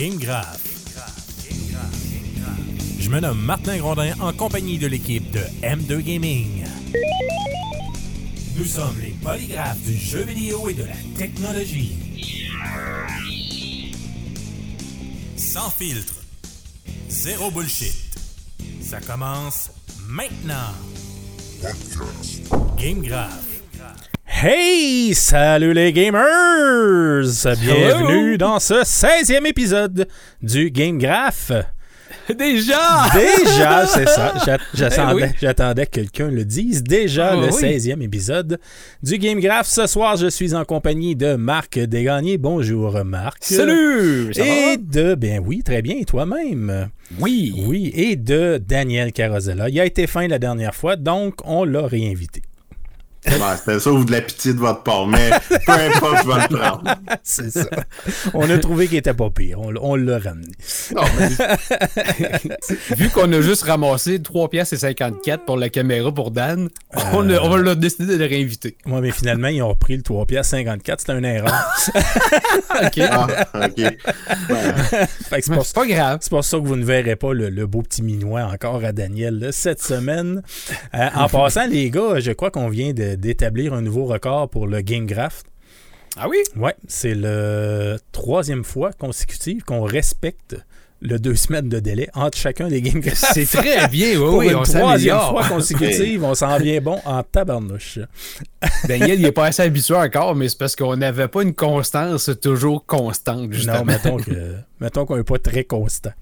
Game Graph. Je me nomme Martin Grondin en compagnie de l'équipe de M2 Gaming. Nous sommes les polygraphes du jeu vidéo et de la technologie. Sans filtre. Zéro bullshit. Ça commence maintenant. Game Graph. Hey! Salut les gamers! Bienvenue dans ce 16e épisode du Game Graph. Déjà! Déjà, c'est ça. J'attendais, Eh oui. j'attendais que quelqu'un le dise. Déjà, Ah le oui. 16e épisode du Game Graph. Ce soir, je suis en compagnie de Marc Desgagnés. Bonjour, Marc. Salut! Ça Et va? de, ben oui, très bien, toi-même? Oui! Oui, et de Daniel Carosella. Il a été fin la dernière fois, donc on l'a réinvité. Ouais, c'était ça ou de la pitié de votre part, mais peu importe, je vais le prendre. C'est ça. On a trouvé qu'il était pas pire. On, l'a ramené. Non, mais- Vu qu'on a juste ramassé 3 pièces et 54 pour la caméra pour Dan, on, a, on a décidé de le réinviter. Moi, mais finalement, ils ont repris le 3 piastres 54. C'était une erreur. OK. Ah, ok. Ouais. C'est pas grave. c'est pour ça que vous ne verrez pas le, le beau petit minois encore à Daniel là, cette semaine. Euh, en passant, les gars, je crois qu'on vient de- d'établir un nouveau record pour le Game Graph. Ah oui? Ouais, c'est le troisième fois consécutive qu'on respecte le deux semaines de délai entre chacun des Game Graph. C'est très bien, oui, Pour oui, une on troisième fois consécutive, on s'en vient bon en tabarnouche. Daniel, il est pas assez habitué encore, mais c'est parce qu'on n'avait pas une constance toujours constante, justement. Non, mettons que mettons qu'on n'est pas très constant.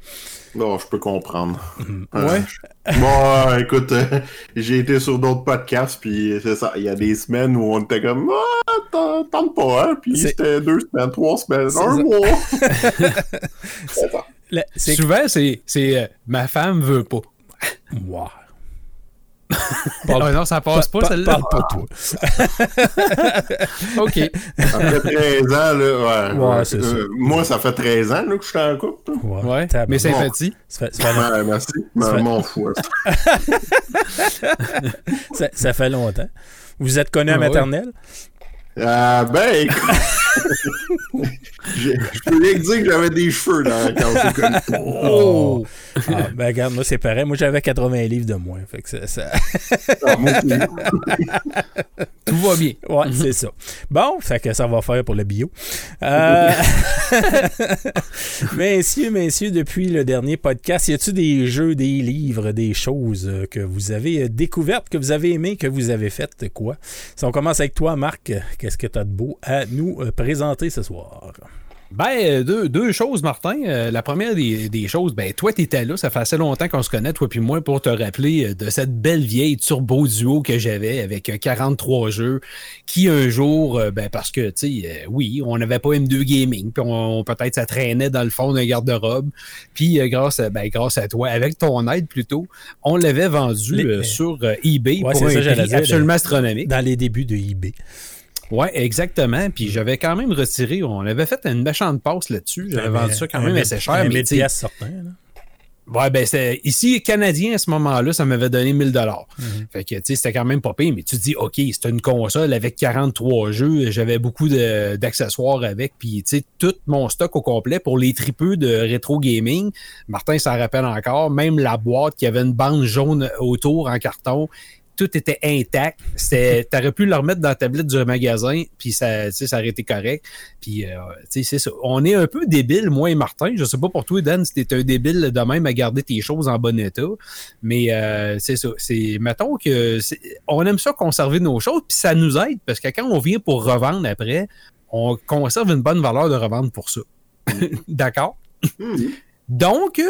Non, je peux comprendre. Ouais. Bon, euh, écoute, euh, j'ai été sur d'autres podcasts, puis c'est ça. Il y a des semaines où on était comme, ah, t'en- tente pas, hein? Puis c'était deux semaines, trois semaines, un ça. mois. C'est ça. Le- C'est Souvent, c'est c'est, euh, ma femme veut pas. Wow. Ah non, ça passe pas, Pa- celle-là. Parle pas toi. OK. Ça fait 13 ans, là. Ouais, Ouais, c'est ça. moi, ça fait 13 ans là, que je suis en couple. Ouais, Ouais, mais. Ça fait, ça fait long- Ouais, merci. Mais fait- m'en fous. hein. ça- ça fait longtemps. Vous êtes connu à Ah ouais. maternelle? Euh, ben, écoute, je je peux rien dire que j'avais des cheveux dans, quand on s'est connus. Oh! Ah, ben regarde, moi c'est pareil. Moi j'avais 80 livres de moins. Fait que ça, ça- Ah, moi. Tout va bien. Ouais, c'est ça. Bon, fait que ça va faire pour le bio. Euh... messieurs, messieurs, depuis le dernier podcast, y a-tu des jeux, des livres, des choses que vous avez euh, découvertes, que vous avez aimées, que vous avez faites, quoi? Si on commence avec toi, Marc, qu'est-ce que tu as de beau à nous euh, présenter ce soir? Ben, euh, deux, deux choses, Martin. Euh, la première des, des choses, ben, toi, t'étais là. Ça fait assez longtemps qu'on se connaît, toi puis moi, pour te rappeler euh, de cette belle vieille turbo duo que j'avais avec euh, 43 jeux qui, un jour, ben, parce que, tu sais, euh, oui, on n'avait pas M2 Gaming, puis on, peut-être ça traînait dans le fond d'un garde-robe. Puis, euh, grâce, à, ben, grâce à toi, avec ton aide plutôt, on l'avait vendu Les- sur eBay Ouais, pour un ça, j'allais prix dire, absolument astronomique. Dans les débuts de eBay. Ouais, exactement. Puis j'avais quand même retiré, on avait fait une méchante passe là-dessus. J'avais vendu ça quand même assez cher. Mais 1000 tu sais, pièces certain, là. ouais, ben c'est ici canadien à ce moment-là, ça m'avait donné 1000 dollars. Fait que tu sais, c'était quand même pas pire, mais tu te dis OK, c'est une console avec 43 jeux, j'avais beaucoup de- d'accessoires avec puis tu sais tout mon stock au complet pour les tripeux de rétro gaming. Martin s'en rappelle encore, même la boîte qui avait une bande jaune autour en carton tout était intact. T'aurais pu le remettre dans la tablette du magasin, puis ça, ça aurait été correct. Puis, euh, c'est ça. On est un peu débile, moi et Martin. Je sais pas pour toi, Dan, si t'es un débile de même à garder tes choses en bon état. Mais euh, c'est ça. C'est, mettons que on aime ça conserver nos choses, puis ça nous aide parce que quand on vient pour revendre après, on conserve une bonne valeur de revendre pour ça. D'accord? Mhm. Donc,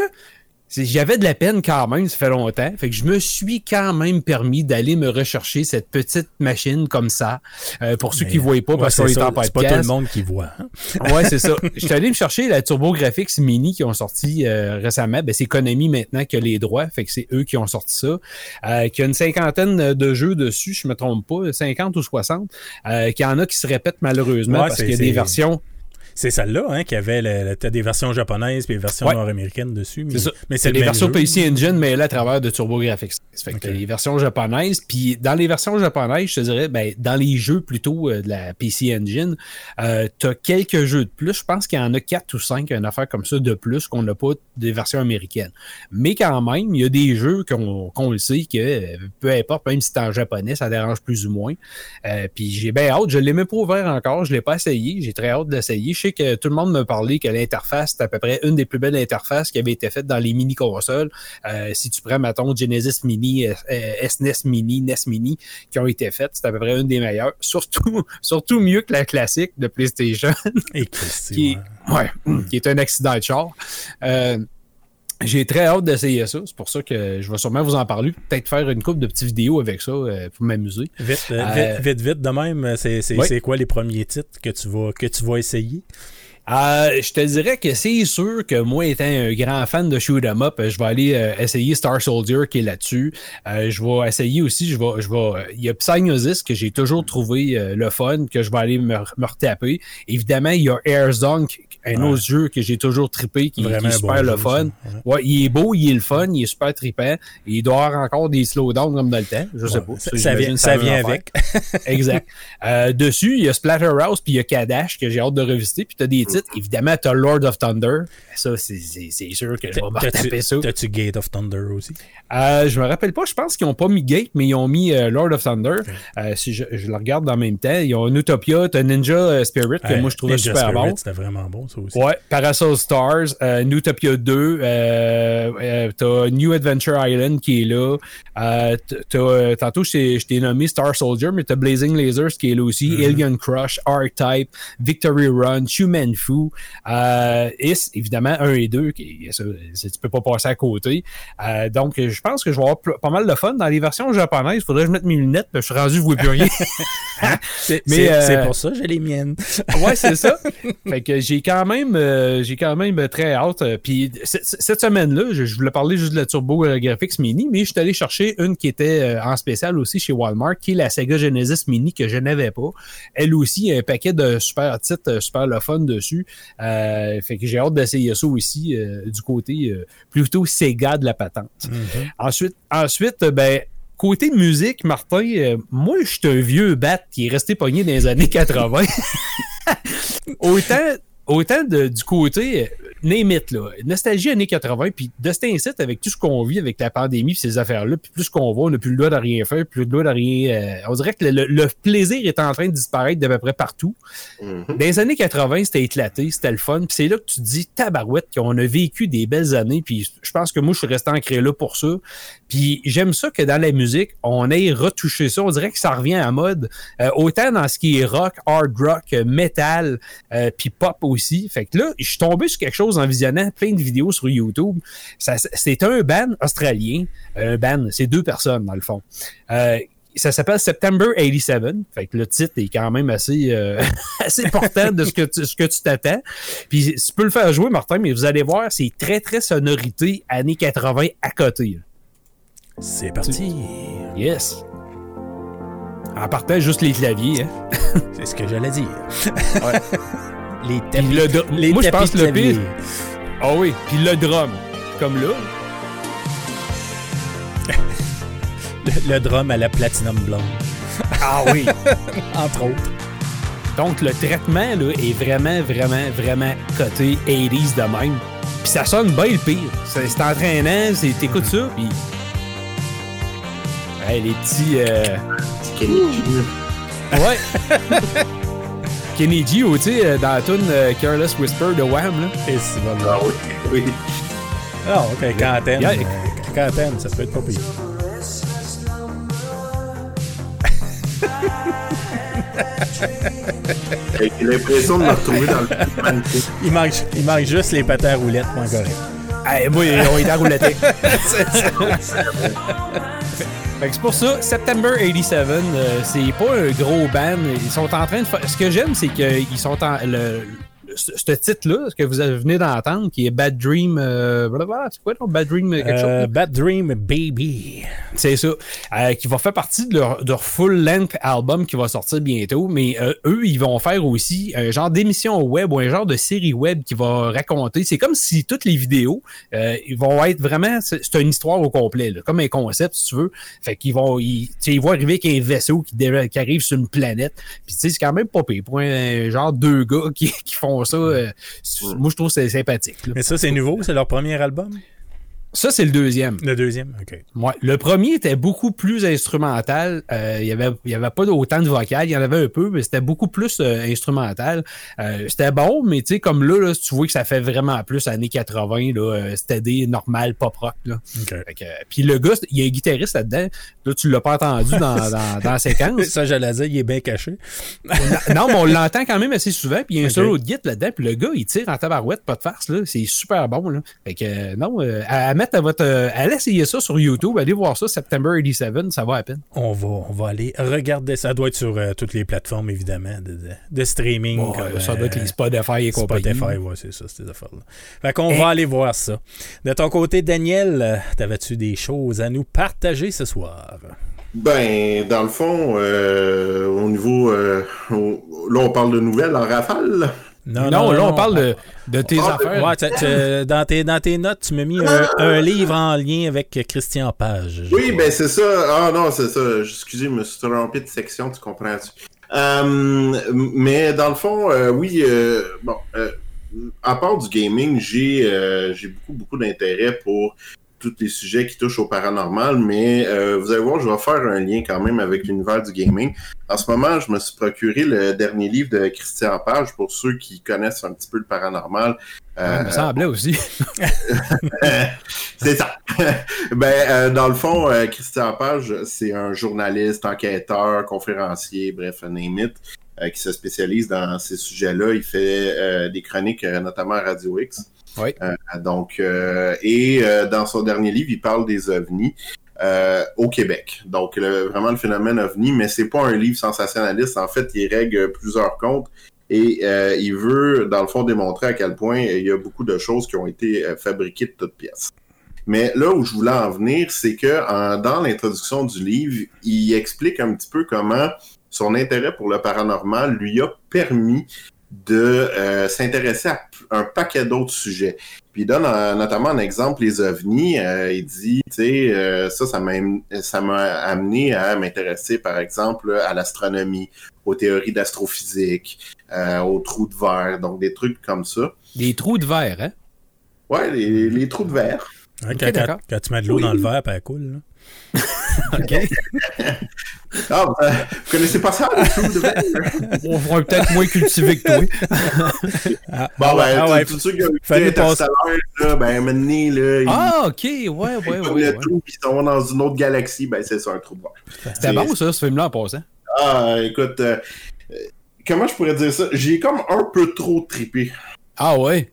j'avais de la peine quand même, ça fait longtemps. Fait que je me suis quand même permis d'aller me rechercher cette petite machine comme ça. Euh, pour ceux Mais, qui ne voient pas, Ouais, parce qu'on est en c'est pas podcast. tout le monde qui voit. hein. Ouais, c'est ça. Je suis allé me chercher la TurboGrafx Mini qui ont sorti euh, récemment. Ben, c'est Konami maintenant qui a les droits. Fait que c'est eux qui ont sorti ça. Euh, qui a une cinquantaine de jeux dessus, je me trompe pas, 50 ou 60. Euh, qu'il y en a qui se répètent malheureusement Ouais, parce qu'il y a des versions. C'est celle-là hein, qui avait le- le- t'as des versions japonaises et des versions Ouais. nord-américaines dessus. Mais, C'est ça. mais C'est les versions. PC Engine, mais là, à travers de TurboGrafx. Fait que les versions japonaises. Puis dans les versions japonaises, je te dirais, ben, dans les jeux plutôt euh, de la PC Engine, euh, t'as quelques jeux de plus. Je pense qu'il y en a quatre ou cinq, une affaire comme ça de plus qu'on n'a pas des versions américaines. Mais quand même, il y a des jeux qu'on qu'on le sait que euh, peu importe, même si c'est en japonais, ça dérange plus ou moins. Euh, puis j'ai bien hâte. Je l'ai même pas ouvert encore. Je l'ai pas essayé. J'ai très hâte d'essayer. Je sais que tout le monde me parlait que l'interface, c'est à peu près une des plus belles interfaces qui avait été faite dans les mini-consoles. Euh, si tu prends, mettons, Genesis Mini, euh, euh, SNES Mini, NES Mini, qui ont été faites, c'est à peu près une des meilleures. Surtout, surtout mieux que la classique de PlayStation, Et qui, ouais. ouais, qui est un accident de char. Euh, j'ai très hâte d'essayer ça. C'est pour ça que je vais sûrement vous en parler. Peut-être faire une couple de petites vidéos avec ça euh, pour m'amuser. Vite, euh, Euh, vite, vite, vite, de même, c'est c'est- oui. c'est quoi les premiers titres que tu vas, que tu vas essayer? Euh, je te dirais que c'est sûr que moi, étant un grand fan de shoot 'em up, euh, je vais aller euh, essayer Star Soldier qui est là-dessus. Euh, je vais essayer aussi, je vais, je vais. Il y a Psygnosis que j'ai toujours trouvé euh, le fun, que je vais aller me, me retaper. Évidemment, il y a Air Zone, un Ouais. autre jeu que j'ai toujours trippé, qui, qui est un super bon le jeu, fun. Ouais. Ouais, il est beau, il est le fun, il est super trippant. Il doit avoir encore des slowdowns comme dans le temps. Je sais Ouais, pas. ça, vient, ça vient avec. Exact. Euh, dessus, il y a Splatterhouse puis il y a Kadash que j'ai hâte de revisiter. Puis tu as des titres. Évidemment, tu as Lord of Thunder. Ça, c'est- sûr que je vais me T'as-tu ça. t'as-tu Gate of Thunder aussi? Euh, je me rappelle pas, je pense qu'ils n'ont pas mis Gate, mais ils ont mis euh, Lord of Thunder. Euh, si je, je le regarde en même temps, ils ont Utopia, tu as Ninja Spirit, que moi je trouvais Ninja super Spirit, bon. C'était vraiment bon, ça aussi. Ouais, Parasol Stars, euh, Newtopia 2, euh, euh, t'as New Adventure Island qui est là. Euh, tantôt, je t'ai- nommé Star Soldier, mais t'as Blazing Lasers qui est là aussi, Mm-hmm. Alien Crush, R-Type, Victory Run, Human Fu, Is, évidemment, 1 et 2, qui, ça, tu peux pas passer à côté. Donc, je pense que je vais avoir pas mal de fun. Dans les versions japonaises, faudrait que je mette mes lunettes, je suis rendu, je vois plus rien. C'est Mais, c'est- euh, c'est pour ça que j'ai les miennes. Ouais, c'est ça. fait que j'ai quand même euh, j'ai quand même très hâte. Euh, Puis cette semaine-là, je, je voulais parler juste de la Turbo euh, Graphics Mini, mais je suis allé chercher une qui était euh, en spécial aussi chez Walmart, qui est la Sega Genesis Mini que je n'avais pas. Elle aussi, un paquet de super titres, super le fun dessus. Euh, fait que j'ai hâte d'essayer ça aussi du côté plutôt Sega de la patente. Ensuite, ensuite euh, ben, côté musique, Martin, euh, moi, je suis un vieux bat qui est resté pogné dans les années 80. autant autant de- du côté, euh, name it, là, nostalgie années 80, puis de cet incite avec tout ce qu'on vit avec la pandémie puis ces affaires-là, puis plus qu'on va, on n'a plus le droit de rien faire, plus le droit de rien... euh, on dirait que le, le plaisir est en train de disparaître d'à peu près partout. Mhm. Dans les années 80, c'était éclaté, c'était le fun. Puis c'est là que tu te dis, tabarouette, qu'on a vécu des belles années. Puis je pense que moi, je suis resté ancré là pour ça. Puis j'aime ça que dans la musique, on ait retouché ça. On dirait que ça revient à mode. Euh, autant dans ce qui est rock, hard rock, euh, metal, euh, puis pop aussi. Fait que là, je suis tombé sur quelque chose en visionnant plein de vidéos sur YouTube. C'est un band australien. Un band, c'est deux personnes dans le fond. Euh, ça s'appelle September 87. Fait que le titre est quand même assez, euh, assez portant de ce que tu, ce que tu t'attends. Puis tu peux le faire jouer, Martin, mais vous allez voir, c'est très, très sonorité années 80 à côté. C'est parti. Yes. En partant juste les claviers, hein. C'est ce que j'allais dire. les Puis tapis. le dr- les moi, je pense le pire. Ah oui, puis le drum. Comme là. Le, le drum à la platinum blonde, Ah oui. entre autres. Donc, le traitement là, est vraiment, vraiment, vraiment coté 80s de même. Puis ça sonne bien le pire. C'est entraînant, c'est- t'écoutes ça, puis... Hey, les petits... euh, Kenny G. Ouais! Kenny G, ou tu sais, euh, dans la tune euh, Careless Whisper de Wham, là. Et c'est bon. Ah oui, oui. Ah, ok, quarantaine. Yeah. euh, quarantaine, ça peut être pas pire. J'ai l'impression de me retrouver dans le Il manque, il manque juste les patins à roulettes, point correct. Hey, moi, on est enrouletté. Fait c'est pour ça, September 87, euh, c'est pas un gros band. Ils sont en train de faire. Ce que j'aime, c'est qu'ils sont en. Le, ce titre-là, ce que vous venez d'entendre, qui est Bad Dream, euh, c'est quoi, non? Bad Dream, quelque Euh, chose? Bad Dream Baby. C'est ça. Euh, qui va faire partie de leur, full-length album qui va sortir bientôt. Mais euh, eux, ils vont faire aussi un genre d'émission web ou un genre de série web qui va raconter. C'est comme si toutes les vidéos, euh, ils vont être vraiment. C'est une histoire au complet, là, comme un concept, si tu veux. Fait qu'ils vont. Ils, ils vont arriver avec un vaisseau qui arrive sur une planète. Puis tu sais, c'est quand même pas pire pour un genre deux gars qui, qui font ça. euh, moi, je trouve que c'est sympathique. là. Mais ça, c'est nouveau, c'est leur premier album? Ça, c'est le deuxième. Le deuxième, OK. Ouais. Le premier était beaucoup plus instrumental. Euh, il y avait, il y avait pas autant de vocal. Il y en avait un peu, mais c'était beaucoup plus euh, instrumental. Euh, c'était bon, mais tu sais, comme là, là, tu vois que ça fait vraiment plus années 80, là, c'était des normal pop rock. Là. OK. Fait que, puis le gars, il y a un guitariste là-dedans. Là, tu l'as pas entendu dans, dans, dans la séquence. Ça, j'allais dire, il est bien caché. non, mais on l'entend quand même assez souvent. Puis il y a un solo de guitare là-dedans. Puis le gars, il tire en tabarouette, pas de farce. Là. C'est super bon. Là. Fait que non, à, à mettre à votre. euh, allez essayer ça sur YouTube. Allez voir ça, September 87. Ça va à peine. On va, on va aller regarder. Ça doit être sur euh, toutes les plateformes, évidemment, de, de- de streaming. Bon, comme, euh, ça doit être euh, les Spotify et compagnie. Spotify, ouais, c'est ça, ces affaires-là. Fait qu'on Et- va aller voir ça. De ton côté, Daniel, euh, t'avais-tu des choses à nous partager ce soir? Ben, dans le fond, euh, au niveau. euh, au- là, on parle de nouvelles en rafale. Non, là, on parle de, de tes Ah, affaires. Ouais, tu- tu- dans, tes, dans tes notes, tu m'as mis un, un livre en lien avec Christian Page. Oui, crois. ben c'est ça. Ah non, c'est ça. Excusez, je me suis trompé de section, tu comprends-tu? Euh, mais dans le fond, euh, oui, euh, bon, euh, à part du gaming, j'ai euh, j'ai beaucoup, beaucoup d'intérêt pour tous les sujets qui touchent au paranormal, mais euh, vous allez voir, je vais faire un lien quand même avec l'univers du gaming. En ce moment, je me suis procuré le dernier livre de Christian Page, pour ceux qui connaissent un petit peu le paranormal. Euh, il me semblait aussi. c'est ça. ben, euh, dans le fond, euh, Christian Page, c'est un journaliste, enquêteur, conférencier, bref, name it, euh, qui se spécialise dans ces sujets-là. Il fait euh, des chroniques, euh, notamment à Radio X. Euh, donc, euh, et euh, dans son dernier livre, il parle des ovnis. au Québec. Donc, vraiment le phénomène ovni, mais c'est pas un livre sensationnaliste. En fait, il règle plusieurs comptes et il veut, dans le fond, démontrer à quel point il y a beaucoup de choses qui ont été fabriquées de toutes pièces. Mais là où je voulais en venir, c'est que dans l'introduction du livre, il explique un petit peu comment son intérêt pour le paranormal lui a permis de euh, s'intéresser à un paquet d'autres sujets. Puis il donne euh, notamment un exemple, les ovnis. Euh, il dit, tu sais, euh, ça, ça m'a ça m'a amené à m'intéresser, par exemple, à l'astronomie, aux théories d'astrophysique, euh, aux trous de verre, donc des trucs comme ça. Des trous de verre, hein? Ouais, les, les trous de verre. Quand, quand- d'accord. quand tu mets de l'eau Oui. dans le verre, coule. là. OK. Ah, vous, euh, vous connaissez pas ça, les trous de verre? On va peut-être moins cultivé que toi. Ah, Bon, ah ouais, ben, ah ouais. tous ceux qui ont écouté passer- Interstellar, là, ben, maintenant, là, Ah, OK. Ouais, ouais, ouais. prennent ouais. le trou, puis ils sont dans une autre galaxie, ben, c'est ça, un trou de verre. C'était bon, ça, ce film-là, en passant. Ah, écoute, euh, euh, comment je pourrais dire ça? J'ai comme un peu trop trippé. Ah, ouais?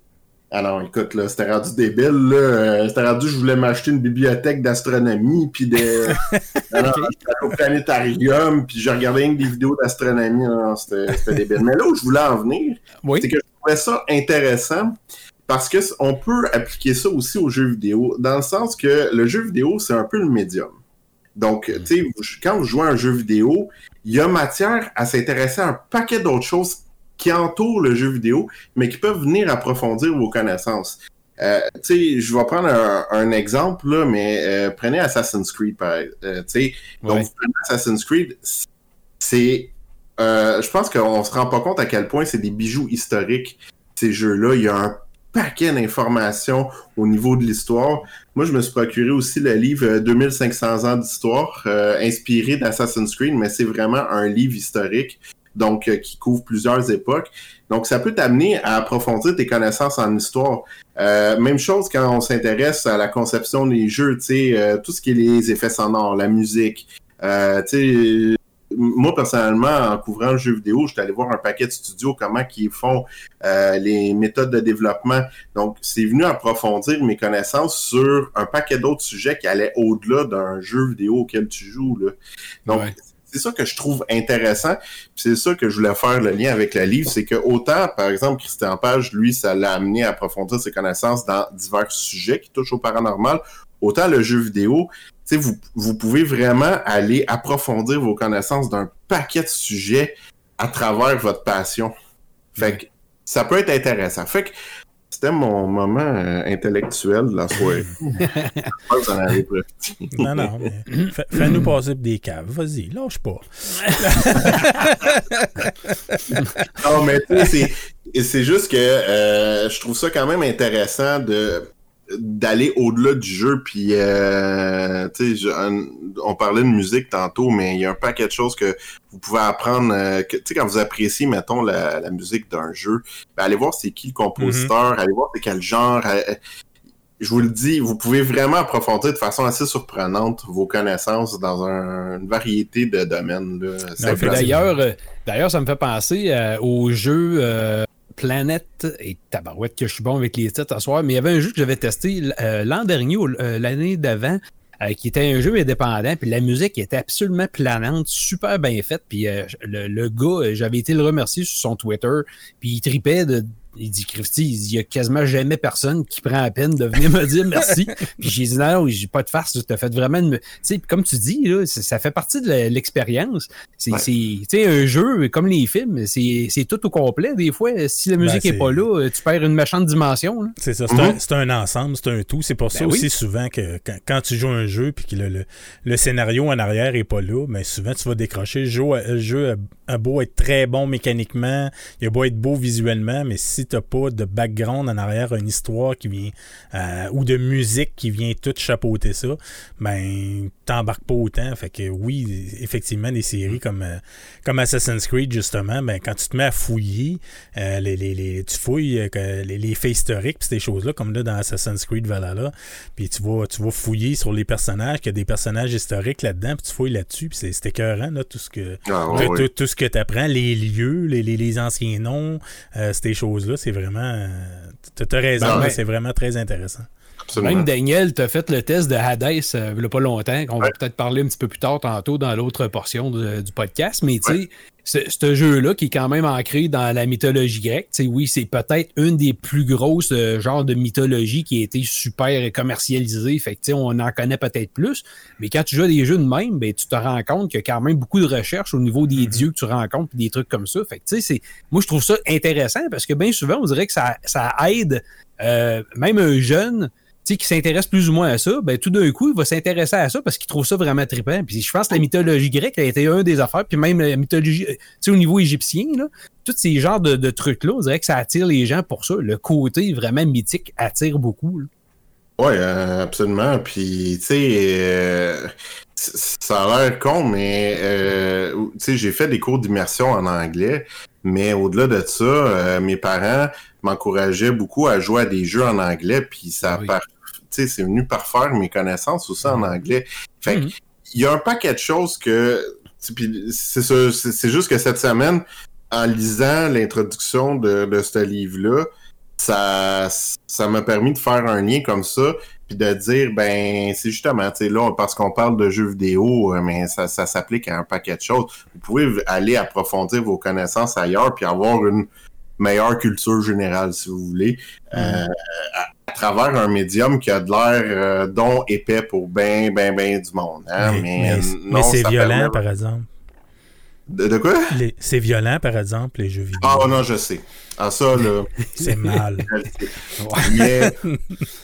Ah non, écoute, là, c'était rendu débile, là. Euh, C'était rendu, je voulais m'acheter une bibliothèque d'astronomie, puis de... Ah non, j'étais allé au planétarium, puis je regardais des vidéos d'astronomie. C'était débile. Mais là où je voulais en venir, c'est que je trouvais ça intéressant parce que on peut appliquer ça aussi aux jeux vidéo, dans le sens que le jeu vidéo, c'est un peu le médium. Donc, tu sais, vous- quand vous jouez à un jeu vidéo, il y a matière à s'intéresser à un paquet d'autres choses qui entourent le jeu vidéo, mais qui peuvent venir approfondir vos connaissances. Euh, tu sais, je vais prendre un, un exemple, là, mais euh, prenez Assassin's Creed, par euh, tu sais. Donc, Ouais. vous prenez Assassin's Creed, c'est... euh, je pense qu'on se rend pas compte à quel point c'est des bijoux historiques, ces jeux-là. Il y a un paquet d'informations au niveau de l'histoire. Moi, je me suis procuré aussi le livre euh, 2500 ans d'histoire, euh, inspiré d'Assassin's Creed, mais c'est vraiment un livre historique, donc euh, qui couvre plusieurs époques. Donc, ça peut t'amener à approfondir tes connaissances en histoire. Euh, même chose quand on s'intéresse à la conception des jeux, tu sais, euh, tout ce qui est les effets sonores, la musique. Euh, tu sais, moi, personnellement, en couvrant le jeu vidéo, j'étais allé voir un paquet de studios, comment ils font euh, les méthodes de développement. Donc, c'est venu approfondir mes connaissances sur un paquet d'autres sujets qui allaient au-delà d'un jeu vidéo auquel tu joues. Là. Ouais. C'est ça que je trouve intéressant. C'est ça que je voulais faire le lien avec le livre, c'est que autant, par exemple, Christian Page, lui, ça l'a amené à approfondir ses connaissances dans divers sujets qui touchent au paranormal, autant le jeu vidéo, vous, vous pouvez vraiment aller approfondir vos connaissances d'un paquet de sujets à travers votre passion. Fait que ça peut être intéressant. Fait que c'était mon moment euh, intellectuel de la soirée. vous en avez Non, non, mais fais-nous passer pour des caves. Vas-y, lâche pas. non, mais tu sais, c'est juste que euh, je trouve ça quand même intéressant de d'aller au-delà du jeu puis euh, tu sais on parlait de musique tantôt mais il y a un paquet de choses que vous pouvez apprendre euh, tu sais quand vous appréciez mettons la, musique d'un jeu ben, allez voir c'est qui le compositeur mm-hmm. allez voir c'est quel genre euh, je vous le dis vous pouvez vraiment approfondir de façon assez surprenante vos connaissances dans une variété de domaines d'ailleurs d'ailleurs ça me fait penser au jeu Planète et tabarouette que je suis bon avec les titres ce soir, mais il y avait un jeu que j'avais testé euh, l'an dernier ou euh, l'année d'avant. Euh, qui était un jeu indépendant, puis la musique était absolument planante, super bien faite, puis le, le, gars, j'avais été le remercier sur son Twitter, puis il tripait de, il dit, Christy, il y a quasiment jamais personne qui prend la peine de venir me dire merci. puis j'ai dit, non, j'ai pas de farce, tu as fait vraiment Tu sais, comme tu dis, là, ça fait partie de l'expérience. C'est un jeu, comme les films, c'est tout au complet. Des fois, si la musique ben, est... pas là, tu perds une méchante dimension. C'est ça, mhm. c'est un, ensemble, c'est un tout. C'est pour ben ça aussi souvent que quand, tu joues un jeu puis que le, le, scénario en arrière est pas là, mais ben, souvent tu vas décrocher. Le jeu, le jeu a beau être très bon mécaniquement, il a beau être beau visuellement, mais si t'as pas de background en arrière, une histoire qui vient euh, ou de musique qui vient tout chapeauter ça, ben t'embarques pas autant. Fait que oui, effectivement, des séries comme, euh, comme Assassin's Creed, justement, ben quand tu te mets à fouiller, euh, les, les, tu fouilles les, les faits historiques pis ces choses-là, comme là dans Assassin's Creed Valhalla, puis tu vas, tu vas fouiller sur les personnages, qu'il y a des personnages historiques là-dedans, puis tu fouilles là-dessus, puis c'est écœurant, là, tout ce que ah, tout, ce que tu apprends, les lieux, les, les, anciens noms, ces choses-là c'est vraiment. Tu as raison, c'est vraiment très intéressant. Même Daniel, tu as fait le test de Hades euh, il n'y a pas longtemps, qu'on va peut-être parler un petit peu plus tard tantôt dans l'autre portion du podcast. Mais tu sais, ce jeu-là qui est quand même ancré dans la mythologie grecque, oui, c'est peut-être une des plus grosses euh, genres de mythologie qui a été super commercialisée. Fait que, on en connaît peut-être plus. Mais quand tu joues à des jeux de même, ben, tu te rends compte qu'il y a quand même beaucoup de recherches au niveau des mm-hmm. dieux que tu rencontres et des trucs comme ça. Fait que, c'est, moi, je trouve ça intéressant parce que bien souvent, on dirait que ça, ça aide euh, même un jeune qui s'intéresse plus ou moins à ça, ben tout d'un coup, il va s'intéresser à ça parce qu'il trouve ça vraiment trippant. Puis je pense que la mythologie grecque a été un des affaires, puis même la mythologie, euh, tu sais, au niveau égyptien, là, tous ces genres de, trucs-là, on dirait que ça attire les gens pour ça. Le côté vraiment mythique attire beaucoup. Oui, euh, absolument. Puis, tu sais, euh, ça a l'air con, mais tu sais, j'ai fait des cours d'immersion en anglais, mais au-delà de ça, mes parents m'encourageaient beaucoup à jouer à des jeux en anglais, puis ça c'est venu parfaire mes connaissances aussi en anglais. Fait mhm. il y a un paquet de choses que c'est juste que cette semaine, en lisant l'introduction de, ce livre-là, ça ça m'a permis de faire un lien comme ça puis de dire ben c'est justement tu sais là parce qu'on parle de jeux vidéo euh, mais ça, ça s'applique à un paquet de choses vous pouvez aller approfondir vos connaissances ailleurs puis avoir une meilleure culture générale si vous voulez mhm. euh, travers un médium qui a de l'air euh, don épais pour ben, ben, ben du monde. Hein? Mais, mais, c'est violent, par exemple. De, quoi? C'est violent, par exemple, les jeux vidéo. Ah non, je sais. Ah ça, là. c'est mal. Mais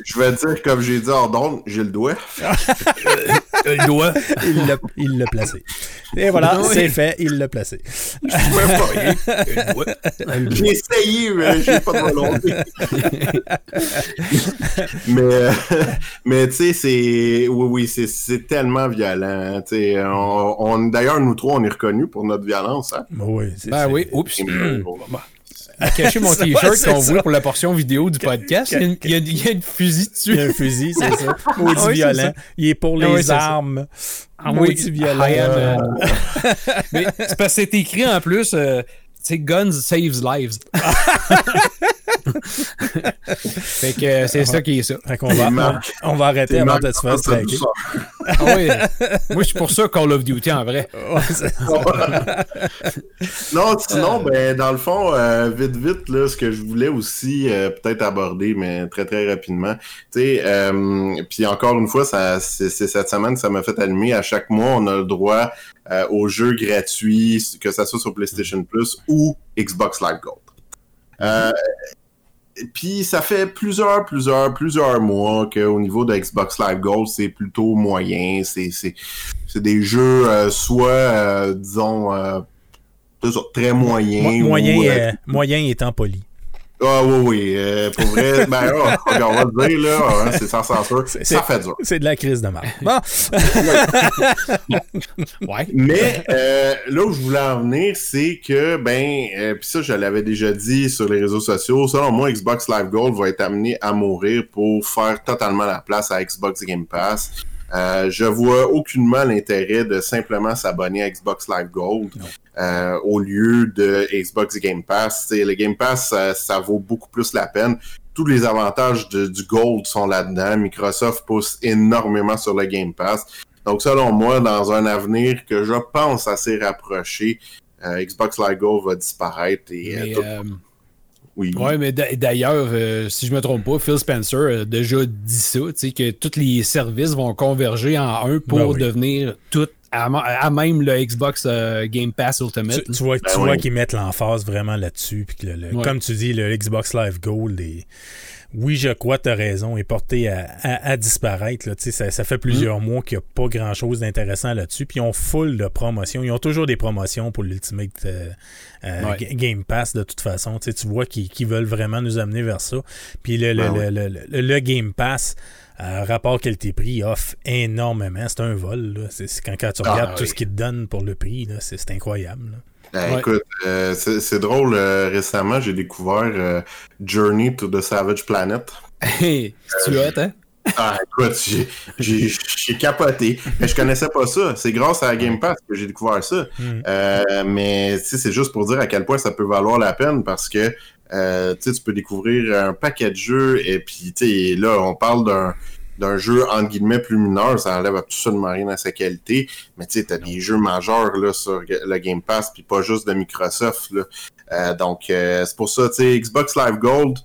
je vais dire, comme j'ai dit donc j'ai le doigt. le doigt. Il l'a placé. Et voilà, c'est fait, il l'a placé. Je pouvais pas rien. J'ai essayé, mais j'ai pas de volonté. mais euh, mais tu sais, c'est. Oui, oui, c'est tellement violent. On, on D'ailleurs, nous trois, on est reconnus pour notre violence. Hein? Oui, ben oui, oups à cacher mon t-shirt qu'on voit pour la portion vidéo du podcast. Il y, a, il, y a, un fusil dessus. Il y a un fusil, c'est ça. Maudit ah violent. Il est pour ah les armes. Ah, Maudit violent. Mais c'est parce que c'est écrit en plus, euh, tu sais, Guns Saves Lives. fait que euh, c'est ça qui est ça. Fait qu'on va, Marc. on, on va arrêter avant de te faire. Ah ouais. Moi, je suis pour ça Call of Duty en vrai. Non, sinon, ben, dans le fond, euh, vite, vite, là, ce que je voulais aussi euh, peut-être aborder, mais très, très rapidement. Tu sais, euh, puis encore une fois, ça, c'est, cette semaine, ça m'a fait allumer. À chaque mois, on a le droit euh, aux jeux gratuits, que ça soit sur PlayStation Plus ou Xbox Live Gold. Euh, puis ça fait plusieurs, plusieurs, plusieurs mois qu'au niveau de Xbox Live Gold, c'est plutôt moyen. C'est, c'est, c'est des jeux euh, soit, euh, disons, euh, très moyens. Mo- moyen, ou, moyen étant poli. Ah oui, oui. euh, pour vrai, ben, oh, on va le dire, là, hein, c'est sans censure. Ça fait dur. C'est de la crise de marque. Bon, Ouais. Mais euh, là où je voulais en venir, c'est que, ben, euh, puis ça, je l'avais déjà dit sur les réseaux sociaux, selon moi, Xbox Live Gold va être amené à mourir pour faire totalement la place à Xbox Game Pass. Euh, je vois aucunement l'intérêt de simplement s'abonner à Xbox Live Gold euh, au lieu de Xbox Game Pass. T'sais, le Game Pass, ça, ça vaut beaucoup plus la peine. Tous les avantages de- du Gold sont là-dedans. Microsoft pousse énormément sur le Game Pass. Donc, selon moi, dans un avenir que je pense assez rapproché, euh, Xbox Live Gold va disparaître et euh, Mais, tout- oui. ouais, mais d'a- d'ailleurs, euh, si je me trompe pas, Phil Spencer a déjà dit ça, que tous les services vont converger en un pour Ben oui. devenir tout à, à même le Xbox euh, Game Pass Ultimate. tu, tu vois, tu Ben vois oui. qu'ils mettent l'emphase vraiment là-dessus. Puis que le- le- Ouais. Comme tu dis, le Xbox Live Gold est. Oui, je crois, tu as raison, est porté à, à- à disparaître. Là. Tu sais, Ça, ça fait plusieurs mois qu'il n'y a pas grand-chose d'intéressant là-dessus. Puis ils ont full de promotions. Ils ont toujours des promotions pour l'Ultimate euh, euh, Ouais. Game Pass de toute façon. Tu sais, tu vois qu'ils qu'ils veulent vraiment nous amener vers ça. Puis le, le, Ben oui. le, le- le- le Game Pass, euh, rapport qualité-prix, offre énormément. C'est un vol. là. C'est quand, quand tu Ah, regardes tout oui. ce qu'ils te donnent pour le prix, là, c'est incroyable. là. Ben, Ouais. Écoute, euh, c'est drôle, euh, récemment, j'ai découvert euh, Journey to the Savage Planet. Hey, tu hot, hein? Ah, écoute, j'ai- capoté. Mais je connaissais pas ça. C'est grâce à la Game Pass que j'ai découvert ça. Mm. Euh, mais c'est juste pour dire à quel point ça peut valoir la peine parce que euh, tu peux découvrir un paquet de jeux et puis là, on parle d'un d'un jeu entre guillemets plus mineur, ça enlève absolument rien à sa qualité, mais tu sais, t'as des jeux majeurs là sur le Game Pass, puis pas juste de Microsoft. Euh, donc euh, c'est pour ça, tu sais, Xbox Live Gold,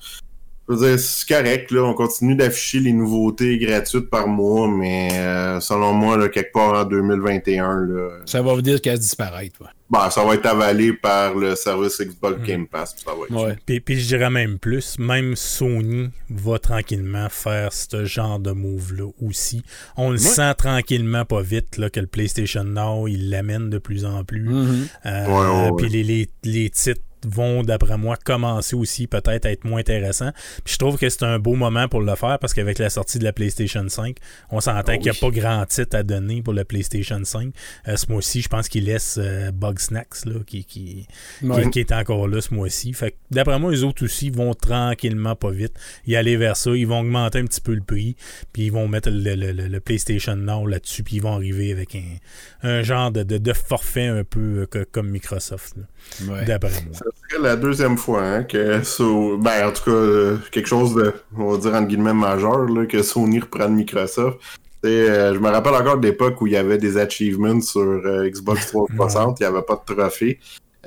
je veux dire, c'est correct, là, on continue d'afficher les nouveautés gratuites par mois, mais euh, selon moi, là, quelque part en 2021, là, Ça va vous dire qu'elle disparaît, toi. ben, ça va être avalé par le service Xbox Game Pass, puis ça va être Ouais. Puis, puis je dirais même plus, même Sony va tranquillement faire ce genre de move-là aussi. On le sent tranquillement, pas vite, là, que le PlayStation Now, il l'amène de plus en plus. Mhm. Euh, Ouais, ouais, ouais. Puis les, les, les titres vont, d'après moi, commencer aussi peut-être à être moins intéressants. Puis je trouve que c'est un beau moment pour le faire parce qu'avec la sortie de la PlayStation 5, on s'entend Oh qu'il n'y a oui. pas grand titre à donner pour la PlayStation 5. Euh, ce mois-ci, je pense qu'il laisse euh, Bug Snacks, là, qui, qui, Ouais. qui, qui est encore là ce mois-ci. Fait que d'après moi, les autres aussi vont tranquillement, pas vite, y aller vers ça. Ils vont augmenter un petit peu le prix, puis ils vont mettre le, le- le- le PlayStation Now là-dessus, puis ils vont arriver avec un, un genre de, de- de forfait un peu euh, comme Microsoft, là, Ouais. d'après moi. Ça serait la deuxième fois hein, que So- ben en tout cas euh, quelque chose de on va dire entre guillemets majeur là, que Sony reprend Microsoft. Tu sais, euh, je me rappelle encore de l'époque où il y avait des achievements sur euh, Xbox 360, il n'y avait pas de trophée.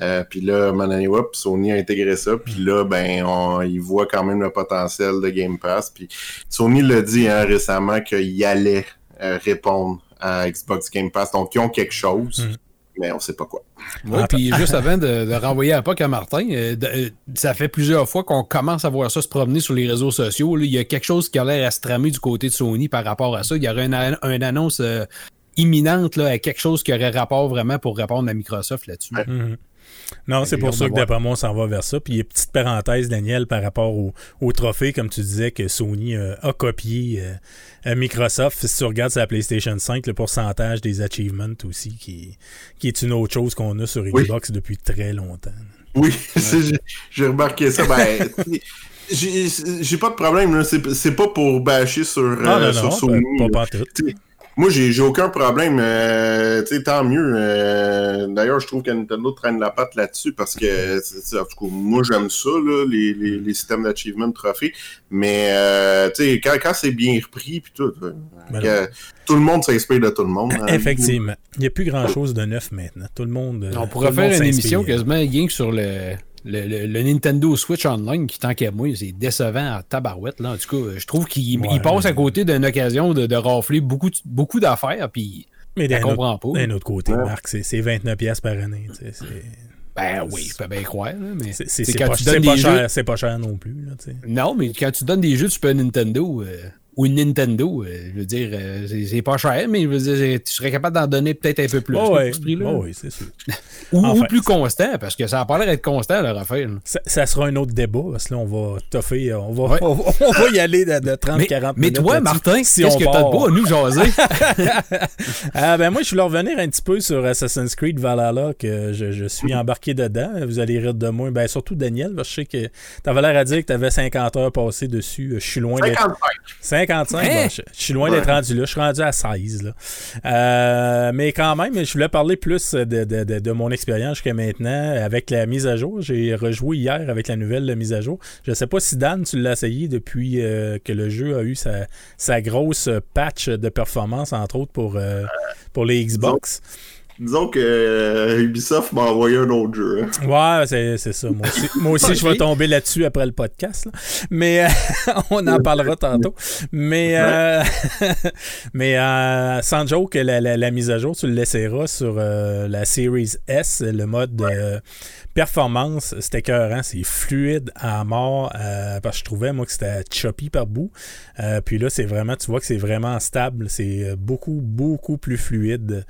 Euh, puis là, Manani Wap, Sony a intégré ça. Puis là, ben, on, il voit quand même le potentiel de Game Pass. Puis Sony l'a dit hein, récemment qu'il allait euh, répondre à Xbox Game Pass. Donc, ils ont quelque chose, Mm. Mais on sait pas quoi. Ouais, Ah, puis juste avant de, de renvoyer à POC à Martin, euh, de- euh, ça fait plusieurs fois qu'on commence à voir ça se promener sur les réseaux sociaux. là. Il y a quelque chose qui a l'air à se tramer du côté de Sony par rapport à ça. Il y aurait une, an- une annonce euh, imminente là, à quelque chose qui aurait rapport vraiment pour répondre à Microsoft là-dessus. Ouais. Mhm. Non, c'est pour ça que d'après moi, on s'en va vers ça. Puis, il y a une petite parenthèse, Daniel, par rapport au, au trophée, comme tu disais, que Sony euh, a copié euh, à Microsoft. Si tu regardes sur la PlayStation 5, le pourcentage des achievements aussi, qui, qui est une autre chose qu'on a sur Oui. Xbox depuis très longtemps. Oui, j'ai- remarqué ça. Ben, j'ai pas de problème. C'est pas pour bâcher sur, euh, non, sur non, Sony. pas, là. pas, pas tout. Moi, j'ai j'ai aucun problème. euh, tu sais, tant mieux. euh, D'ailleurs, je trouve que Nintendo traîne la patte là-dessus parce que, en tout cas, moi, j'aime ça, là, les, les, les systèmes d'achievement trophées. Mais, euh, tu sais, quand, quand c'est bien repris, puis tout, euh, Ben tout le monde s'inspire de tout le monde. hein. Effectivement. Il n'y a plus grand-chose de neuf maintenant. Tout le monde. euh, On tout pourrait faire une émission quasiment rien que sur le, le, le- le Nintendo Switch Online qui, tant qu'à moi, c'est décevant en tabarouette. Là. En tout cas, je trouve qu'il Ouais. passe à côté d'une occasion de, de rafler beaucoup, beaucoup d'affaires, puis Mais je d'un autre, comprends pas. d'un autre côté, Ouais. Marc, c'est c'est 29$ piastres par année. tu sais, C'est Ben oui, je peux bien croire, là, mais c'est- c'est- c'est c'est quand pas, tu pas cher, jeux... c'est pas cher non plus. là, tu sais. Non, mais quand tu donnes des jeux de Super Nintendo euh, ou une Nintendo, euh, je veux dire, euh, c'est pas cher, mais je veux dire, tu serais capable d'en donner peut-être un peu plus. Oh, ouais. Oh, oui, c'est sûr. Ou, plus constant, parce que ça a pas l'air d'être constant, leur affaire. Ça, ça sera un autre débat, parce que là, on va toffer, euh, on va, Ouais. on, va- on va y aller de, de 30-40 Mais, minutes. mais toi. Martin, si qu'est-ce on que t'as de beau à nous jaser? Ah, ben moi, je voulais revenir un petit peu sur Assassin's Creed Valhalla, que je, je suis embarqué dedans. Vous allez rire de moi. Ben, surtout Daniel, parce que je sais que t'avais l'air à dire que t'avais 50 heures passées dessus. Je suis loin d'être... 55. 55, Hein? bon, je, je suis loin Ouais. d'être rendu là. Je suis rendu à 16. Là. Euh, mais quand même, je voulais parler plus de, de- de- de mon expérience jusqu'à maintenant avec la mise à jour. J'ai rejoué hier avec la nouvelle mise à jour. Je sais pas si Dan, tu l'as essayé depuis euh, que le jeu a eu sa, sa grosse patch de performance, entre autres pour, euh, pour les Xbox. Disons que euh, Ubisoft m'a envoyé un autre jeu. hein. Ouais, c'est c'est ça. Moi aussi, moi aussi je vais tomber là-dessus après le podcast. là. Mais euh, on en parlera tantôt. Mais, euh, mais euh, sans joke, la, la, la mise à jour, tu le laisseras sur euh, la Series S, le mode euh, performance. C'était écœurant, c'est fluide à mort. euh, parce que je trouvais, moi, que c'était choppy par bout. Euh, puis là, c'est vraiment, tu vois que c'est vraiment stable. C'est euh, beaucoup, beaucoup plus fluide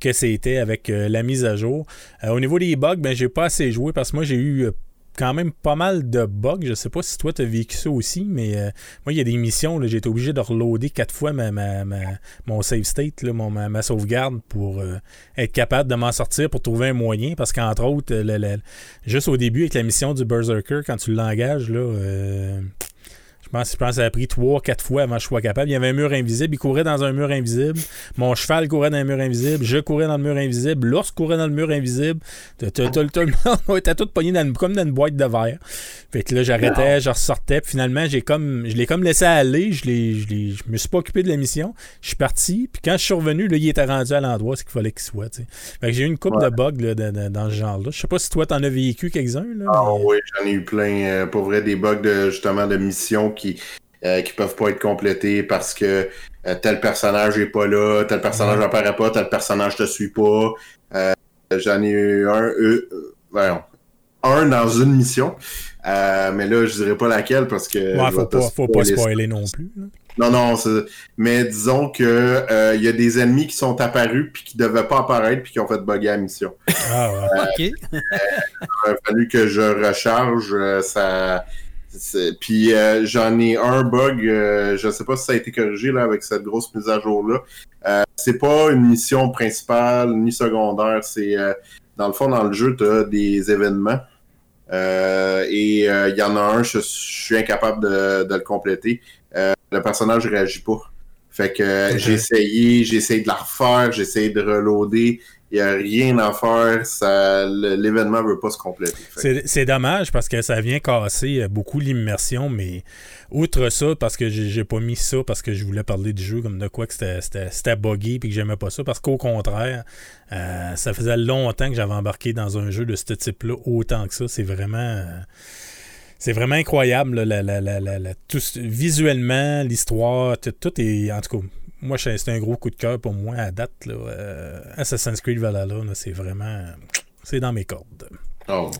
que c'était avec la mise à jour. Au niveau des bugs, ben j'ai pas assez joué parce que moi j'ai eu quand même pas mal de bugs. Je sais pas si toi tu as vécu ça aussi, mais euh, moi il y a des missions, j'ai été obligé de reloader quatre fois mon save state, mon, ma, sauvegarde pour euh, être capable de m'en sortir pour trouver un moyen. Parce qu'entre autres, le- le- juste au début avec la mission du Berserker, quand tu l'engages, là. euh, pense, je pense que ça a pris trois, quatre fois avant que je sois capable. Il y avait un mur invisible. Il courait dans un mur invisible. Mon cheval courait dans un mur invisible. Je courais dans le mur invisible. L'ours courait dans le mur invisible. Tout, le monde on était tous pognés dans une- comme dans une boîte de verre. Fait que là, j'arrêtais, je ressortais. Puis finalement, j'ai comme, je l'ai comme laissé aller. Je, l'ai, je, l'ai- je me suis pas occupé de la mission. Je suis parti. Puis quand je suis revenu, là, il était rendu à l'endroit ce qu'il fallait qu'il soit. Fait que j'ai eu une coupe Ouais. de bugs là, de- de- dans ce genre-là. Je sais pas si toi, t'en as vécu quelques-uns. Là, Ah mais- oui, j'en ai eu plein. euh, pour vrai, des bugs de justement de missions qui euh, qui peuvent pas être complétés parce que euh, tel personnage est pas là, tel personnage Ouais. apparaît pas, tel personnage te suit pas. Euh, j'en ai eu un, euh, euh, voyons, un dans une mission. Euh, mais là, je dirais pas laquelle parce que. Ouais, je faut pas, faut pas spoiler non plus. Non, non, mais disons que euh, il y a des ennemis qui sont apparus puis qui devaient pas apparaître puis qui ont fait bugger la mission. Ah, ouais. OK. il a fallu que je recharge euh, ça puis euh, j'en ai un bug euh, je sais pas si ça a été corrigé là avec cette grosse mise à jour là c'est pas une mission principale ni secondaire c'est euh, dans le fond dans le jeu tu as des événements. Euh, et euh, il y en a un je, je suis incapable de, de le compléter. Euh, le personnage réagit pas. Fait que euh, j'ai essayé j'ai essayé de la refaire j'ai essayé de reloader il n'y a rien à faire, ça, l'événement ne veut pas se compléter. C'est dommage parce que ça vient casser euh, beaucoup l'immersion, mais outre ça, parce que j'ai pas mis ça parce que je voulais parler du jeu comme de quoi que c'était- buggy puis que j'aimais pas ça, parce qu'au contraire, euh, ça faisait longtemps que j'avais embarqué dans un jeu de ce type-là autant que ça. C'est vraiment. euh, c'est vraiment incroyable, la- la- la- tout visuellement, l'histoire, tout, tout est. En tout cas, moi, c'est un gros coup de cœur pour moi à date. Là, Euh, Assassin's Creed Valhalla, c'est vraiment. C'est dans mes cordes. Oh,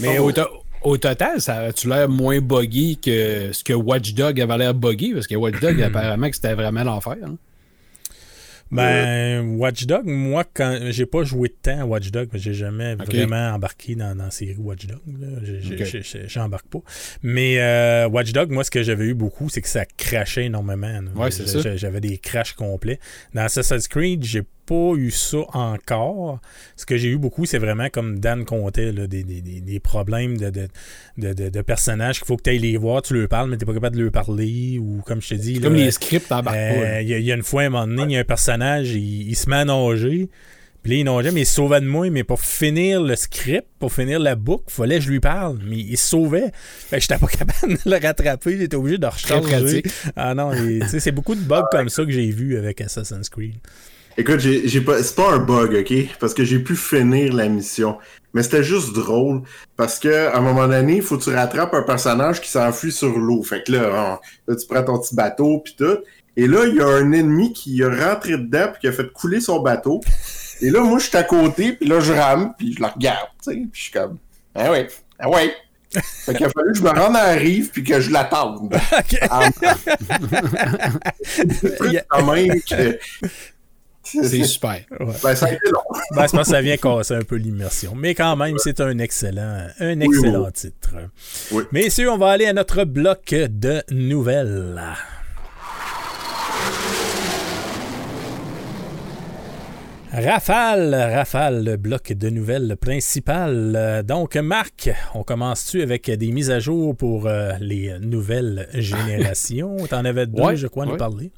Mais au, to- au total, ça a-tu l'air moins buggy que ce que Watch Dog avait l'air buggy? Parce que Watch Dog, apparemment, que c'était vraiment l'enfer. hein. Ben, Watch Dog, moi, quand j'ai pas joué de temps à Watch Dog, j'ai jamais vraiment embarqué dans, dans la série Watch Dog. là. J'ai- j'ai- Ok. j'ai- j'ai- J'embarque pas. Mais euh, Watch Dog, moi, ce que j'avais eu beaucoup, c'est que ça crachait énormément. Ouais, c'est ça. J'avais des crashs complets. Dans Assassin's Creed, j'ai pas eu ça encore. Ce que j'ai eu beaucoup, c'est vraiment comme Dan comptait, là, des, des, des, problèmes de, de, de, de personnages qu'il faut que tu ailles les voir, tu leur parles, mais tu pas capable de leur parler. Ou comme je te dis. Comme les scripts en euh, Il y, a une fois, à un moment donné, il y a un personnage, il, se met à nager. Puis là, il nageait, mais il se sauvait de moi. Mais pour finir le script, pour finir la boucle, il fallait que je lui parle. Mais il se sauvait. Fait que j'étais pas capable de le rattraper. J'étais obligé de recharger. Ah non, c'est beaucoup de bugs comme ça que j'ai vu avec Assassin's Creed. Écoute, j'ai pas, c'est pas un bug, ok? Parce que j'ai pu finir la mission. Mais c'était juste drôle. Parce que à un moment donné, il faut que tu rattrapes un personnage qui s'enfuit sur l'eau. Fait que là, là, tu prends ton petit bateau puis tout. Et là, il y a un ennemi qui est rentré dedans puis qui a fait couler son bateau. Et là, moi, je suis à côté, puis là, je rame, puis je la regarde, tu sais, puis je suis comme, ah ouais, ah ouais. Fait qu'il a fallu que je me rende à la rive, puis que je l'attende. quand même que c'est super. Ben, ça a été long. ben, je pense que ça vient casser un peu l'immersion. Mais quand même, c'est un excellent, un excellent titre. Oui. Messieurs, on va aller à notre bloc de nouvelles. Rafale, Rafale, le bloc de nouvelles principales. Donc, Marc, on commence-tu avec des mises à jour pour euh, les nouvelles générations? T'en avais deux, je crois, nous parler.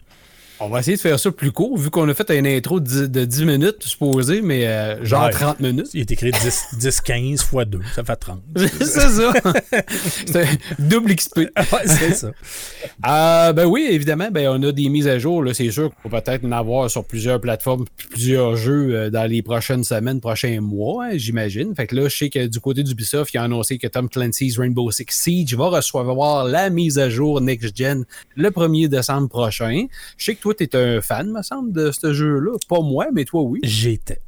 On va essayer de faire ça plus court, vu qu'on a fait une intro de 10, minutes, supposé, mais euh, genre 30 minutes. Il est écrit 10-15 fois 2, ça fait 30. c'est ça. c'est double XP. c'est ça. Euh, ben oui, évidemment, ben, on a des mises à jour. C'est sûr qu'on va peut-être en avoir sur plusieurs plateformes, plusieurs jeux euh, dans les prochaines semaines, prochains mois, hein, j'imagine. Fait que là, je sais que du côté d'Ubisoft, il a annoncé que Tom Clancy's Rainbow Six Siege va recevoir la mise à jour Next Gen le 1er décembre prochain. Je sais que toi, tu es un fan, me semble, de ce jeu-là. Pas moi, mais toi, oui. J'étais.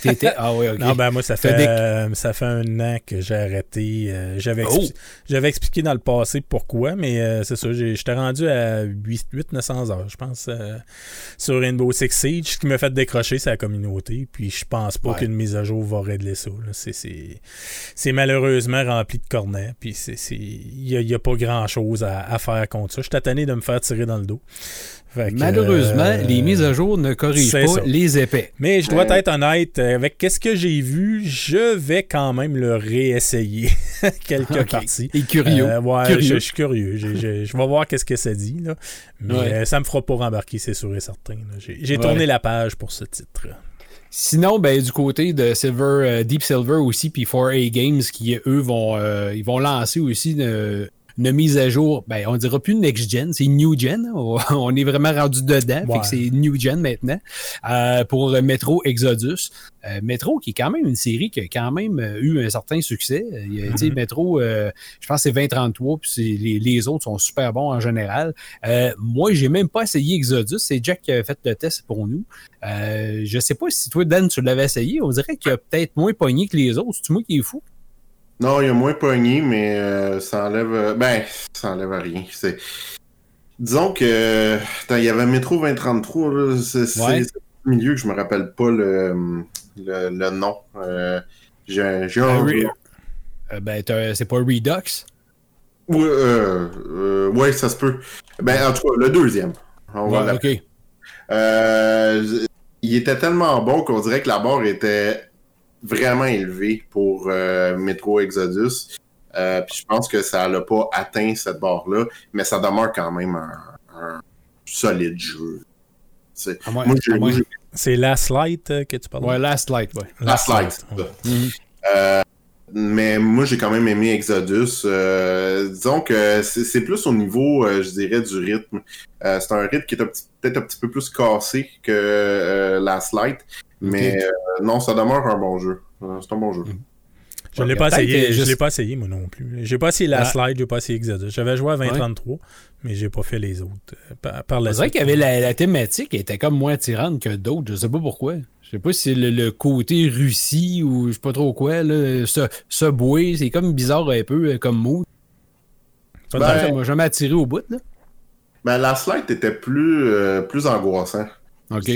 T'étais? Ah oui, ok. Non, ben moi, ça fait, euh, ça fait un an que j'ai arrêté. Euh, j'avais, oh! j'avais expliqué dans le passé pourquoi, mais euh, c'est ça, j'étais rendu à 800-900 heures, je pense, sur Rainbow Six Siege. Ce qui m'a fait décrocher, c'est la communauté. Puis je pense pas qu'une mise à jour va régler ça. C'est, malheureusement rempli de cornets. Puis il n'y a, pas grand-chose à, à, faire contre ça. Je suis tanné de me faire tirer dans le dos. Malheureusement, euh, les mises à jour ne corrigent pas les épais. Mais je dois être honnête, avec qu'est-ce que j'ai vu, je vais quand même le réessayer quelques parties. Et curieux. Euh, ouais, Je, suis curieux. Je, vais voir qu'est-ce que ça dit. Là. Mais euh, ça me fera pas rembarquer, c'est sûr et certain. J'ai tourné la page pour ce titre. Sinon, ben, du côté de Silver, Deep Silver aussi, puis 4A Games, qui eux vont, ils vont lancer aussi une mise à jour, ben, on dira plus next gen, c'est new gen. On est vraiment rendu dedans, fait que c'est new gen maintenant. Euh, pour Metro Exodus. Euh, Metro, qui est quand même une série qui a quand même euh, eu un certain succès. Il y a, mm Metro, je pense que c'est 2033, puis les, les, autres sont super bons en général. moi, j'ai même pas essayé Exodus. C'est Jack qui a fait le test pour nous. je sais pas si toi, Dan, tu l'avais essayé. On dirait qu'il a peut-être moins pogné que les autres. C'est moi qui est fou? Non, il y a moins pogné, mais euh, ça enlève. Euh, ben, ça enlève rien. C'est... Disons que. il y avait Métro 2033, c'est, c'est au milieu que je me rappelle pas le, le, nom. Euh, j'ai, j'ai un. ben, c'est pas Redux? Oui, ouais, ça se peut. Ben, en tout cas, le deuxième. ouais, ok. il était tellement bon qu'on dirait que la barre était vraiment élevé pour euh, Metro Exodus. Euh, puis je pense que ça n'a pas atteint cette barre-là, mais ça demeure quand même un, solide jeu. C'est Last Light euh, que tu parles? Ouais, Last Light, ouais. Last, Light. Mhm. mais moi, j'ai quand même aimé Exodus. disons que c'est plus au niveau, je dirais, du rythme. c'est un rythme qui est peut-être un petit peu plus cassé que Last Light, mais euh, non, ça demeure un bon jeu. Euh, c'est un bon jeu. Je ne l'ai pas essayé. Je l'ai pas essayé, moi non plus. J'ai pas essayé la ah. slide, j'ai pas essayé Exodus. J'avais joué à 2033, mais j'ai pas fait les autres. Euh, par, c'est vrai qu'il y avait la, thématique qui était comme moins tirante que d'autres. Je sais pas pourquoi. Je sais pas si c'est le, côté Russie ou je sais pas trop quoi. Là. Ce, ce bouée, c'est comme bizarre un peu comme mood. Ben, ça m'a jamais attiré au bout. Là. Ben, la slide était plus, plus angoissant. OK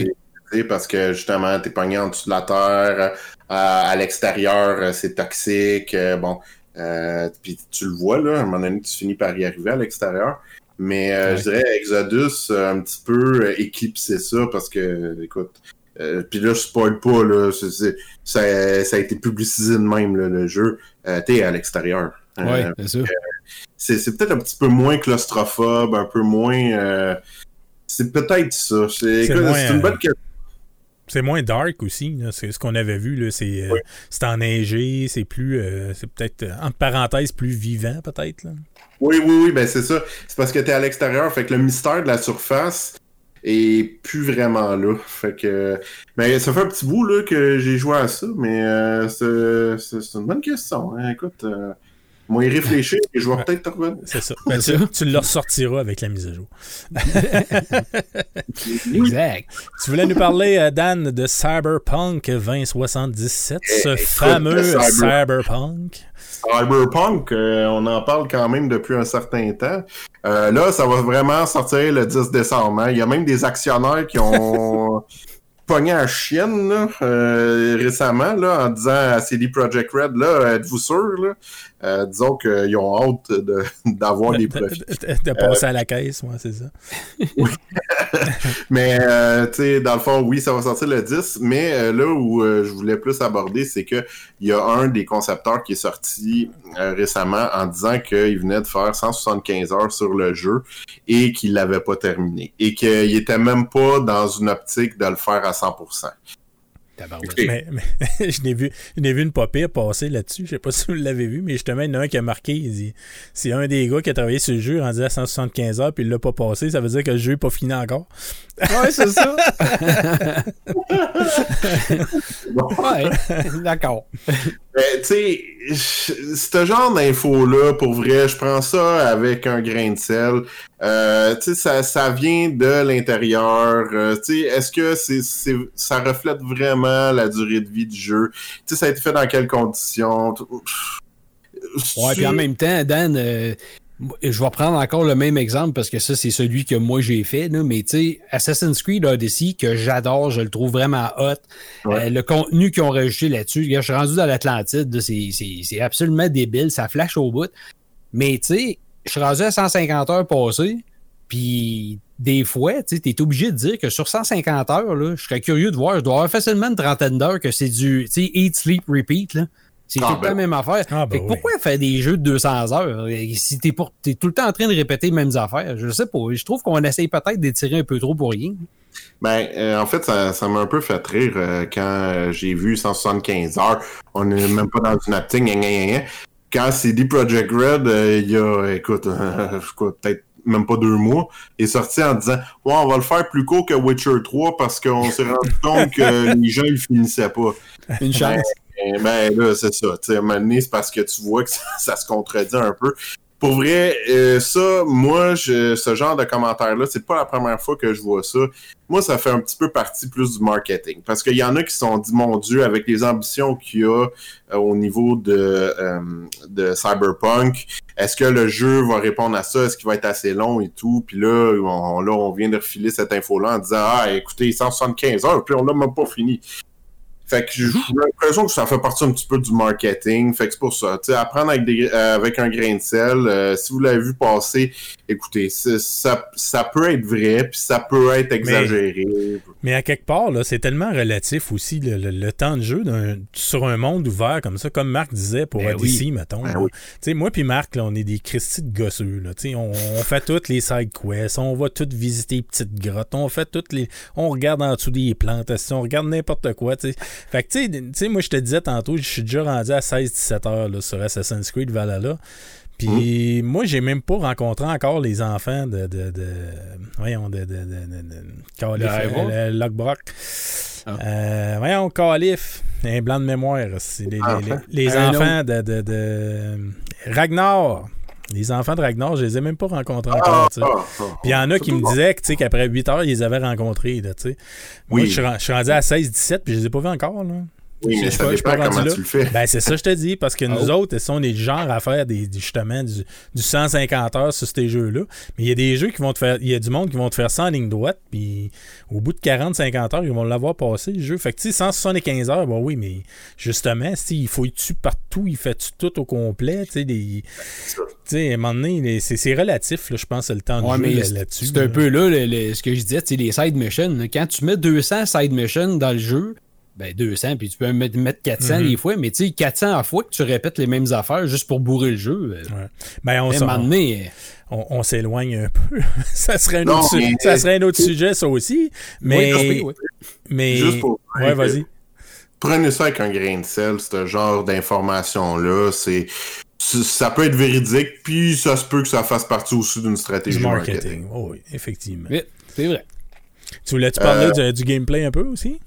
parce que justement, t'es pogné en dessous de la terre, euh, à l'extérieur, euh, c'est toxique. Euh, bon, puis tu le vois, là, à un moment donné, tu finis par y arriver à l'extérieur. Mais je dirais Exodus un petit peu éclipsé ça parce que, écoute, euh, puis là, je spoil pas, là, ça, ça a été publicisé de même, là, le jeu. Euh, T'es à l'extérieur. Euh, Ouais, c'est ça. c'est c'est peut-être un petit peu moins claustrophobe, un peu moins. euh, c'est peut-être ça. C'est une bonne euh, question. C'est moins dark aussi. C'est ce qu'on avait vu. là. C'est euh, Oui. c'est enneigé. C'est plus. euh, c'est peut-être, euh, entre parenthèses, plus vivant, peut-être. là. Oui, oui, oui, ben c'est ça. C'est parce que t'es à l'extérieur, fait que le mystère de la surface est plus vraiment là. Fait que. Mais ça fait un petit bout là que j'ai joué à ça, mais euh, c'est une bonne question. hein. Écoute, euh, moi y réfléchir et je vais peut-être te revenir. C'est ça. Ben, tu, tu le ressortiras avec la mise à jour. Exact. Tu voulais nous parler, euh, Dan, de Cyberpunk 2077, ce écoute, fameux Cyber- Cyberpunk. Cyberpunk, euh, on en parle quand même depuis un certain temps. Euh, là, ça va vraiment sortir le 10 décembre. hein. Il y a même des actionnaires qui ont pogné à chienne là, euh, récemment là, en disant à CD Projekt Red, là, êtes-vous sûr? Là? Euh, disons qu'ils ont hâte de- d'avoir des De, profits. de- de passer à la caisse, moi, c'est ça. Mais, euh, tu sais, dans le fond, oui, ça va sortir le 10, mais euh, là où je voulais plus aborder, c'est que il y a un des concepteurs qui est sorti récemment en disant qu'il venait de faire 175 heures sur le jeu et qu'il l'avait pas terminé. Et qu'il était même pas dans une optique de le faire à 100%. Mais, mais je n'ai vu, je n'ai vu une pas pire passer là-dessus. Je sais pas si vous l'avez vu, mais justement, il y en a un qui a marqué. Il dit c'est un des gars qui a travaillé sur le jeu rendu à 175 heures, puis il l'a pas passé. Ça veut dire que le jeu n'est pas fini encore. Ouais, c'est ça. ouais, d'accord. Mais, tu sais, ce genre d'infos-là, pour vrai, je prends ça avec un grain de sel. Euh, ça, ça vient de l'intérieur. Euh, est-ce que c'est, c'est, ça reflète vraiment la durée de vie du jeu? Tu sais, ça a été fait dans quelles conditions? Ouais, puis en même temps, Dan, euh, je vais prendre encore le même exemple parce que ça, c'est celui que moi j'ai fait, là, mais tu sais, Assassin's Creed Odyssey, que j'adore, je le trouve vraiment hot. Ouais. Euh, le contenu qu'ils ont rajouté là-dessus, je suis rendu dans l'Atlantide, là, c'est- c'est c'est absolument débile, ça flash au bout. Mais tu sais, je suis rendu à 150 heures passées, puis des fois, tu t'es obligé de dire que sur 150 heures, là, je serais curieux de voir, je dois avoir facilement une trentaine d'heures que c'est du, eat, sleep, repeat, là. C'est Ah, tout ben. la même affaire. Ah, ben oui. pourquoi faire des jeux de 200 heures euh, si t'es pour- t'es tout le temps en train de répéter les mêmes affaires? Je sais pas. Je trouve qu'on essaye peut-être d'étirer un peu trop pour rien. Ben, euh, en fait, ça, m'a un peu fait rire euh, quand j'ai vu 175 heures. On n'est même pas dans une optique, Quand CD Projekt Red, euh, il y a, écoute, euh, peut-être même pas deux mois, est sorti en disant Ouais, on va le faire plus court que Witcher 3 parce qu'on s'est rendu compte que les gens ils finissaient pas. Une chance. Ben, ben, là, c'est ça. Tu sais, à un moment donné, c'est parce que tu vois que ça, ça se contredit un peu. Pour vrai, euh, ça, moi, je, ce genre de commentaire-là, c'est pas la première fois que je vois ça. Moi, ça fait un petit peu partie plus du marketing. Parce qu'il y en a qui sont dit, mon Dieu, avec les ambitions qu'il y a euh, au niveau de, euh, de Cyberpunk, est-ce que le jeu va répondre à ça? Est-ce qu'il va être assez long et tout? Puis là, on, là, on vient de refiler cette info-là en disant, ah, écoutez, 175 heures, puis on l'a même pas fini. Fait que j'ai j'ai l'impression que ça fait partie un petit peu du marketing. Fait que c'est pour ça. Tu sais, apprendre avec, des, euh, avec un grain de sel. euh, si vous l'avez vu passer, écoutez, ça, ça peut être vrai, puis ça peut être exagéré. Mais à quelque part, là, c'est tellement relatif aussi le, le- le temps de jeu d'un- sur un monde ouvert comme ça, comme Marc disait pour Ben Odyssey, mettons. Ben oui. Tu sais, moi puis Marc, là, on est des Christy de gosseux. Là. Tu sais, On, on fait toutes les side quests, on va toutes visiter les petites grottes, on fait toutes les. On regarde en dessous des plantes, on regarde n'importe quoi. tu sais. Fait que tu sais, moi je te disais tantôt, je suis déjà rendu à 16-17 heures là, sur Assassin's Creed Valhalla. Puis moi, j'ai même pas rencontré encore les enfants de. de, de voyons, de. de, de, euh, Lockbrock. Ah. Euh, voyons, Calif, un blanc de mémoire. Les, les- Enfant. les- les Un enfants de, de, de- Ragnar. Les enfants de Ragnar, je les ai même pas rencontrés encore. Ah, sais. ah, ah. Puis il y en a qui me disaient qu'après 8 heures, ils les avaient rencontrés. Moi, Oui. je suis ren- je suis rendu à 16-17, puis je les ai pas vus encore. Là. Oui, mais Je ça suis pas- je dépend comment rendu tu le fais. Ben, c'est ça, que je te dis, parce que nous Oh. autres, on est du genre à faire des, justement du, du 150 heures sur ces jeux-là. Mais il y a des jeux qui vont te faire. Il y a du monde qui vont te faire ça en ligne droite, puis au bout de 40-50 heures, ils vont l'avoir passé, le jeu. Fait que, tu sais, 175 heures, bon, oui, mais justement, si il faut y tu partout, il fait tout au complet, tu sais, des. ça. Tu sais, à un moment donné, c'est c'est relatif, là, je pense, le temps Ouais, de jeu là- c'est là-dessus. c'est un là. peu là le- le- ce que je disais, tu sais, les side missions. là. Quand tu mets 200 side missions dans le jeu, ben 200, puis tu peux mettre, mettre 400 Mhm. des fois, mais tu sais, 400 à fois que tu répètes les mêmes affaires juste pour bourrer le jeu. Ouais. Ben, on, à un s'en- moment donné, on, on s'éloigne un peu. ça, serait un Non, autre, mais- ça serait un autre sujet, ça aussi. Mais. oui, mais... Juste pour Ouais, vas-y. Prenez ça avec un grain de sel, ce genre d'information-là. C'est ça peut être véridique, puis ça se peut que ça fasse partie aussi d'une stratégie Du marketing. marketing. Oh, oui, effectivement. Oui, c'est vrai. Tu voulais-tu parler Euh, du, du gameplay un peu aussi?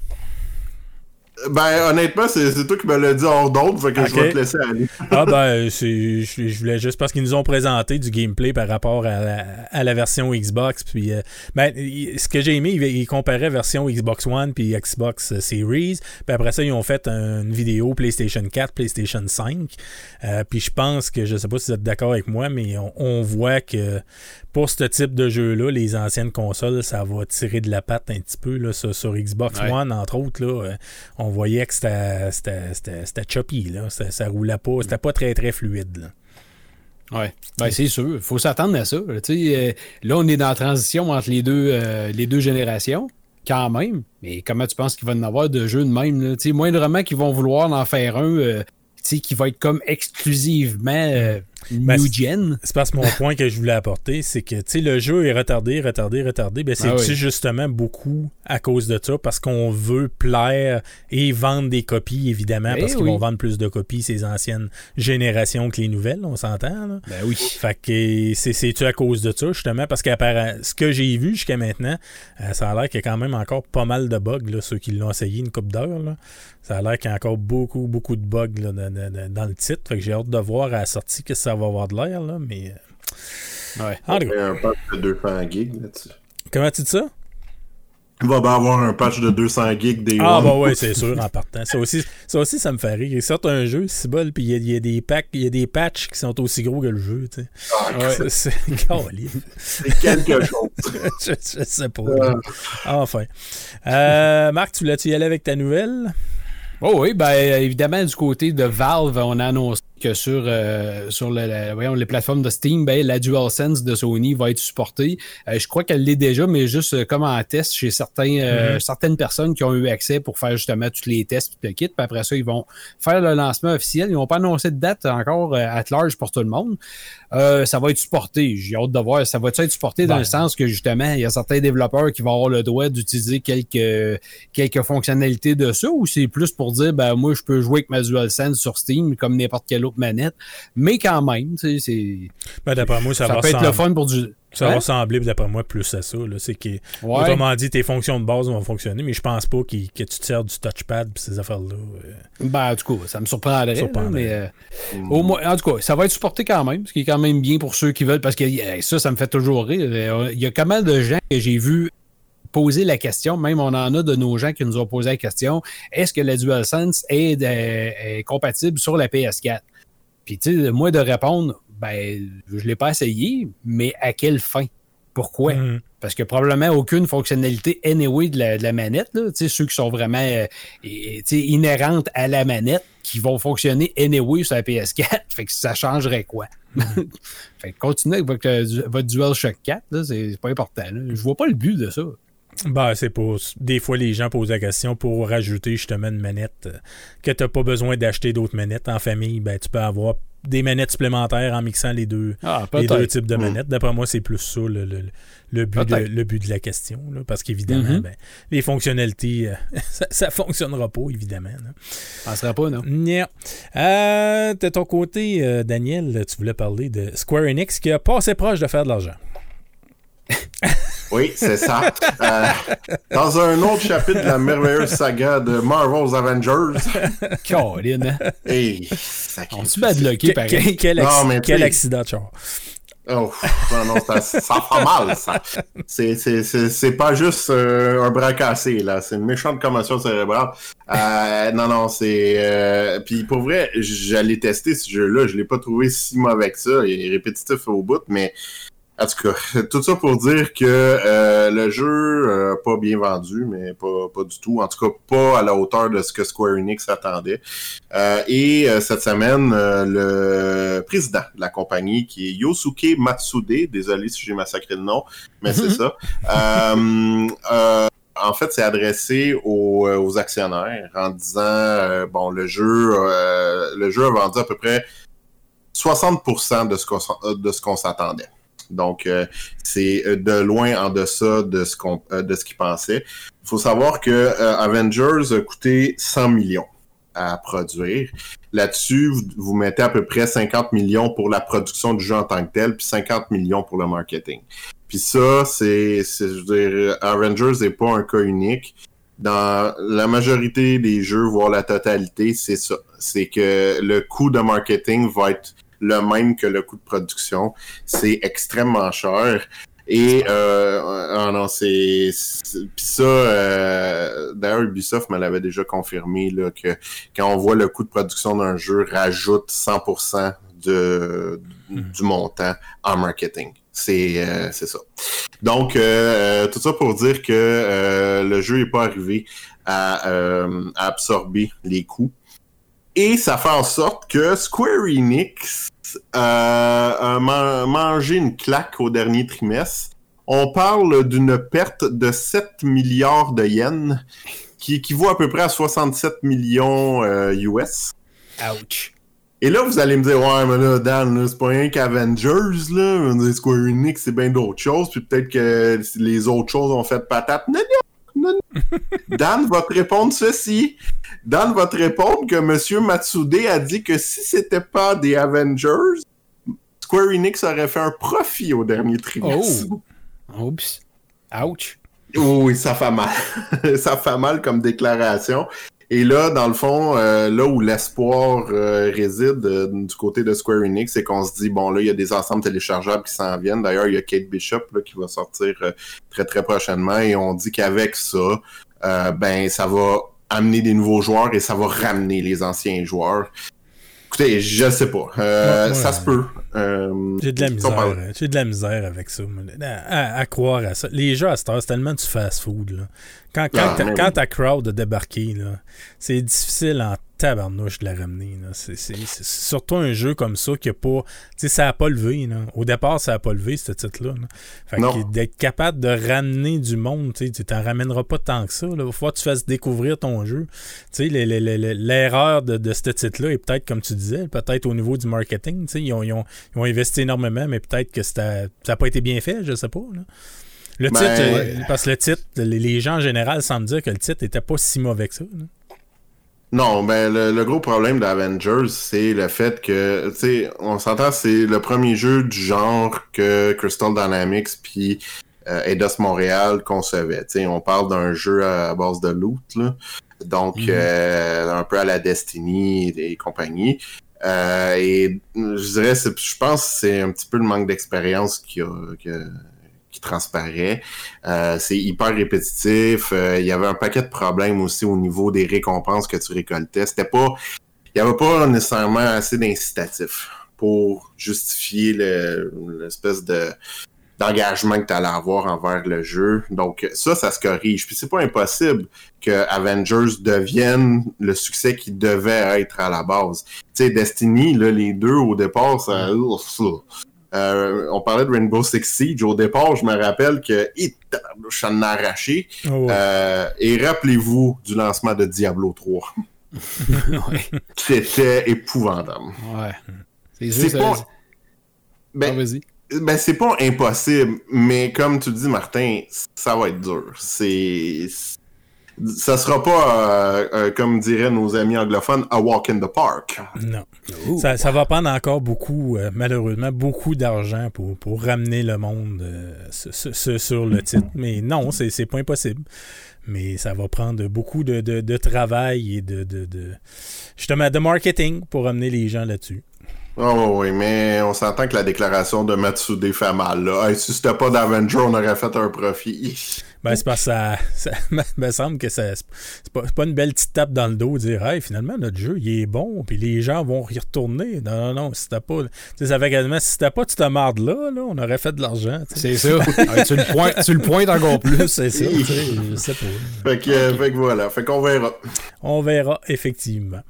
Ben, honnêtement, c'est toi qui me l'as dit hors d'autre, fait que je vais te laisser aller. Ah ben, je, je voulais juste parce qu'ils nous ont présenté du gameplay par rapport à la, à la version Xbox. Puis, euh, ben, il- ce que j'ai aimé, ils, ils comparaient version Xbox One puis Xbox Series. Puis après ça, ils ont fait une vidéo PlayStation 4, PlayStation 5. Euh, puis je pense que, je sais pas si vous êtes d'accord avec moi, mais on, on voit que pour ce type de jeu-là, les anciennes consoles, ça va tirer de la patte un petit peu là, sur, sur Xbox Ouais. One, entre autres. Là, euh, on voyait que c'était- choppy. Là. Ça, ça roulait pas. C'était pas très très fluide. Là. Ouais. Ben, c'est sûr. Il faut s'attendre à ça. euh, là, on est dans la transition entre les deux, euh, les deux générations, quand même. Mais comment tu penses qu'il va y en avoir de jeux de même? Là? Moindrement qu'ils vont vouloir en faire un euh, qui va être comme exclusivement Ben, new c'est- gen. C'est parce que mon point que je voulais apporter, c'est que le jeu est retardé, retardé, retardé. Ben, c'est Ah oui. justement beaucoup à cause de ça, parce qu'on veut plaire et vendre des copies, évidemment, Ben parce qu'ils vont vendre plus de copies ces anciennes générations que les nouvelles, on s'entend. Ben oui. Fait que c'est- c'est-tu à cause de ça, justement? Parce que ce que j'ai vu jusqu'à maintenant, euh, ça a l'air qu'il y a quand même encore pas mal de bugs, là, ceux qui l'ont essayé une coupe d'heure. Ça a l'air qu'il y a encore beaucoup, beaucoup de bugs là, dans, dans- dans le titre. Fait que j'ai hâte de voir à la sortie que ça va avoir de l'air, là, mais... euh, Ouais. en tout Il y cas, a un patch de 200 gigs là-dessus. comment tu dis ça? Il va bien avoir un patch de 200 gigs des Ah, bah ouais, c'est sûr, en partant. Ça aussi, ça aussi, ça me fait rire. Ils sortent un jeu, c'est bol, puis il y a- il y, a des packs, il y a des patchs qui sont aussi gros que le jeu, tu sais. Ah, C'est- C'est quelque chose. je, je sais pas. Enfin. Euh, Marc, tu voulais-tu y aller avec ta nouvelle? Oh oui, ben évidemment, du côté de Valve, on a annoncé que sur, euh, sur le- la- voyons, les plateformes de Steam, ben, la DualSense de Sony va être supportée. Euh, je crois qu'elle l'est déjà, mais juste euh, comme en test chez certains, Mhm. certaines personnes qui ont eu accès pour faire justement tous les tests et le kit. Puis après ça, ils vont faire le lancement officiel. Ils n'ont pas annoncé de date encore at large pour tout le monde. Ça va être supporté. J'ai hâte de voir. Ça va être supporté dans Ben. le sens que justement, il y a certains développeurs qui vont avoir le droit d'utiliser quelques, quelques fonctionnalités de ça ou c'est plus pour dire, ben, moi, je peux jouer avec ma DualSense sur Steam comme n'importe quelle autre manette. Mais quand même, tu sais, c'est, Ben, d'après moi, ça, ça, va peut être le fun pour du. ça va Hein? ressembler, d'après moi, plus à ça. là. C'est que, Ouais. autrement dit, tes fonctions de base vont fonctionner, mais je pense pas que tu te sers du touchpad pis ces affaires-là. euh. Ben, en tout cas, ça me surprendrait. Surprendrait. là, mais, euh, au moins, en tout cas, ça va être supporté quand même, ce qui est quand même bien pour ceux qui veulent, parce que ça, ça me fait toujours rire. Euh, Il y a quand même de gens que j'ai vu poser la question, même on en a de nos gens qui nous ont posé la question, est-ce que la DualSense est, est compatible sur la PS4? Puis, tu sais, moi de répondre, ben, je l'ai pas essayé, mais à quelle fin? Pourquoi? Mhm. Parce que probablement aucune fonctionnalité anyway de la, de la manette, là, ceux qui sont vraiment euh, inhérentes à la manette, qui vont fonctionner anyway sur la PS4, fait que ça changerait quoi? fait que continuez avec votre, votre DualShock 4, là, c'est c'est pas important. là. Je vois pas le but de ça. Ben, c'est pour. Des fois, les gens posent la question pour rajouter justement une manette euh, que tu n'as pas besoin d'acheter d'autres manettes. En famille, ben, tu peux avoir des manettes supplémentaires en mixant les deux, Ah, les deux types de manettes. D'après moi, c'est plus ça le, le- le but, de, le but de la question. là, parce qu'évidemment, Mhm. ben, les fonctionnalités, euh, ça ne fonctionnera pas, évidemment. Ça sera pas, non? Nya. Euh, de ton côté, euh, Daniel, tu voulais parler de Square Enix qui a passé proche de faire de l'argent. Oui, c'est ça. Euh, dans un autre chapitre de la merveilleuse saga de Marvel's Avengers, Caroline, hein? hey, On se bad lucké, Que- pareil. que- quel, Non, mais quel accident de char? Oh, non, non, ça, ça fait mal, ça. C'est, c'est, c'est, c'est pas juste euh, un bras cassé, là. C'est une méchante commotion cérébrale. Euh, non, non, c'est... Euh, puis pour vrai, j'allais tester ce jeu-là. Je l'ai pas trouvé si mauvais que ça. Il est répétitif au bout, mais en tout cas, tout ça pour dire que euh, le jeu euh, pas bien vendu, mais pas, pas du tout. En tout cas, pas à la hauteur de ce que Square Enix attendait. Euh, et cette semaine, le président de la compagnie, qui est Yosuke Matsude, désolé si j'ai massacré le nom, mais c'est ça. en fait, c'est adressé aux, actionnaires en disant bon, le jeu, le jeu a vendu à peu près 60% de ce qu'on de ce qu'on s'attendait. Donc, euh, c'est euh, de loin en deçà de ce qu'on euh, de ce qu'ils pensaient. Il faut savoir que Avengers a coûté 100 millions à produire. Là-dessus, vous, mettez à peu près 50 millions pour la production du jeu en tant que tel, puis 50 millions pour le marketing. Puis ça, c'est, je veux dire, Avengers n'est pas un cas unique. Dans la majorité des jeux, voire la totalité, c'est ça. C'est que le coût de marketing va être le même que le coût de production. C'est extrêmement cher. Et euh, ah non, c'est puis ça. Euh, D'ailleurs, Ubisoft me l'avait déjà confirmé là que quand on voit le coût de production d'un jeu rajoute 100% de hmm. du montant en marketing. C'est euh, c'est ça. Donc euh, tout ça pour dire que le jeu est pas arrivé à, à absorber les coûts. Et ça fait en sorte que Square Enix euh, a mangé une claque au dernier trimestre. On parle d'une perte de 7 milliards de yens, qui équivaut à peu près à 67 millions US. Euh, Ouch. Et là, vous allez me dire, ouais, mais là, Dan, c'est pas rien qu'Avengers, là. Square Enix, c'est bien d'autres choses. Puis peut-être que les autres choses ont fait patate. Non, non, non. Dan va te répondre ceci. Dan va te répondre que M. Matsude a dit que si c'était pas des Avengers, Square Enix aurait fait un profit au dernier trimestre. Oh. Oups. Ouch. Oui, ça fait mal. ça fait mal comme déclaration. Et là, dans le fond, euh, là où l'espoir euh, réside euh, du côté de Square Enix, c'est qu'on se dit, bon, là, il y a des ensembles téléchargeables qui s'en viennent. D'ailleurs, il y a Kate Bishop qui va sortir très, très prochainement. Et on dit qu'avec ça, ben, ça va amener des nouveaux joueurs et ça va ramener les anciens joueurs. Écoutez, je sais pas. Euh, ça se peut. Euh, j'ai de la misère. J'ai de la misère avec ça. À, croire à ça. Les jeux à cette heure, c'est tellement du fast-food. Quand, quand, ah, quand ta crowd a débarqué, c'est difficile en tabarnouche de la ramener. C'est, surtout un jeu comme ça qui a pas. Tu sais, ça a pas levé. Au départ, ça a pas levé, ce titre-là. Fait d'être capable de ramener du monde, tu t'en ramèneras pas tant que ça. Il va falloir que tu fasses découvrir ton jeu. Tu sais, l'erreur de, de ce titre-là est peut-être, comme tu disais, peut-être au niveau du marketing. Ont, ils, ont, ils ont, investi énormément, mais peut-être que ça n'a pas été bien fait, je sais pas. Le ben, titre, euh, parce que le titre, les, gens en général semblent dire que le titre était pas si mauvais que ça. Non, ben le, gros problème d'Avengers, c'est le fait que, tu sais, on s'entend, c'est le premier jeu du genre que Crystal Dynamics puis euh, Eidos Montréal concevait. Tu sais, on parle d'un jeu à, base de loot, là. donc mhm. euh, un peu à la Destiny et, compagnie. Euh, et je dirais, je pense que c'est un petit peu le manque d'expérience qui qui transparaît. Euh, c'est hyper répétitif. Euh, il y avait un paquet de problèmes aussi au niveau des récompenses que tu récoltais. C'était pas. Il n'y avait pas nécessairement assez d'incitatifs pour justifier l'espèce de d'engagement que tu allais avoir envers le jeu. Donc ça, ça se corrige. Puis c'est pas impossible que Avengers devienne le succès qui devait être à la base. Tu sais, Destiny, là, les deux au départ, ça, euh, on parlait de Rainbow Six Siege. Au départ, je me rappelle que je suis arraché. Oh, euh, et rappelez-vous du lancement de Diablo 3. C'était épouvantable. Ouais. C'est pas... Ben, ben, c'est pas impossible, mais comme tu dis, Martin, ça va être dur. C'est ça sera pas, euh, euh, comme diraient nos amis anglophones, a walk in the park. Non. Ça, ça, va prendre encore beaucoup, euh, malheureusement, beaucoup d'argent pour, pour ramener le monde sur le titre. Mais non, c'est pas impossible. Mais ça va prendre beaucoup de, de, travail et de, de, justement de marketing pour ramener les gens là-dessus. Oh oui, mais on s'entend que la déclaration de Matsude fait mal. Là. si c'était pas d'Avenger, on aurait fait un profit. Ben, c'est parce que ça, ça me semble que c'est pas, pas, une belle petite tape dans le dos de dire Hey, finalement, notre jeu, il est bon, puis les gens vont y retourner. Non, non, non, si t'as pas. Tu sais, ça fait quasiment, si t'as pas tu te marde là, là, on aurait fait de l'argent. C'est ça. tu, le pointes, tu le pointes encore plus. c'est ça. je sais pas. Fait que, fait que voilà. Fait qu'on verra. On verra, effectivement.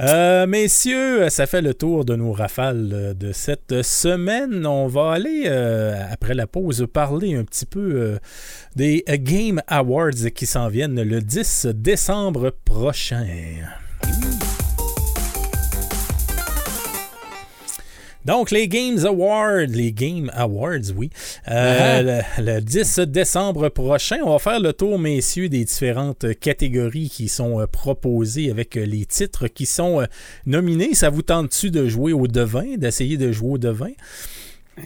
Euh, messieurs, ça fait le tour de nos rafales de cette semaine. On va aller, euh, après la pause, parler un petit peu euh, des Game Awards qui s'en viennent le 10 décembre prochain. Donc, les Games Awards, les Game Awards, oui. Euh, uh-huh. le, 10 décembre prochain, on va faire le tour, messieurs, des différentes catégories qui sont euh, proposées avec euh, les titres qui sont nominés. Ça vous tente-tu de jouer au devin, d'essayer de jouer au devin?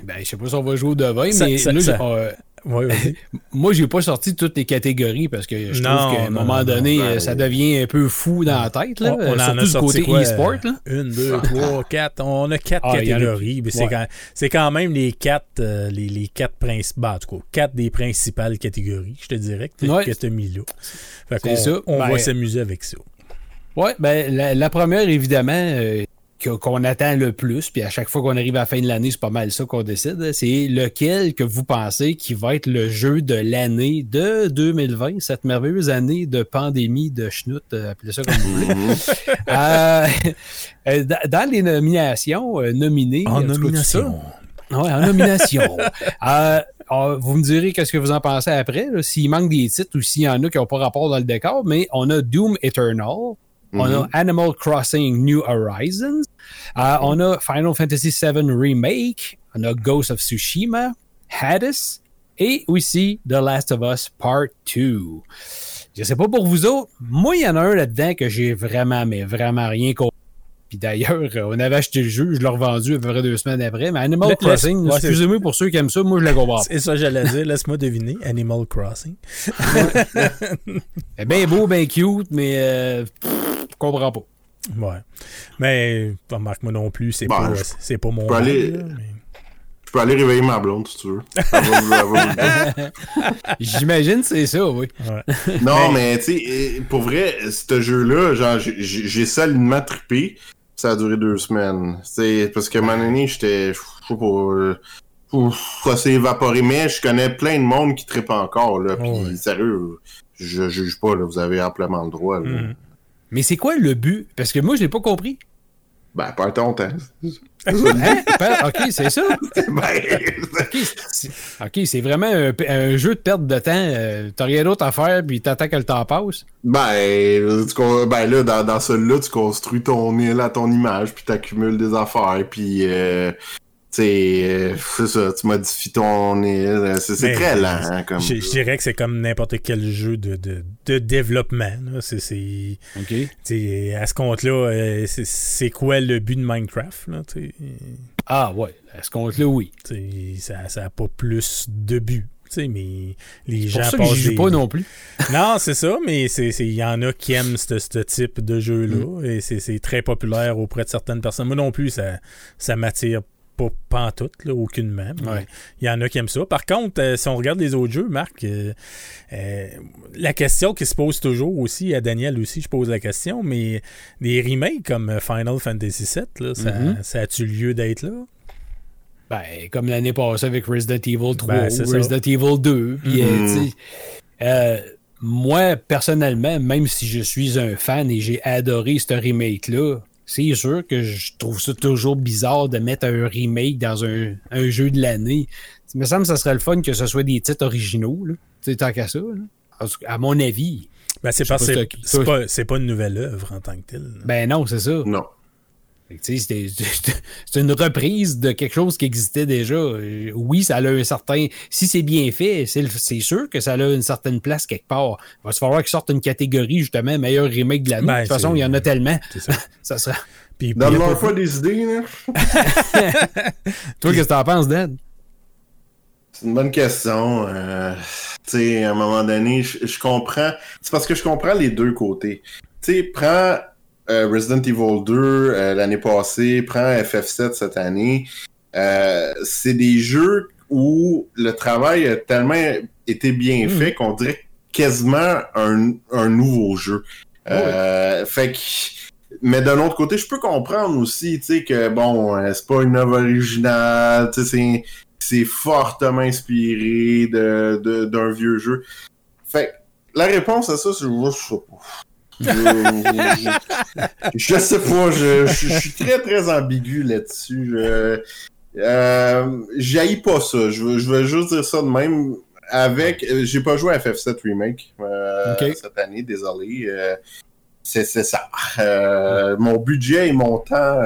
Ben, je sais pas si on va jouer au devin, mais là, Ouais, Moi, j'ai pas sorti toutes les catégories parce que je trouve qu'à un moment donné, ben ça devient un peu fou dans la tête. Là, on, en a sorti côté e-sport. Une, deux, trois, quatre. On a quatre ah, catégories. C'est quand, même les quatre, euh, les, les, quatre principales. En tout cas, quatre des principales catégories, je te dirais, que, que tu as mis là. Fait ça. On va ben, s'amuser avec ça. Oui, ben, la, première, évidemment, euh, qu'on attend le plus, puis à chaque fois qu'on arrive à la fin de l'année, c'est pas mal ça qu'on décide. C'est lequel que vous pensez qui va être le jeu de l'année de 2020, cette merveilleuse année de pandémie de schnout, euh, appelez ça comme vous voulez. Euh, euh, dans les nominations nominées. En nomination. Ouais, en nomination. vous me direz qu'est-ce que vous en pensez après, s'il manque des titres ou s'il y en a qui n'ont pas rapport dans le décor, mais on a Doom Eternal, on a mm-hmm. Animal Crossing New Horizons. Uh, on a Final Fantasy VII Remake. On a Ghost of Tsushima, Hades et aussi The Last of Us Part 2. Je sais pas pour vous autres, moi, il y en a un là-dedans que j'ai vraiment, mais vraiment rien compris. Puis d'ailleurs, on avait acheté le jeu, je l'ai revendu à peu près deux semaines après. Mais Animal Crossing, excusez-moi pour ceux qui aiment ça, moi je le comprends C'est ça, j'allais dire, laisse-moi deviner. Animal Crossing. bien beau, bien cute, mais euh, comprends pas. Ouais. Mais, remarque-moi non plus, c'est pas, c'est pas mon. Je peux, aller, je peux aller réveiller ma blonde si tu veux. J'imagine c'est ça, oui. Non, mais, tu sais, pour vrai, ce jeu-là, genre, j'ai solidement trippé. Ça a duré deux semaines. C'est parce que moment donné, j'étais. Je sais pas. Euh, ça s'est évaporé, mais je connais plein de monde qui trippe encore, là. Puis, sérieux, je juge pas, là. Vous avez amplement le droit, là. Mm. Mais c'est quoi le but? Parce que moi, je l'ai pas compris. Ben, pas ton temps. hein? Ok, c'est ça. Ben, ok, c'est vraiment un, jeu de perte de temps. Euh, t'as rien d'autre à faire, puis t'attends que le temps passe. Ben, ben là, dans, dans celui-là, tu construis ton île à ton image, puis t'accumules des affaires, puis euh, c'est ça, tu modifies ton île. C'est très lent. Hein, comme je, dirais que c'est comme n'importe quel jeu de, de, de développement. C'est, À ce compte-là, euh, c'est quoi le but de Minecraft? Là, ah ouais, à ce compte-là, oui. Ça n'a pas plus de but. mais les gens pour ça que joue pas non plus. non, c'est ça, mais il y en a qui aiment ce type de jeu-là mm. et c'est très populaire auprès de certaines personnes. Moi non plus, ça, ça m'attire pas, tout, là, aucunement. Il y en a qui aiment ça. Par contre, euh, si on regarde les autres jeux, Marc, euh, euh, la question qui se pose toujours aussi, à Daniel aussi, je pose la question, mais des remakes comme Final Fantasy VII, ça, mm-hmm. ça a-tu lieu d'être là? Ben, comme l'année passée avec Resident Evil 3 ben, ou Resident Evil 2. Mm-hmm. moi, personnellement, même si je suis un fan et j'ai adoré ce remake-là, c'est sûr que je trouve ça toujours bizarre de mettre un remake dans un, jeu de l'année. Il me semble que ça serait le fun que ce soit des titres originaux, là. tant qu'à ça. À mon avis. Ben, c'est parce que c'est pas, une nouvelle œuvre en tant que telle. Ben non, c'est ça. Non. C'est une reprise de quelque chose qui existait déjà. Oui, ça a un certain. Si c'est bien fait, c'est sûr que ça a une certaine place quelque part. Il va se falloir qu'il sorte une catégorie, justement, meilleur remake de l'année. de ben, toute façon, il y en a tellement. Ça. ça sera. Donne-leur pas des idées, là. Toi, qu'est-ce que t'en penses, Dan? C'est une bonne question. Euh, tu sais, à un moment donné, je, je comprends. C'est parce que je comprends les deux côtés. Tu sais, prends Resident Evil 2 l'année passée, prend FF7 cette année. c'est des jeux où le travail a tellement été bien hmm. fait qu'on dirait quasiment un, un nouveau jeu. Fait que mais d'un autre côté, je peux comprendre aussi, tu sais, que bon, euh, c'est pas une œuvre originale, tu sais, c'est fortement inspiré de, de, d'un vieux jeu. Fait la réponse à ça, c'est je sais pas. Je, sais pas, je, je, suis très très ambigu là-dessus. Je, euh, pas ça. Je, je vais juste dire ça de même. Avec, j'ai pas joué à FF7 Remake euh, cette année, désolé. Euh, c'est ça. Euh, mon budget et mon temps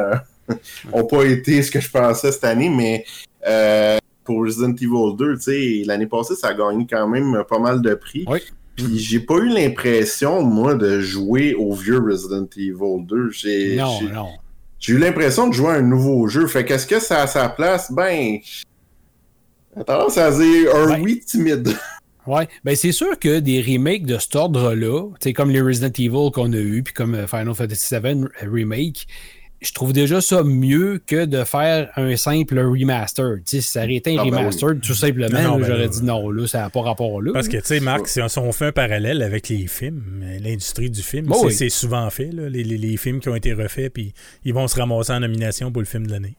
n'ont euh, pas été ce que je pensais cette année, mais euh, pour Resident Evil 2, l'année passée, ça a gagné quand même pas mal de prix. Oui. Puis j'ai pas eu l'impression, moi, de jouer au vieux Resident Evil 2. J'ai, non, non. J'ai eu l'impression de jouer à un nouveau jeu. Fait qu'est-ce que ça a sa place? Ben. Tendance à dire un ben, oui timide. Ouais, ben c'est sûr que des remakes de cet ordre-là, comme les Resident Evil qu'on a eu, puis comme euh, Final Fantasy VII Remake, je trouve déjà ça mieux que de faire un simple remaster. si ça aurait été un ah, ben remaster, tout simplement, ben j'aurais dit non, là, ça n'a pas rapport là. Parce que, tu sais, Marc, si on fait un parallèle avec les films, l'industrie du film, c'est souvent fait, là, les, les, les, films qui ont été refaits, puis ils vont se ramasser en nomination pour le film de l'année.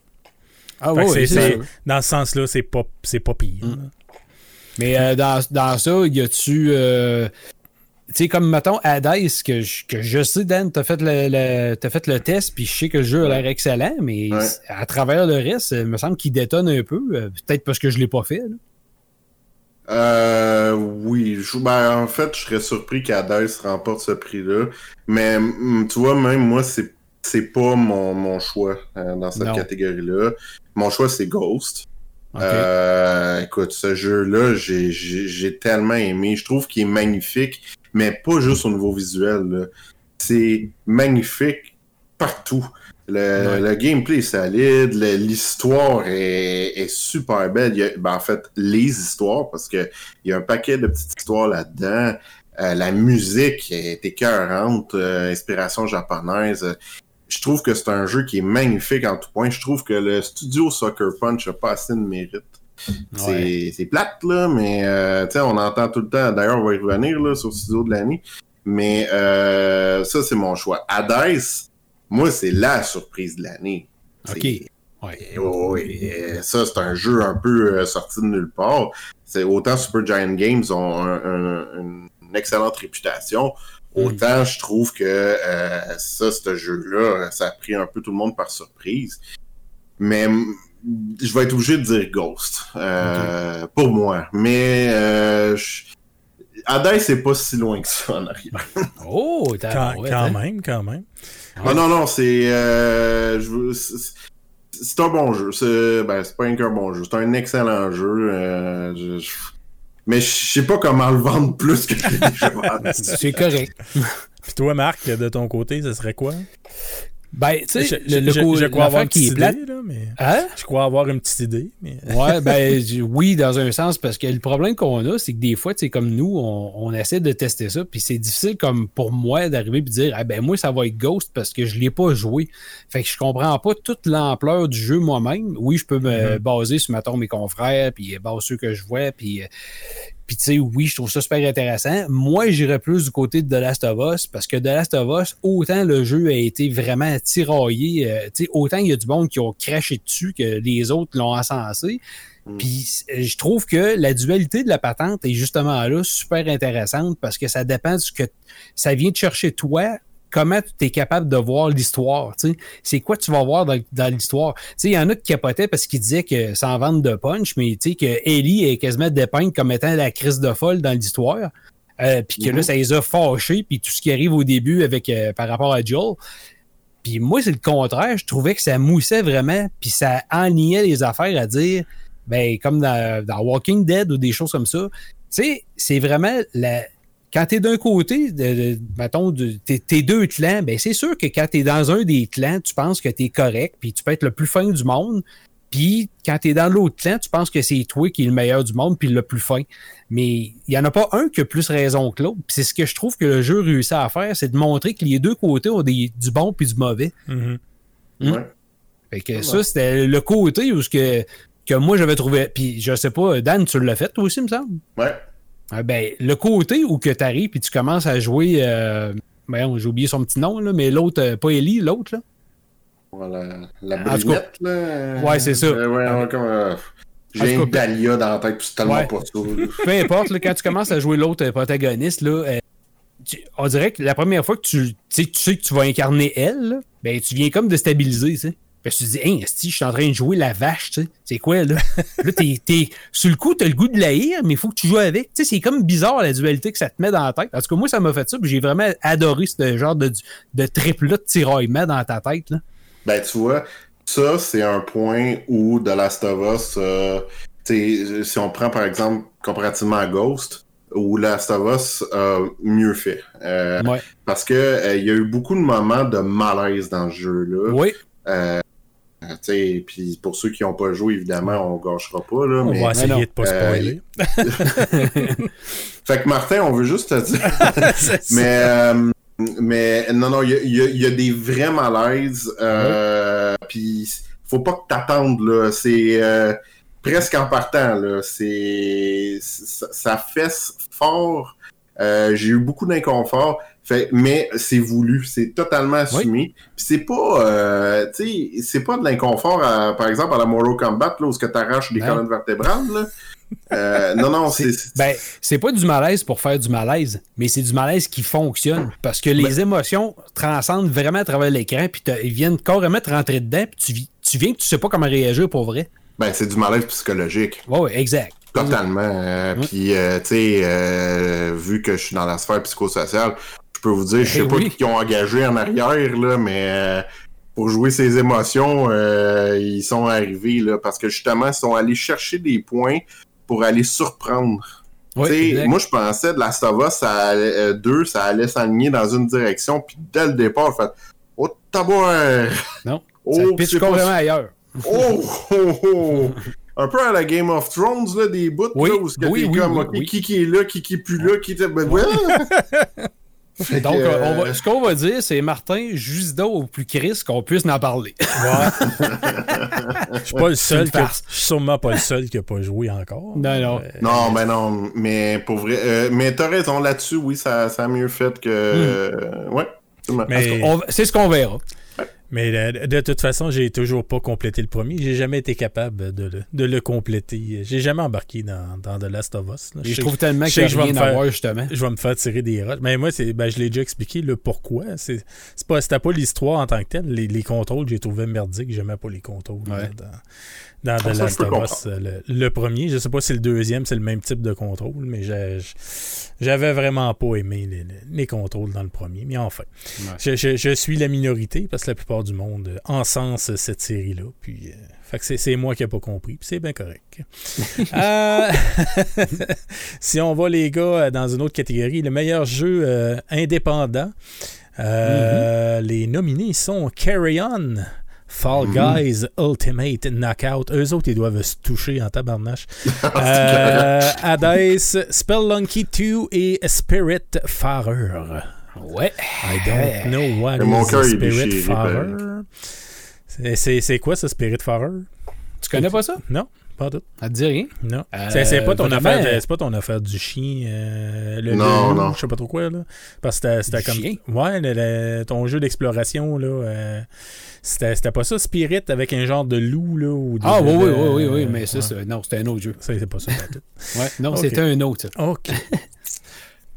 Ah oui, Dans ce sens-là, c'est pas, pas pire. Mm. Mais euh, dans, dans, ça, y a-tu. Euh, tu sais, comme mettons Hades, que je, que je sais, Dan, t'as fait le, as fait le test, puis je sais que le jeu a l'air excellent, mais à travers le reste, il me semble qu'il détonne un peu. Euh, peut-être parce que je l'ai pas fait. Euh, oui, ben, en fait, je serais surpris qu'Hades remporte ce prix-là. Mais tu vois, même moi, c'est c'est pas mon, mon choix dans cette catégorie-là. Mon choix, c'est Ghost. Euh, écoute, ce jeu-là, j'ai tellement aimé. Je trouve qu'il est magnifique, mais pas juste au niveau visuel. C'est magnifique partout. Le, gameplay est solide, l'histoire est, super belle. ben, en fait, les histoires, parce qu'il y a un paquet de petites histoires là-dedans. Euh, la musique est écœurante, euh, inspiration japonaise je trouve que c'est un jeu qui est magnifique en tout point. Je trouve que le studio Soccer Punch n'a pas assez de mérite. C'est plate, là, mais euh, on entend tout le temps. D'ailleurs, on va y revenir là, sur le studio de l'année. Mais euh, ça, c'est mon choix. Hades, moi, c'est la surprise de l'année. OK. Oui, ça, c'est un jeu un peu euh, sorti de nulle part. C'est autant Super Giant Games ont une excellente réputation. Autant je trouve que euh, ça, ce jeu-là, ça a pris un peu tout le monde par surprise. Mais je vais être obligé de dire Ghost. Euh, pour moi. Mais euh, Hades, c'est pas si loin que ça en arrière. oh, quand, quand même, quand même. Ah non, non, c'est. Euh, c'est un bon jeu. C'est ben, pas un bon jeu. C'est un excellent jeu. Euh, je, mais je sais pas comment le vendre plus que C'est correct. Puis toi, Marc, de ton côté, ce serait quoi? Ben, tu sais, le, je, crois avoir qui est plate. Là, mais... hein? Je crois avoir une petite idée. Mais... ouais, ben, oui, dans un sens, parce que le problème qu'on a, c'est que des fois, tu sais, comme nous, on, essaie de tester ça, puis c'est difficile, comme pour moi, d'arriver et de dire, ah, ben, moi, ça va être Ghost parce que je l'ai pas joué. Fait que je comprends pas toute l'ampleur du jeu moi-même. Oui, je peux me mm-hmm. baser sur, mettons, mes confrères, puis baser ceux que je vois, puis puis tu sais, oui, je trouve ça super intéressant. Moi, j'irais plus du côté de The Last of Us parce que The Last of Us, autant le jeu a été vraiment tiraillé, euh, tu sais, autant il y a du monde qui ont craché dessus que les autres l'ont encensé. Mm. Puis je trouve que la dualité de la patente est justement là super intéressante parce que ça dépend de ce que ça vient de chercher toi comment tu es capable de voir l'histoire. C'est quoi tu vas voir dans, l'histoire? Il y en a qui capotaient parce qu'ils disaient que sans vente de punch, mais que Ellie est quasiment dépeinte comme étant la crise de folle dans l'histoire. Euh, puis que là, mhm. ça les a fâchés, puis tout ce qui arrive au début avec euh, par rapport à Joel. Puis moi, c'est le contraire. Je trouvais que ça moussait vraiment, puis ça enlignait les affaires à dire, ben, comme dans, dans Walking Dead ou des choses comme ça. Tu sais, c'est vraiment la, quand tu es d'un côté, de, mettons, de, t'es, deux clans, ben c'est sûr que quand tu es dans un des clans, tu penses que tu es correct, puis tu peux être le plus fin du monde, Puis quand tu es dans l'autre clan, tu penses que c'est toi qui est le meilleur du monde puis le plus fin. Mais il n'y en a pas un qui a plus raison que l'autre. Puis c'est ce que je trouve que le jeu réussit à faire, c'est de montrer que les deux côtés ont des, du bon puis du mauvais. Mhm. Hmm. Ouais. Fait que ça, c'était le côté où ce que, que moi j'avais trouvé. Puis je sais pas, Dan, tu l'as fait toi aussi, me semble? Ouais. Ah ben, le côté où que tu arrives puis tu commences à jouer. Euh, voyons, j'ai oublié son petit nom, là, mais l'autre, euh, pas Ellie, l'autre, là? Voilà. La brunette, là. Ouais, c'est ça. Euh, ouais, ouais, comme, euh, En J'ai une Dahlia dans la tête, puis c'est tellement Ouais. pas ça. Peu importe, là, quand tu commences à jouer l'autre protagoniste, là, tu- on dirait que la première fois que tu, tu sais, tu sais que tu vas incarner elle, là, ben, tu viens comme déstabiliser, tu sais. Parce que tu te dis, hey, esti, je suis en train de jouer la vache, tu sais. C'est quoi, là? là, t'es, t'es, sur le coup, t'as le goût de l'haïr, mais il faut que tu joues avec. Tu sais, c'est comme bizarre, la dualité que ça te met dans la tête. En tout cas, moi, ça m'a fait ça, puis j'ai vraiment adoré ce genre de, de trip-là de tiraillement dans ta tête, là. Ben, tu vois, ça, c'est un point où The Last of Us, euh, si on prend par exemple comparativement à Ghost, où Last of Us a mieux fait. Euh, Ouais. Parce que euh, il y a eu beaucoup de moments de malaise dans ce jeu-là. Oui. Euh, puis pour ceux qui n'ont pas joué, évidemment, on gâchera pas, là. On mais... va essayer de pas Euh, spoiler. Fait que Martin, on veut juste te dire. Mais, euh, mais non, non, il y a, y y des vrais malaises. Euh, Puis faut pas que t'attendes. C'est euh, presque en partant, là. C'est. Ça, ça fesse fort. J'ai eu beaucoup d'inconfort. Fait, mais c'est voulu, c'est totalement assumé. Puis c'est pas, euh, tu sais, c'est pas de l'inconfort, par exemple, à la Mortal Kombat, là, où ce que t'arraches des Non. colonnes vertébrales, là. Euh, non, non, c'est... Ben, c'est pas du malaise pour faire du malaise, mais c'est du malaise qui fonctionne. Parce que les émotions transcendent vraiment à travers l'écran, puis ils viennent carrément te rentrer dedans, puis tu, vi- tu viens que tu sais pas comment réagir pour vrai. Ben, c'est du malaise psychologique. Ouais, exact. Totalement. Euh, Ouais. Puis, euh, tu sais, euh, vu que je suis dans la sphère psychosociale, peux vous dire, je sais Eh pas oui. qui ont engagé en arrière, là, mais euh, pour jouer ces émotions, euh, ils sont arrivés, là, parce que justement, ils sont allés chercher des points pour aller surprendre. Sais, moi, je pensais de la Stava, ça allait, euh, deux, ça allait s'aligner dans une direction, puis dès le départ, en fait, oh, taboire! Non, Oh, ça pitch pas- carrément ailleurs. Oh, oh, oh. Un peu à la Game of Thrones, là, des bouts, Oui, là, où oui, comme, qui qui est là, qui qui est plus là, qui était... Donc, que, euh, on euh, va- ce qu'on va dire, c'est Martin, juste au plus Chris qu'on puisse en parler. Ouais. Je suis pas le seul que, je suis sûrement pas le seul qui a pas joué encore. Non, non. Euh, Non, ben non, mais pour vrai... euh, mais t'as raison, là-dessus, oui, ça, ça a mieux fait que... euh, ouais. Mais- On va- C'est ce qu'on verra. Mais de, de toute façon, j'ai toujours pas complété le premier. J'ai jamais été capable de le, de le compléter. J'ai jamais embarqué dans, dans The Last of Us. je sais- trouve tellement je que je vais rien me à faire- voir, justement. je vais me faire tirer des roches. Mais moi, c'est, ben, je l'ai déjà expliqué le pourquoi. C'est, c'est pas, c'était pas l'histoire en tant que telle. Les, les contrôles, j'ai trouvé merdique. J'aimais pas les contrôles Ouais. là, dans, dans Ah, The ça, Last je of Us. Le, le premier, je sais pas si le deuxième, c'est le même type de contrôle, mais j'ai- j'avais vraiment pas aimé les, les- les contrôles dans le premier. Mais enfin, Ouais. je, je- je suis la minorité parce que la plupart du monde euh, encense cette série-là. Puis, euh, fait que c'est, moi qui n'ai pas compris. Puis c'est bien correct. Euh, si on va, les gars, euh, dans une autre catégorie, le meilleur jeu euh, indépendant, euh, les nominés sont Carry On. Fall Guys Ultimate Knockout. Eux autres, ils doivent se toucher en tabarnache. euh, Hades, Spelunky 2 et Spirit Farer. Ouais. I don't know what Mais mon is cœur est Spirit ben. C'est- quoi ça, Spirit Farer? Tu connais pas ça? Non, pas tout. Ça te dit rien? Non. Euh, c'est c'est pas ton affaire, de- euh, c'est pas ton affaire du chien, euh, le, Non, loup, non. je sais pas trop quoi là. Parce que c'était- comme chien? ouais, le- le- ton jeu d'exploration là, euh, c'était c'était pas ça Spirit avec un genre de loup là ou de- Ah, oui, de- oui, oui, oui, oui, euh, mais ça, ouais. c'est- non, c'était un autre jeu. Ça, c'est pas ça. pas tout. Ouais, non, c'était un autre. ça. OK.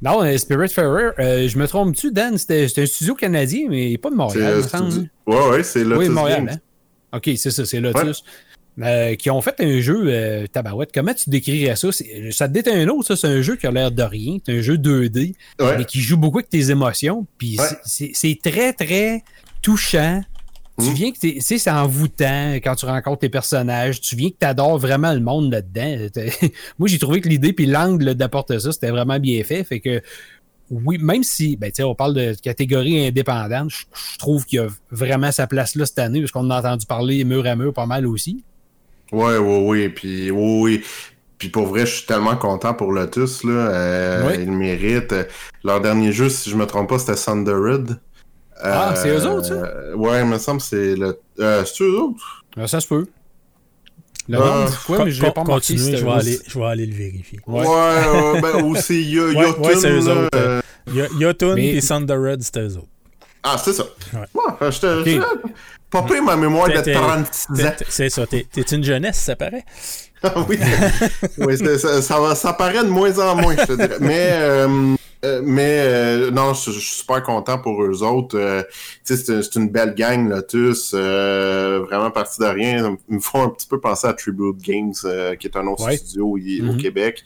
Non, euh, Spirit Ferrer, euh, je me trompe-tu, Dan? C'était un studio canadien, mais pas de Montréal, me c'est semble. Ouais, ouais, c'est Lotus Oui, Montréal, hein? OK, c'est ça, c'est Lotus. Euh, qui ont fait un jeu euh, tabarouette. Comment tu décrirais ça? Ça te dit un autre, ça. C'est un jeu qui a l'air de rien. C'est un jeu 2D, Ouais. mais qui joue beaucoup avec tes émotions. Puis Ouais. c'est très, très touchant. Tu Mm. viens que tu sais, c'est envoûtant quand tu rencontres tes personnages. Tu viens que tu adores vraiment le monde là-dedans. Moi, j'ai trouvé que l'idée puis l'angle d'apporter ça, c'était vraiment bien fait. Fait que oui, même si, ben, tu sais, on parle de catégorie indépendante, je trouve qu'il y a vraiment sa place là cette année, parce qu'on en a entendu parler mur à mur pas mal aussi. Ouais, ouais, oui. Puis, oui, oui. Puis pour vrai, je suis tellement content pour Lotus. Là. Euh. Ils le méritent. Leur dernier jeu, si je me trompe pas, c'était Thundered. Ah, c'est eux autres, ça? Euh, ouais, il me semble que c'est le. Euh, c'est eux autres? Ah, ça se peut. Le Ah, c'est quoi, mais je Con- pas c'était je vais, aller, je vais aller le vérifier. Ouais. Ouais, ouais, ben, ou c'est Ouais, Yotun, ouais, c'est eux autres. euh, Y- Yotun Mais- et Thundered, c'était eux autres. Ah, c'est ça. Ouais. Ok. j'étais- Pas pire ma mémoire de T'es- t'es- 36 ans. C'est ça, t'es une jeunesse, ça paraît? oui, oui ça, va, ça paraît de moins en moins, je te dirais. Mais, euh, euh, mais euh, non, je, je suis super content pour eux autres. Euh, c'est une belle gang, Lotus. Euh, vraiment parti de rien. Ils me font un petit peu penser à Tribute Games, qui est un autre Ouais. studio au Mhm. Québec.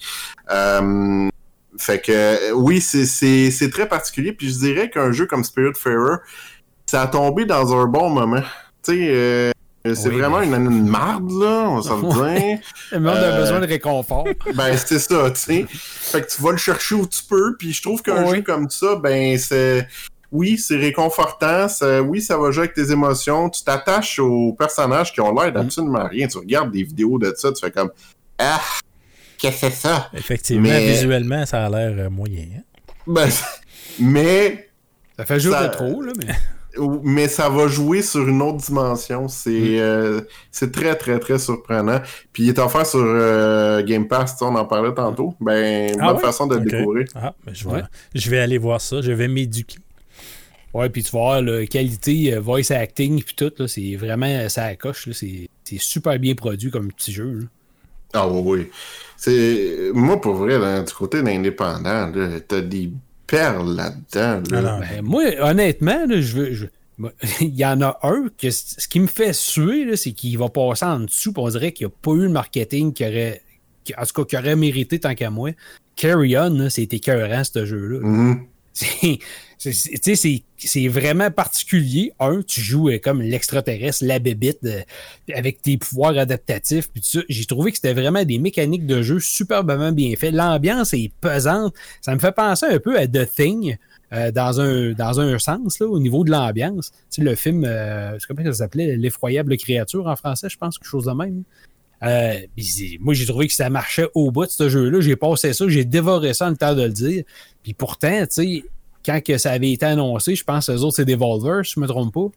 Fait que oui, c'est- très particulier. Puis je dirais qu'un jeu comme Spiritfarer, ça a tombé dans un bon moment. Tu sais, c'est Oui, vraiment mais- une, une marde, là, on va se le dire. Le monde a Euh, besoin de réconfort. Ben, c'est ça, tu sais. Fait que tu vas le chercher où tu peux, puis je trouve qu'un Oui. jeu comme ça, ben, c'est... Oui, c'est réconfortant, ça- oui, ça va jouer avec tes émotions, tu t'attaches aux personnages qui ont l'air d'absolument rien. Tu regardes des vidéos de ça, tu fais comme « Ah, qu'est-ce que c'est ça? Effectivement, Mais- visuellement, ça a l'air euh, moyen. hein? » Ben, mais... Ça fait jouer Ça- rétro, là, mais. Mais ça va jouer sur une autre dimension. C'est Mm. euh, c'est très, très, très surprenant. Puis il est offert sur euh, Game Pass, on en parlait tantôt. Ben, Ah bonne ouais? façon de le découvrir. Ah, ben, je, vais, Ouais. je vais aller voir ça, je vais m'éduquer. Ouais, puis tu vas voir la qualité euh, voice acting puis tout, là, c'est vraiment ça là, c'est c'est super bien produit comme petit jeu. là. Ah oui, oui. C'est... Moi, pour vrai, là, du côté d'indépendant, t'as des perles là-dedans. là. Ah non. Ben, moi, honnêtement, là, je veux. je- moi, Il y en a un que ce qui me fait suer, c'est qu'il va passer en dessous, puis on dirait qu'il n'y a pas eu le marketing qui aurait. qui- en tout cas, qui aurait mérité tant qu'à moi. Carry On, c'est écœurant, ce jeu-là. Mhm. C'est- c'est- vraiment particulier. Un, tu joues euh, comme l'extraterrestre, la bébite, euh, avec tes pouvoirs adaptatifs. Puis tout ça. J'ai trouvé que c'était vraiment des mécaniques de jeu superbement bien faites. L'ambiance est pesante. Ça me fait penser un peu à The Thing. euh, dans un dans un sens là, au niveau de l'ambiance. Le film, comment ça s'appelait, l'effroyable créature en français, je pense, quelque chose de même. Euh, moi, j'ai trouvé que ça marchait au bout de ce jeu-là. J'ai passé ça, j'ai dévoré ça en le temps de le dire. Puis pourtant, tu sais, quand que ça avait été annoncé, je pense que les autres, c'est Devolver, si je me trompe pas.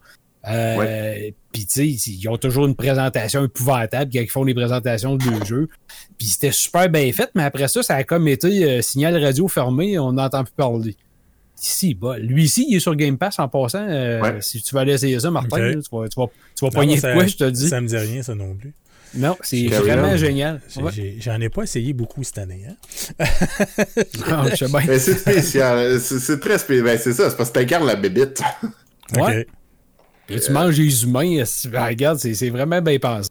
Euh, Puis tu sais, ils ont toujours une présentation épouvantable quand ils font des présentations de jeux. Puis c'était super bien fait, mais après ça, ça a comme été euh, signal radio fermé, on n'entend plus parler. Si, bah, lui ici, il est sur Game Pass en passant. euh, Ouais. Si tu vas aller essayer ça, Martin, là, tu vas, tu vas, tu vas Non, pogner ça- de quoi, je te dis? Ça me dit rien, ça non plus. Non, c'est vraiment on. génial. Ouais. J'en ai pas essayé beaucoup cette année. Hein? Ah, je sais bien. Mais c'est spécial. c'est très spécial. Ben, c'est ça, c'est parce que t'incarnes la bébite. Ouais. Puis tu manges les humains, si- ben, regarde, c'est vraiment bien pensé.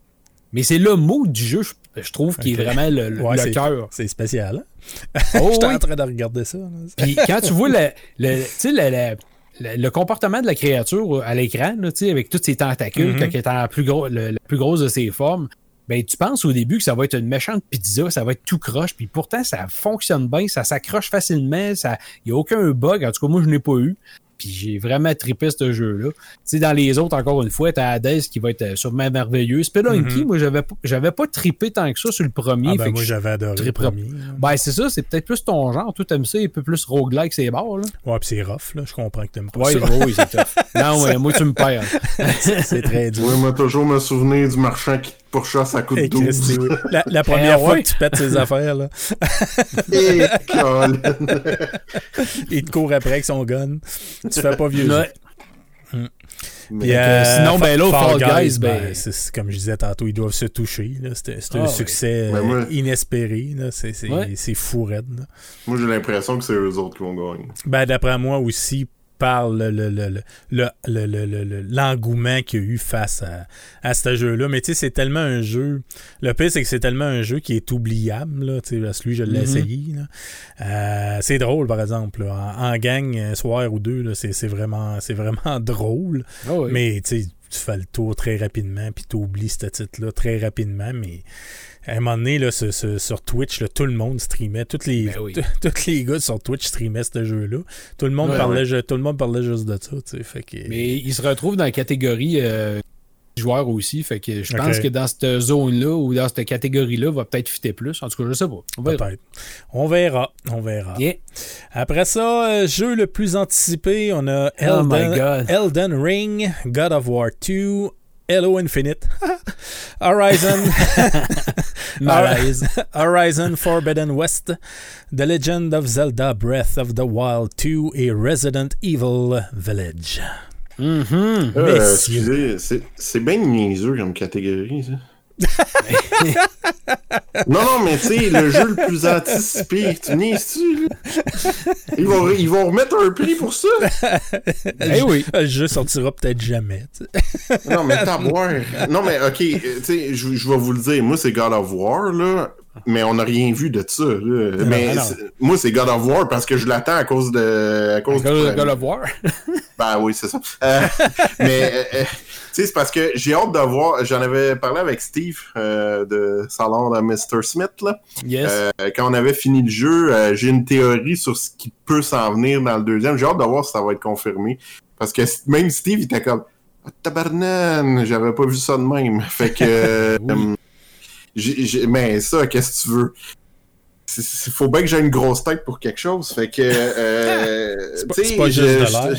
Mais c'est le mot du jeu, je, je trouve, qui est vraiment le, le- Ouais, le c'est- cœur. C'est spécial. Hein? Oh, J'étais oui. en train de regarder ça. Puis quand tu vois le, le, tu sais, le, le- le- le comportement de la créature à l'écran, là, tu sais, avec tous ses tentacules, Mhm. quand elle est en plus gros, le- la plus grosse de ses formes, ben, tu penses au début que ça va être une méchante pizza, ça va être tout croche, puis pourtant, ça fonctionne bien, ça s'accroche facilement, ça, n'y a aucun bug, en tout cas, moi, je n'ai pas eu. Puis j'ai vraiment trippé ce jeu-là. Tu sais, dans les autres, encore une fois, t'as Hades qui va être euh, sûrement merveilleux. Spelunky, Mhm. moi, j'avais pas, j'avais pas trippé tant que ça sur le premier. Ah, ben, fait que moi, j'avais adoré le premier. Ben, c'est ça, c'est peut-être plus ton genre. Toi, t'aimes ça un peu plus roguelike, c'est barres, là. Ouais, puis c'est rough, là. Je comprends que t'aimes pas Ouais, ça. oui, c'est tough. Non, mais moi, tu me perds. c'est très dur. Oui, moi, toujours me souvenir du marchand qui te pourchasse à coup de Hey, Chris, 12. c'est- oui. La, la première Eh, fois ouais. que tu pètes ses affaires, là, Et Colin. il te court après avec son gun. Tu fais pas vieux. Ouais. Mais- Puis, euh, sinon, ben, l'autre, Fall Fall Guys, Guys, ben, ben- c'est c'est comme je disais tantôt, ils doivent se toucher. là. C'était c'était Ah, un succès moi- inespéré. là. C'est c'est- Ouais. c'est fou raide. là. Moi, j'ai l'impression que c'est eux autres qui vont gagner. Ben, d'après moi aussi, par le, le, le, le, le- le- le- le- le- l'engouement qu'il y a eu face à, à ce jeu-là. Mais tu sais, c'est tellement un jeu. Le pire, c'est que c'est tellement un jeu qui est oubliable. Là, tu sais, parce que lui, je l'ai Mhm. essayé. Euh, c'est drôle, par exemple. là. En, en gang, un soir ou deux, là, c'est, c'est vraiment, c'est vraiment drôle. Ah oui. Mais tu sais, tu fais le tour très rapidement, puis tu oublies ce titre-là très rapidement. Mais à un moment donné, là, ce- ce- sur Twitch, là, tout le monde streamait. Tous les, Ben oui. tous les gars sur Twitch streamaient ce jeu-là. Tout le monde, Ouais, parlait, ouais. tout le monde parlait juste de ça. tu sais, Fait que, Mais il se retrouve dans la catégorie euh, joueurs aussi. Fait que je pense que dans cette zone-là ou dans cette catégorie-là, va peut-être fitter plus. En tout cas, je sais pas. On verra. On verra. On verra. Yeah. Après ça, euh, jeu le plus anticipé, on a Oh Elden, Ring, God of War 2, Halo Infinite, Horizon. Horizon Forbidden West, The Legend of Zelda Breath of the Wild 2 et Resident Evil Village. Mhm. Euh, excusez, c'est- c'est bien niaiseux comme catégorie, ça. non, non, mais tu sais, le jeu le plus anticipé, tu niaises-tu? Ils vont, ils vont remettre un prix pour ça? Eh oui. Le jeu sortira peut-être jamais. Non, mais t'as boire. Non, mais ok, euh, tu sais, je je vais vous le dire, moi, c'est God of War, là, mais on n'a rien vu de ça, là. mais moi, c'est God of War parce que je l'attends à cause de. À cause God of War? Ben oui, c'est ça. Euh, mais, euh, euh, tu sais, c'est parce que j'ai hâte de voir. J'en avais parlé avec Steve euh, de Salon de Mr. Smith, là. Yes. Euh, quand on avait fini le jeu, euh, j'ai une théorie sur ce qui peut s'en venir dans le deuxième. J'ai hâte de voir si ça va être confirmé. Parce que même Steve, il était comme Ah, Tabarnan, j'avais pas vu ça de même. Fait que. euh, Oui. J'ai- mais ça, qu'est-ce que tu veux? Il faut bien que j'ai une grosse tête pour quelque chose. Fait que. Euh, C'est pas- juste de l'air.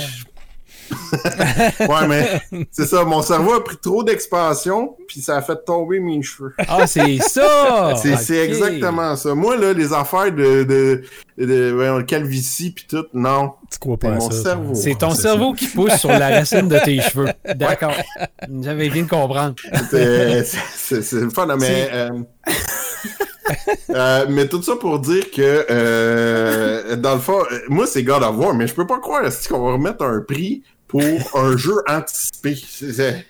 Ouais, mais c'est ça. Mon cerveau a pris trop d'expansion, puis ça a fait tomber mes cheveux. Ah, c'est ça! C'est exactement ça. Moi, là, les affaires de, de, de, calvitie puis tout, non. Tu crois C'est pas à mon ça, cerveau. C'est ton ça. cerveau qui pousse sur la racine de tes cheveux. D'accord. J'avais bien de comprendre. C'est le fun, mais... euh, euh, mais tout ça pour dire que, euh, dans le fond, moi, c'est God of War, mais je peux pas croire qu'on va remettre un prix pour un jeu anticipé. C'est-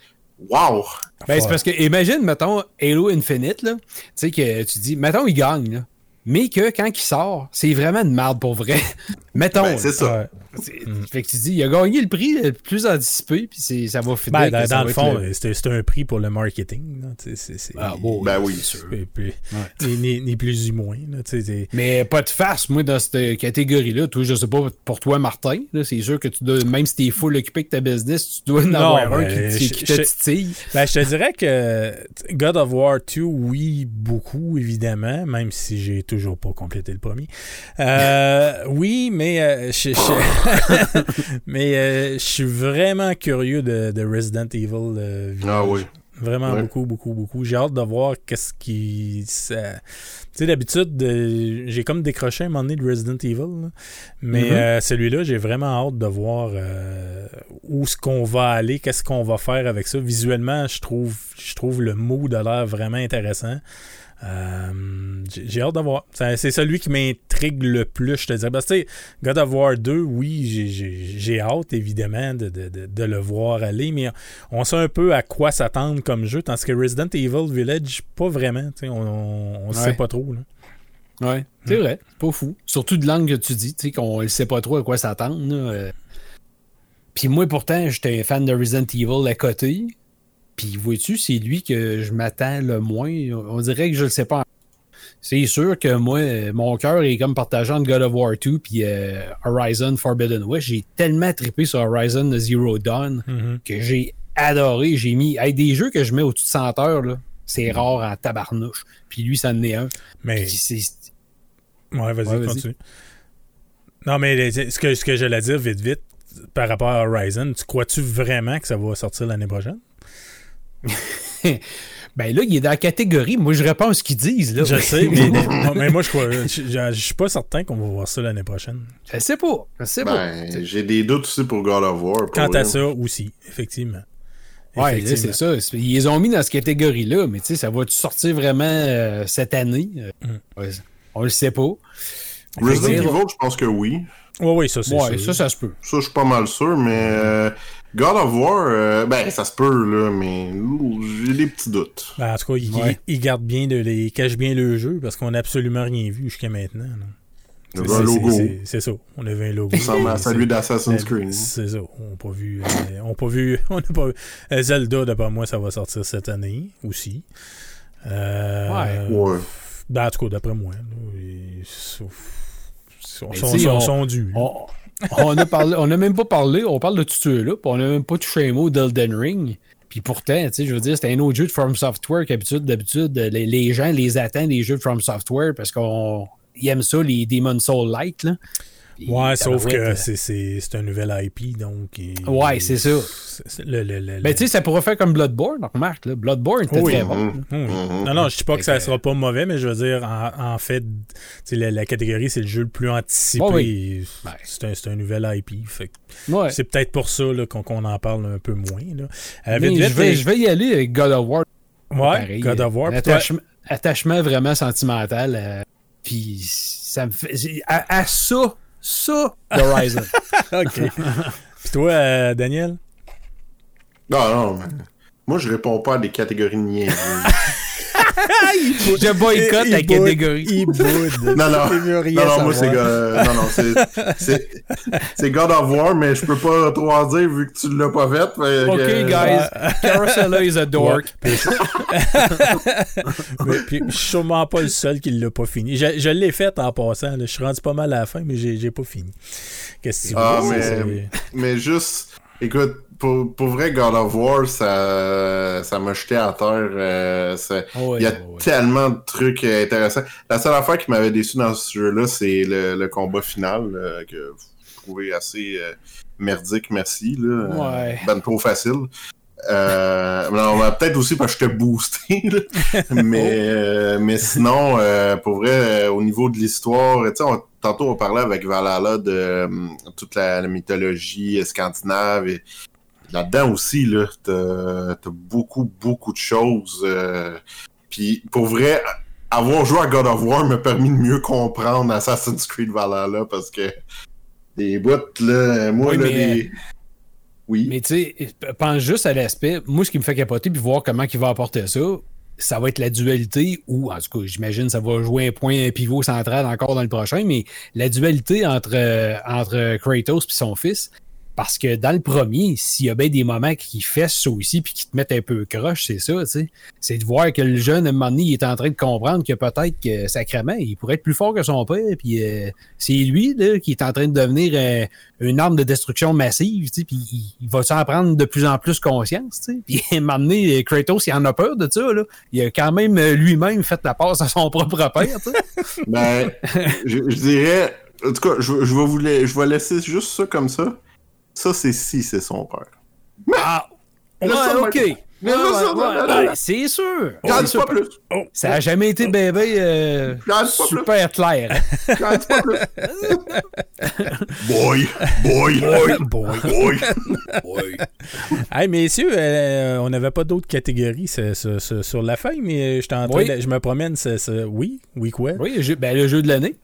Wow! Ben, c'est parce que, imagine, mettons, Halo Infinite, là, tu sais, que tu dis, mettons, il gagne, là, mais que quand il sort, c'est vraiment une merde pour vrai. mettons. Ben, c'est ça. Ouais. C'est- Fait que tu dis, il a gagné le prix le plus anticipé, puis c'est- ça va finir. Ben, dans, ça dans va le fond, c'était c'était un prix pour le marketing. là. Tu sais, c'est- c'est- Ah, bon, Ben oui. c'est sûr. Puis- ni, plus ni moins. là. C'est- Mais pas de face, moi, dans cette catégorie-là. Toi, je sais pas, pour toi, Martin, là, c'est sûr que tu dois, même si t'es full occupé avec ta business, tu dois en Non, avoir un ben, qui, je- qui te titille. Ben, je te dirais que God of War 2, oui, beaucoup, évidemment, même si j'ai toujours pas complété le premier. Euh, oui, mais euh, je, je- mais euh, je suis vraiment curieux de, de Resident Evil. euh. Ah oui. Vraiment Ouais. beaucoup, beaucoup, beaucoup. J'ai hâte de voir qu'est-ce qui. ça- Tu sais, d'habitude, euh, j'ai comme décroché un moment donné de Resident Evil. là. Mais Mhm. euh, celui-là, j'ai vraiment hâte de voir euh, où est-ce qu'on va aller, qu'est-ce qu'on va faire avec ça. Visuellement, je trouve, je trouve le mood a l'air vraiment intéressant. Euh, j'ai hâte de voir. Ça- C'est celui qui m'intrigue le plus, je te dirais. Parce que, God of War 2, oui, j'ai- hâte, évidemment, de, de- de- le voir aller, mais on sait un peu à quoi s'attendre comme jeu, tandis que Resident Evil Village, pas vraiment. On ne Ouais. sait pas trop. Là. Ouais, c'est vrai, c'est pas fou. Surtout de langue que tu dis, tu sais, qu'on ne sait pas trop à quoi s'attendre. euh. Puis moi, pourtant, j'étais un fan de Resident Evil à côté. Puis vois-tu, c'est lui que je m'attends le moins. On dirait que je le sais pas. C'est sûr que moi, euh, mon cœur est comme partagé entre God of War 2 puis euh, Horizon Forbidden West. J'ai tellement trippé sur Horizon Zero Dawn Mhm. que j'ai adoré. J'ai mis hey, des jeux que je mets au-dessus de 100 heures, là. C'est rare en tabarnouche. Puis lui, ça en est un. Mais, Puis ouais, vas-y, Ouais, continue. Non, mais les- ce que, ce que j'allais dire vite, vite, par rapport à Horizon, tu crois-tu vraiment que ça va sortir l'année prochaine? Ben là, il est dans la catégorie. Moi, je réponds à ce qu'ils disent. Là. Je sais, mais, moi- mais moi, je crois. Je, je- je suis pas certain qu'on va voir ça l'année prochaine. Je sais pas. Je sais pas. Ben, j'ai des doutes aussi pour God of War. Quant à ça aussi, effectivement. Ouais, c'est ça. Ils les ont mis dans cette catégorie-là, mais tu sais, ça va sortir vraiment euh, cette année? Euh, Mm. ouais, on le sait pas. Resident Evil, je pense que oui. Oui, oui, ça, c'est Ouais, sûr. ça, ça se peut. Ça, je suis pas mal sûr, mais euh, God of War, euh, ben, ça se peut, là, mais j'ai des petits doutes. Ben, en tout cas, ils Ouais. ils gardent bien, de, ils cachent bien le jeu parce qu'on n'a absolument rien vu jusqu'à maintenant. Il C'est- avait un logo. c'est- C'est ça. On avait un logo. Ça ressemble à C'est- celui d'Assassin's Creed. C'est ça. On n'a pas vu. euh, on n'a pas vu. On n'a pas vu. euh, Zelda, d'après moi, ça va sortir cette année aussi. Euh, Ouais. ben, en tout cas, d'après moi. ils sont, sont, sont, sont- on- sont dus. là. On, on a parlé, on a même pas parlé, on parle de tout ça là, on a même pas touché un mot d'Elden Ring. Puis pourtant, tu sais, je veux dire, c'était un autre jeu de From Software qu'habitude, d'habitude, les, gens les attendent, les jeux de From Software, parce qu'on aiment ça, les Demon Soul Light, là. Ouais, sauf que tabarouette, c'est- c'est c'est un nouvel IP, donc. Ouais, c'est ça. le- le- le- Ben, tu sais, ça pourrait faire comme Bloodborne, donc, remarque, là. Bloodborne, c'était Oui. très bon. Mhm. Mhm. Non, non, je dis pas que ça sera pas mauvais, mais je veux dire, en, en fait, tu sais, la, la catégorie, c'est le jeu le plus anticipé. C'est un, c'est un nouvel IP. Fait que Ouais. C'est peut-être pour ça là, qu'on qu'on en parle un peu moins. Là. Euh, Mais vite, je, vais, je vais y aller avec God of War. Ouais, pareil. God of War. Attachement, attachement vraiment sentimental. euh, puis ça me fait. c'est- À, à ça, ça, Horizon. OK. Puis toi, euh, Daniel? Non, non, moi, je réponds pas à des catégories de niaiseries. je boycotte la catégorie. Il boude. Non, non. Non, non, moi, c'est savoir. euh, non, non, c'est- c'est c'est God of War, mais je peux pas trop en dire vu que tu l'as pas fait. fait Ok, que- guys. Carosella is a dork. Ouais. Mais puis, je suis sûrement pas le seul qui l'a pas fini. Je, je l'ai fait en passant. là. Je suis rendu pas mal à la fin, mais j'ai j'ai pas fini. Qu'est-ce que tu Ah, veux? mais- c'est- Mais juste, écoute, pour, pour vrai, God of War, ça ça m'a jeté à terre. euh, ça- Ouais, Il y a tellement de trucs euh, intéressants. La seule affaire qui m'avait déçu dans ce jeu-là, c'est le, le combat final euh, que je trouvais assez euh, merdique, merci. Là. Ouais. Ben trop facile. Euh, ben, peut-être aussi parce que j'étais boosté. là. mais, euh, mais sinon, euh, pour vrai, euh, au niveau de l'histoire, tu sais, on- tantôt on parlait avec Valhalla de euh, toute la, la mythologie scandinave et là-dedans aussi, là, t'as t'as beaucoup, beaucoup de choses. euh, puis pour vrai, avoir joué à God of War m'a permis de mieux comprendre Assassin's Creed Valhalla parce que des bouts, là, moi, Oui, là, mais- des... Oui. Mais tu sais, pense juste à l'aspect. Moi, ce qui me fait capoter, puis voir comment il va apporter ça, ça va être la dualité, ou en tout cas, j'imagine ça va jouer un point un pivot central encore dans le prochain, mais la dualité entre, euh, entre Kratos et son fils. Parce que dans le premier, s'il y a bien des moments qui fessent ça aussi puis qui te mettent un peu croche, c'est ça, tu sais. C'est de voir que le jeune, à il est en train de comprendre que peut-être que, sacrément, il pourrait être plus fort que son père, puis euh, c'est lui, là, qui est en train de devenir euh, une arme de destruction massive, tu sais, puis il, va s'en prendre de plus en plus conscience, tu sais. Puis à Kratos, il en a peur de ça, là. Il a quand même euh, lui-même fait la passe à son propre père, tu. Ben, je, dirais. En tout cas, je, je vais vous je vais laisser juste ça comme ça. Ça, c'est si c'est son père. Ah! Ouais, ça de ok. Ouais, ouais, ouais, c'est sûr. J'en dis pas plus. Ça a jamais été bébé euh, J'en dis pas plus. super clair. J'en dis pas plus. boy, boy, boy, Boy. boy. Hey, messieurs, euh, on n'avait pas d'autres catégories ce- ce- ce- sur la feuille, mais j'étais en train Oui. de- je me promène. oui, oui quoi? Oui, le jeu, ben, le jeu de l'année.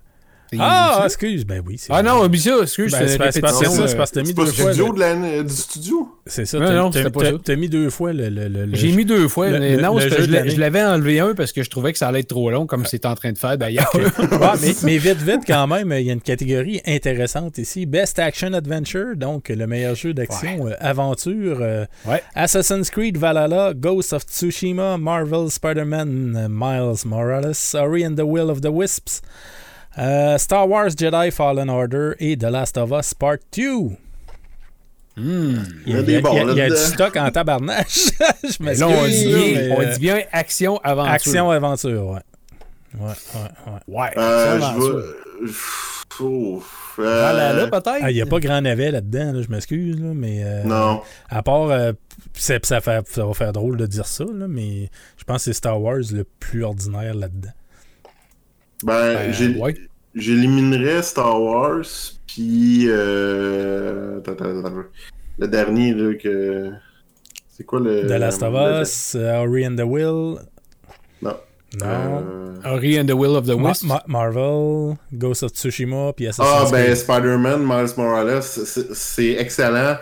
Ah, excuse, ben oui. c'est ah non, oublie ça, excuse, Ben, c'est répétition. c'est ça, euh, c'est parce que t'as mis deux fois. studio le- de la- du studio? C'est ça, Non, t'as- mis deux fois le. le- le- le- J'ai mis deux fois. le- mais le- non, je l'avais enlevé un parce que je trouvais que ça allait être trop long, comme c'est en train de faire d'ailleurs. Mais, mais vite, vite, quand même, il y a une catégorie intéressante ici. Best Action Adventure, donc le meilleur jeu d'action euh, aventure. euh, Ouais. Assassin's Creed Valhalla, Ghost of Tsushima, Marvel Spider-Man, euh, Miles Morales, Ori and the Will of the Wisps, euh, Star Wars Jedi Fallen Order et The Last of Us Part 2. Hmm. Il y a, Il y a des il y a- bons il y a du stock en tabarnache. Je Mais là, on dit, mais, on euh, dit bien action aventure. Action aventure, ouais. Ouais, ouais, ouais. Ouais, Euh, action je euh, Voilà, là, peut-être? Ah, Il n'y a pas grand navet là-dedans, là, je m'excuse, là, mais. euh, Non. À part, euh, c'est- ça, fait- ça va faire drôle de dire ça, là, mais je pense que c'est Star Wars le plus ordinaire là-dedans. Ben, Ben, ouais. j'éliminerais Star Wars, puis. Euh... attends, attends, attends. Le dernier, là, que. C'est quoi le. The Last of le- Us, Ori and the Will. Non. Non. Euh, Ori and the Will of the Ma-. Ma- Marvel, Ghost of Tsushima, puis Ah, Assassin's ben, Creed. Spider-Man, Miles Morales, c'est excellent,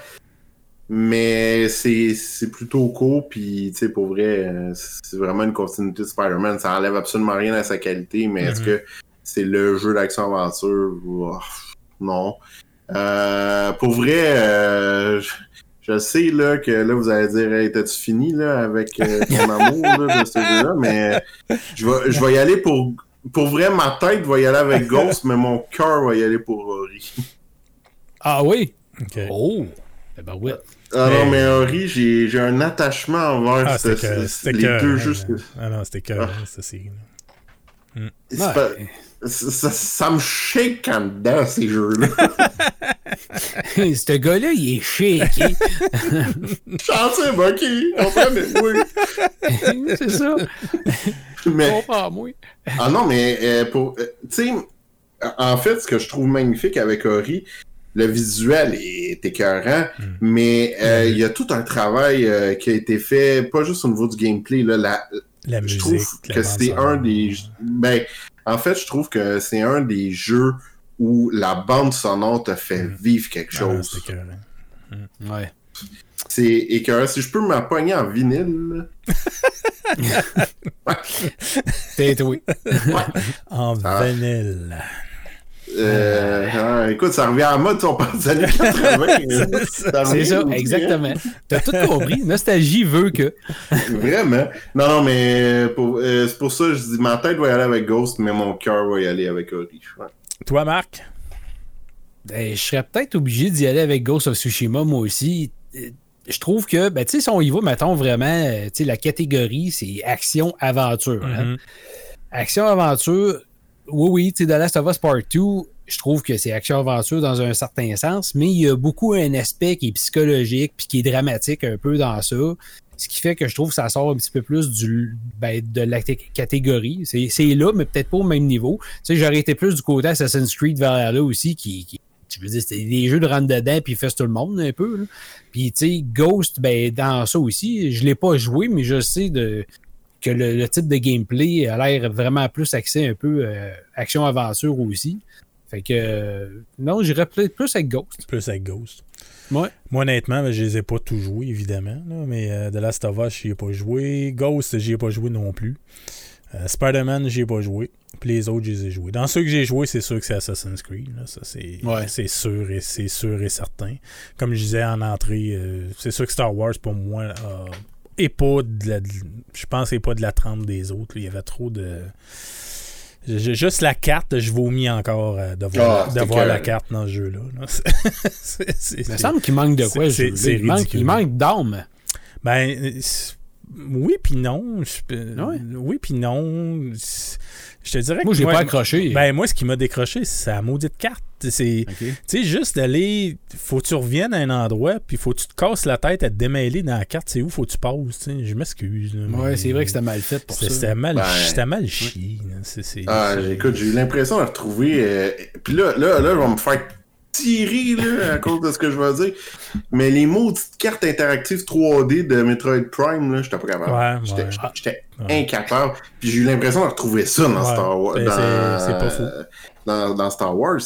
mais c'est c'est plutôt court, puis, tu sais, pour vrai, euh, c'est vraiment une continuité de Spider-Man. Ça enlève absolument rien à sa qualité, mais est-ce Mhm. que c'est le jeu d'action-aventure? Oh, non. Euh, pour vrai, euh, je, je sais, là, que là, vous allez dire, hey, t'as-tu fini, là, avec euh, ton amour, là, de ce jeu-là, mais je vais, je vais y aller pour... Pour vrai, ma tête va y aller avec Ghost, mais mon cœur va y aller pour Ori. Ah oui? Oh. Eh ben ouais. Ah non, Mais- mais Ori, j'ai j'ai un attachement envers Ah, ce- c'était que- ce- les que- deux jeux. Ah non, c'était que Ah. ça, c'est. C'est Ouais. pas- ça, ça- ça me shake en dedans, ces jeux-là. Ce gars-là, il est shaké. Chantier, ok, comprenez, oui. c'est ça. Mais, Comprends-moi. ah non, mais euh, pour. euh, tu sais, en fait, ce que je trouve magnifique avec Ori, le visuel est écœurant, Hmm. mais euh, il y a tout un travail euh, qui a été fait, pas juste au niveau du gameplay, là, la, La je musique. trouve que c'est un des. Ben, en fait, je trouve que c'est un des jeux où la bande sonore te fait vivre quelque Ah chose. Ouais. c'est écœurant. Si je peux m'appoigner en vinyle, Peut-être oui. En Ah. Euh, ah, écoute, ça revient à mode, on parle des années 80. euh, ça C'est ça, exactement. T'as tout compris. Nostalgie veut que. Vraiment. Non, non, mais pour- euh, c'est pour ça que je dis ma tête va y aller avec Ghost, mais mon cœur va y aller avec Ori. Ouais. Toi, Marc? Ben, je serais peut-être obligé d'y aller avec Ghost of Tsushima, moi aussi. Euh, Je trouve que, ben, tu sais, si on y va, mettons vraiment, euh, tu sais, la catégorie, c'est action-aventure. hein. Mhm. Action-aventure, oui, oui, tu sais, The Last of Us Part 2, je trouve que c'est action-aventure dans un certain sens, mais il y a beaucoup un aspect qui est psychologique puis qui est dramatique un peu dans ça. Ce qui fait que je trouve que ça sort un petit peu plus du, ben, de la catégorie. C'est là, mais peut-être pas au même niveau. Tu sais, j'aurais été plus du côté Assassin's Creed vers là aussi, qui, je veux dire, c'est des jeux de rentre dedans puis ils fessent tout le monde un peu. là. Puis tu sais, Ghost, ben dans ça aussi, je l'ai pas joué, mais je sais de que le, le type de gameplay a l'air vraiment plus axé un peu euh, action-aventure aussi. Fait que euh, non, j'irais plus avec Ghost. Plus avec Ghost. Ouais. Moi, honnêtement, ben, je les ai pas tous joués, évidemment. là, mais euh, The Last of Us, j'y ai pas joué. Ghost, j'y ai pas joué non plus. Spider-Man, j'y ai pas joué. Puis les autres, je les ai joués. Dans ceux que j'ai joués, c'est sûr que c'est Assassin's Creed. là. Ça, c'est Ouais. c'est sûr et c'est sûr et certain. Comme je disais en entrée, c'est sûr que Star Wars, pour moi, euh, est pas de la. de- je pense que c'est pas de la trempe des autres. là. Il y avait trop de. J'ai- Juste la carte, je vomis encore euh, de voir, Ah, de c'est voir la carte dans ce jeu-là. là. C'est- c'est- Il me semble qu'il manque de quoi, ce c'est il, manque, il manque d'âme. Ben, euh, oui puis non. Je Ah ouais? Oui puis non. Je te dirais Moi, que j'ai moi- pas accroché. Ben, moi, ce qui m'a décroché, c'est la maudite carte. C'est, tu sais, juste d'aller, faut que tu reviennes à un endroit, puis faut que tu te casses la tête à te démêler dans la carte. C'est où faut que tu passes, tu sais. Je m'excuse. Ouais, c'est vrai que c'était mal fait pour c'était, ça. c'était mal, Ben, c'était mal chié. là. C'est, c'est- Ah, c'est- écoute, j'ai eu l'impression de retrouver. euh, Puis là, là, là, je vais me faire tirer là, à cause de ce que je vais dire. Mais les maudites cartes interactives 3D de Metroid Prime, là, j'étais pas capable. Ouais, J'étais ouais. j'étais Ouais. incapable. Puis j'ai eu l'impression de retrouver ça dans Star Wars. c'est- Dans, c'est- pas fou. Dans, dans Star Wars.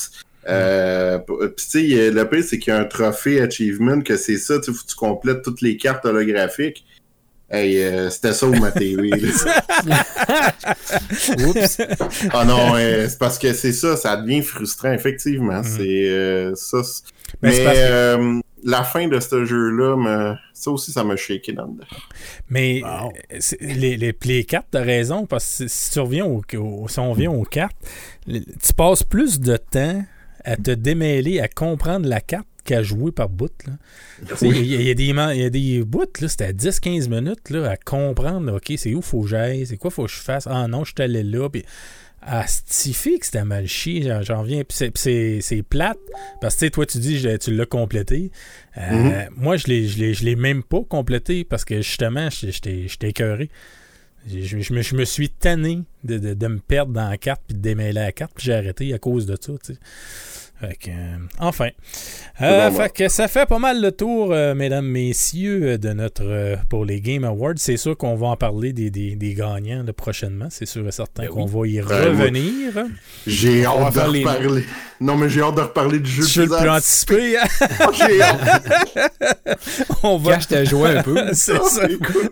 Euh, Puis tu sais, le pire, c'est qu'il y a un trophée achievement que c'est ça, tu sais, faut que tu complètes toutes les cartes holographiques. Hey, euh, c'était ça ou ma TV. Oups. Ah non, euh, c'est parce que c'est ça, ça devient frustrant, effectivement. Mhm. C'est euh, ça. Mais que- euh, la fin de ce jeu-là, me- ça aussi, ça m'a shaké dans le. Mais Wow. les, les, les cartes, t'as raison, parce que si, tu reviens au, au- si on revient aux cartes, tu passes plus de temps à te démêler, à comprendre la carte qu'à jouer par bout. Il y, a- il y a des y a des bouts, c'était à 10-15 minutes là, à comprendre, OK, c'est où faut que j'aille, c'est quoi faut que je fasse. Ah non, je suis allé là, puis à stifier que c'était mal chié, j'en- reviens. Puis c'est- plate, parce que toi, tu dis, je- tu l'as complété. Euh, Mhm. Moi, je l'ai- je l'ai même pas complété, parce que justement, j'étais écœuré. Je, je- je me, je me suis tanné de, de- de me perdre dans la carte puis de démêler la carte, puis j'ai arrêté à cause de ça, tu sais. Fait que, euh, enfin. Euh, bon, fait que ça fait pas mal le tour, euh, mesdames, messieurs, de notre euh, pour les Game Awards. C'est sûr qu'on va en parler des, des, des gagnants là, prochainement. C'est sûr et certain Ben qu'on oui. va y Ben, revenir. J'ai hâte de les reparler. Non, mais j'ai hâte de reparler du jeu Je le plus plus anti- anticipé. hein? J'ai hâte. on va. Cache ta joie un peu. C'est ça. Écoute,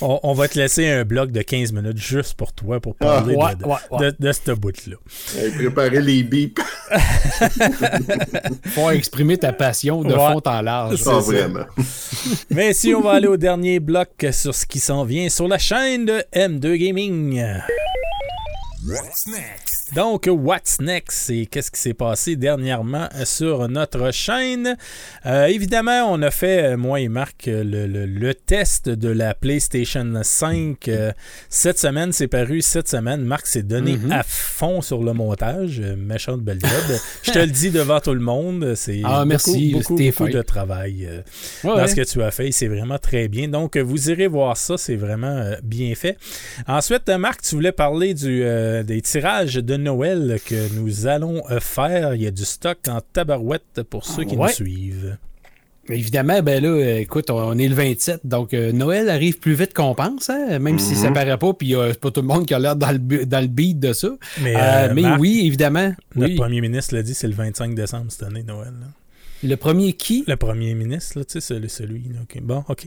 On, on va te laisser un bloc de 15 minutes juste pour toi pour parler Ouais, de, de, ouais, ouais. de- de ce bout-là. hey, préparez les bips. Faut exprimer ta passion de Ouais. fond en large. C'est Ah, ça. vraiment. Mais si on va aller au dernier bloc sur ce qui s'en vient sur la chaîne de M2 Gaming. What's next? Donc, What's next? C'est qu'est-ce qui s'est passé dernièrement sur notre chaîne. Euh, évidemment, on a fait, euh, moi et Marc, le, le- le test de la PlayStation 5 euh, cette semaine. C'est paru cette semaine. Marc s'est donné Mhm. à fond sur le montage. Euh, Méchante belle job. Je te le dis devant tout le monde. C'est Ah, merci, beaucoup, beaucoup, c'était beaucoup fin. de travail. euh, Ouais, dans ce que tu as fait. C'est vraiment très bien. Donc, euh, vous irez voir ça. C'est vraiment euh, bien fait. Ensuite, euh, Marc, tu voulais parler du, euh, des tirages de Noël que nous allons euh, faire. Il y a du stock en tabarouette pour ceux qui Ouais. nous suivent. Évidemment, ben là, écoute, on est le 27, donc euh, Noël arrive plus vite qu'on pense, hein, même si ça Mhm. paraît pas, puis euh, c'est pas tout le monde qui a l'air dans le, dans le beat de ça. Mais, euh, mais Marc, oui, évidemment. notre oui. premier ministre l'a dit, c'est le 25 décembre cette année, Noël. là. Le premier qui? Le premier ministre, là, tu sais, celui, celui là, ok. Bon, OK.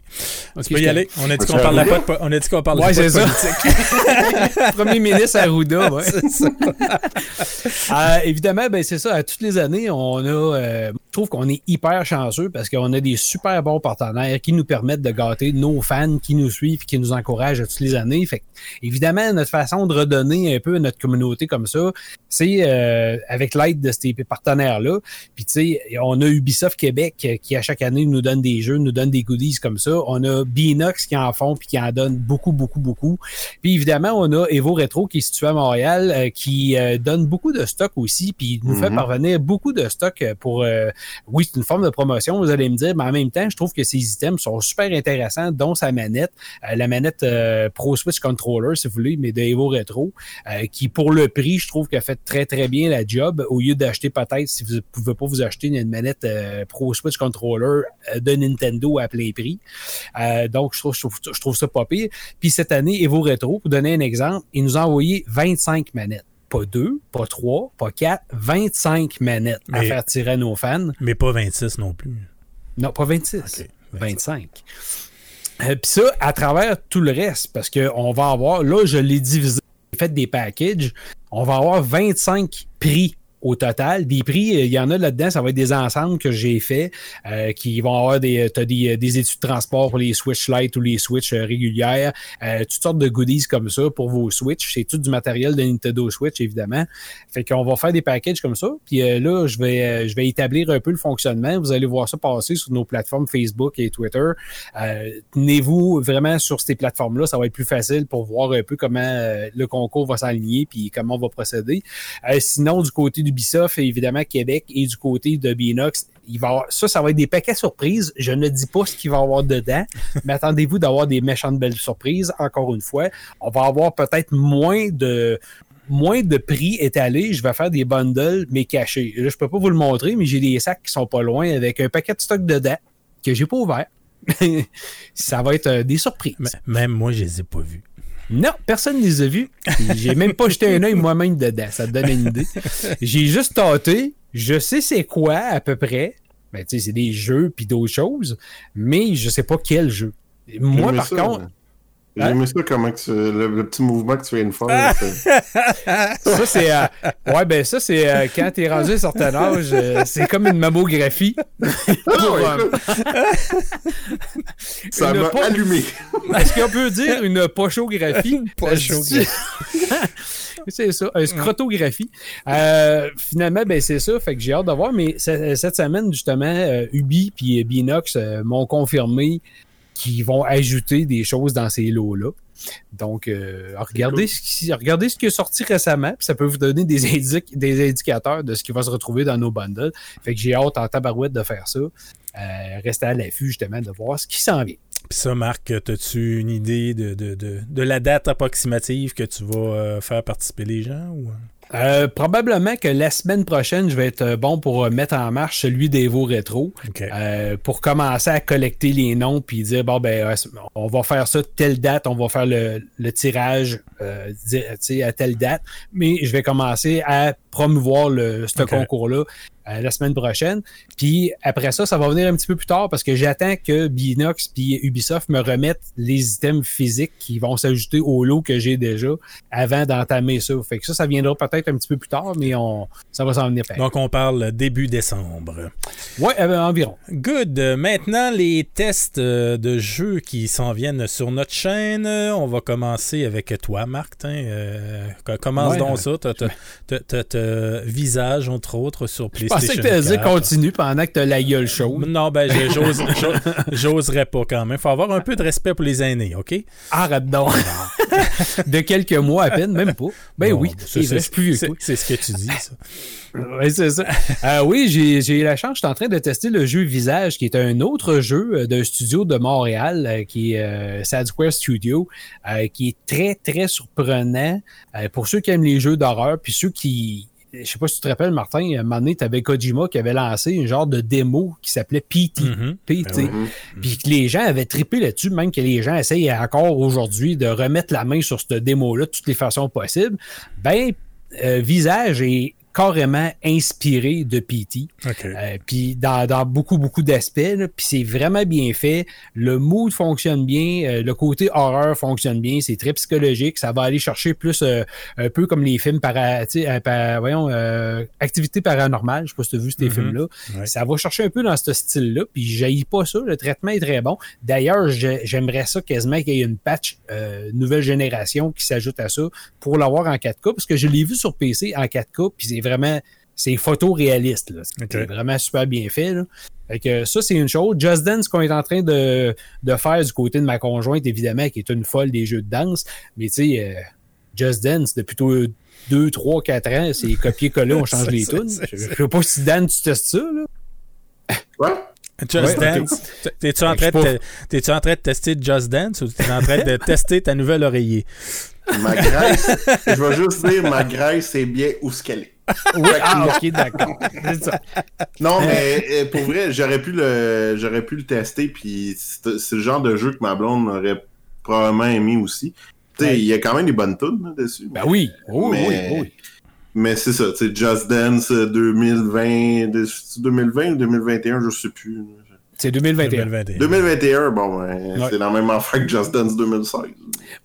Ok, tu peux y aller? On a dit qu'on parlait pas de, on a dit qu'on parlait Ouais, c'est ça. politique. premier ministre Arruda, ouais. C'est ça. Euh, évidemment, ben c'est ça. À toutes les années, on a, euh, je trouve qu'on est hyper chanceux parce qu'on a des super bons partenaires qui nous permettent de gâter nos fans qui nous suivent et qui nous encouragent à toutes les années. Fait que, évidemment, notre façon de redonner un peu à notre communauté comme ça, c'est euh, avec l'aide de ces partenaires-là. Puis tu sais, on a Ubisoft Québec euh, qui à chaque année nous donne des jeux, nous donne des goodies comme ça. On a Binox qui en font puis qui en donne beaucoup, beaucoup, beaucoup. Puis évidemment, on a Evo Retro qui est situé à Montréal, euh, qui euh, donne beaucoup de stock aussi, puis nous fait Mhm. parvenir beaucoup de stock pour. euh, oui, c'est une forme de promotion, vous allez me dire, mais en même temps, je trouve que ces items sont super intéressants, dont sa manette, la manette euh, Pro Switch Controller, si vous voulez, mais de Evo Retro, euh, qui pour le prix, je trouve qu'elle fait très très bien la job. Au lieu d'acheter peut-être, si vous ne pouvez pas vous acheter une manette euh, Pro Switch Controller euh, de Nintendo à plein prix. Euh, donc, je trouve, je, trouve, je trouve ça pas pire. Puis cette année, Evo Retro, pour donner un exemple, il nous a envoyé 25 manettes. Pas deux, pas trois, pas quatre, 25 manettes à faire tirer à nos fans. Mais pas 26 non plus. Non, pas 26, Ok, 25. Euh, Puis ça, à travers tout le reste, parce qu'on va avoir, là, je l'ai divisé, j'ai fait des packages, on va avoir 25 prix au total. Des prix, euh, il y en a là-dedans, ça va être des ensembles que j'ai fait euh, qui vont avoir des, t'as des, des études de transport pour les Switch Lite ou les Switch euh, régulières, euh, toutes sortes de goodies comme ça pour vos Switch. C'est tout du matériel de Nintendo Switch, évidemment. Fait qu'on va faire des packages comme ça. Puis euh, là, je vais, euh, je vais établir un peu le fonctionnement. Vous allez voir ça passer sur nos plateformes Facebook et Twitter. Euh, Tenez-vous vraiment sur ces plateformes-là. Ça va être plus facile pour voir un peu comment euh, le concours va s'aligner puis comment on va procéder. Euh, sinon, du côté d'Ubisoft, évidemment, Québec et du côté de Binox, il va y avoir, ça, ça va être des paquets surprises. Je ne dis pas ce qu'il va y avoir dedans, mais attendez-vous d'avoir des méchantes belles surprises. Encore une fois, on va avoir peut-être moins de moins de prix étalés. Je vais faire des bundles, mais cachés. Là, je peux pas vous le montrer, mais j'ai des sacs qui sont pas loin avec un paquet de stock dedans que j'ai pas ouvert. ça va être euh, des surprises. M- Même moi, je les ai pas vus. Non, personne ne les a vus. J'ai même pas jeté un œil moi-même dedans. Ça te donne une idée. J'ai juste tâté. Je sais c'est quoi à peu près. Ben, tu sais, c'est des jeux puis d'autres choses. Mais je sais pas quel jeu. Moi, par ça, contre, J'ai aimé ça, comment que tu- le, le petit mouvement que tu viens de faire. là, ça, c'est. euh, ouais, ben, ça, c'est euh, quand t'es rendu à un certain âge, euh, c'est comme une mammographie. Ah Pour, euh, ça m'a pas- allumé. Est-ce qu'on peut dire une pochographie? Pochographie. c'est ça, une scrotographie. Euh, finalement, ben c'est ça, fait que j'ai hâte de voir, mais ce- cette semaine, justement, euh, Ubi puis Binox euh, m'ont confirmé qu'ils vont ajouter des choses dans ces lots-là. Donc, euh, regardez, ce qui, regardez ce qui est sorti récemment, puis ça peut vous donner des, indi- des indicateurs de ce qui va se retrouver dans nos bundles. Fait que j'ai hâte en tabarouette de faire ça. Euh, rester à l'affût, justement, de voir ce qui s'en vient. Puis ça, Marc, as-tu une idée de, de, de, de la date approximative que tu vas euh, faire participer les gens? Ou... Euh, probablement que la semaine prochaine, je vais être euh, bon pour euh, mettre en marche celui d'Evo Rétro. OK. Euh, pour commencer à collecter les noms puis dire bon ben on va faire ça telle date, on va faire le, le tirage euh, à telle date, mais je vais commencer à promouvoir le, ce concours-là euh, la semaine prochaine. Puis après ça, ça va venir un petit peu plus tard parce que j'attends que Binox puis Ubisoft me remettent les items physiques qui vont s'ajouter au lot que j'ai déjà avant d'entamer ça. Fait que ça, ça viendra peut-être peut-être un petit peu plus tard, mais on, ça va s'en venir. Donc, on parle début décembre. Oui, environ. Good. Maintenant, les tests de jeux qui s'en viennent sur notre chaîne. On va commencer avec toi, Marc. Euh, commence donc ça. T'as visage, entre autres, sur PlayStation. Je pensais que tu dire continue pendant que tu as la gueule chaude. Non, ben, j'oserais pas quand même. faut avoir un peu de respect pour les aînés, OK? Arrête donc. de quelques mois à peine, même pas. Ben oui, c'est plus vieux C'est ce que tu dis, ça. oui, c'est ça. Euh, oui, j'ai la chance. Je suis en train de tester le jeu Visage, qui est un autre jeu euh, d'un studio de Montréal, euh, qui est Sad Square Studio, qui est très, très surprenant pour ceux qui aiment les jeux d'horreur, puis ceux qui, je sais pas si tu te rappelles, Martin, à un moment donné, tu avais Kojima qui avait lancé un genre de démo qui s'appelait PT. Mm-hmm. PT. Puis que les gens avaient trippé là-dessus, même que les gens essayent encore aujourd'hui de remettre la main sur cette démo-là de toutes les façons possibles. Ben, Visage est carrément inspiré de PT. Euh, puis dans, beaucoup, beaucoup d'aspects. Puis c'est vraiment bien fait. Le mood fonctionne bien. Euh, le côté horreur fonctionne bien. C'est très psychologique. Ça va aller chercher plus euh, un peu comme les films para, par, voyons, activité paranormale. Je sais pas si tu as vu ces mm-hmm. films-là. Ça va chercher un peu dans ce style-là. Puis j'haïs pas ça. Le traitement est très bon. D'ailleurs, j'aimerais ça quasiment qu'il y ait une patch nouvelle génération qui s'ajoute à ça pour l'avoir en 4K. Parce que je l'ai vu sur PC en 4K. Puis c'est vraiment, c'est photoréaliste. C'est vraiment super bien fait. Là. ça, c'est une chose. Just Dance, qu'on est en train de, faire du côté de ma conjointe, évidemment, qui est une folle des jeux de danse. Mais tu sais, euh, Just Dance, depuis 2, 3, 4 ans, c'est copier-coller, on change les tunes. Je sais pas si Dan, tu testes ça. Là. Ouais. Just Dance. T'es-tu en, train de, en train de tester Just Dance ou t'es en train de tester ta nouvelle oreiller? Ma graisse, je vais juste dire, ma graisse, c'est bien où ce qu'elle est. Oui, ah, ok, d'accord. Non, mais euh, pour vrai, j'aurais pu le, j'aurais pu le tester, puis c'est le genre de jeu que ma blonde aurait probablement aimé aussi. Tu sais, il y a quand même des bonnes tunes dessus. Ben oui, oui, oui, oui. Mais c'est ça, tu sais, Just Dance 2020, 2020 ou 2021, je sais plus. C'est 2021. 2021. bon, ben, c'est la même affaire que Just Dance 2016.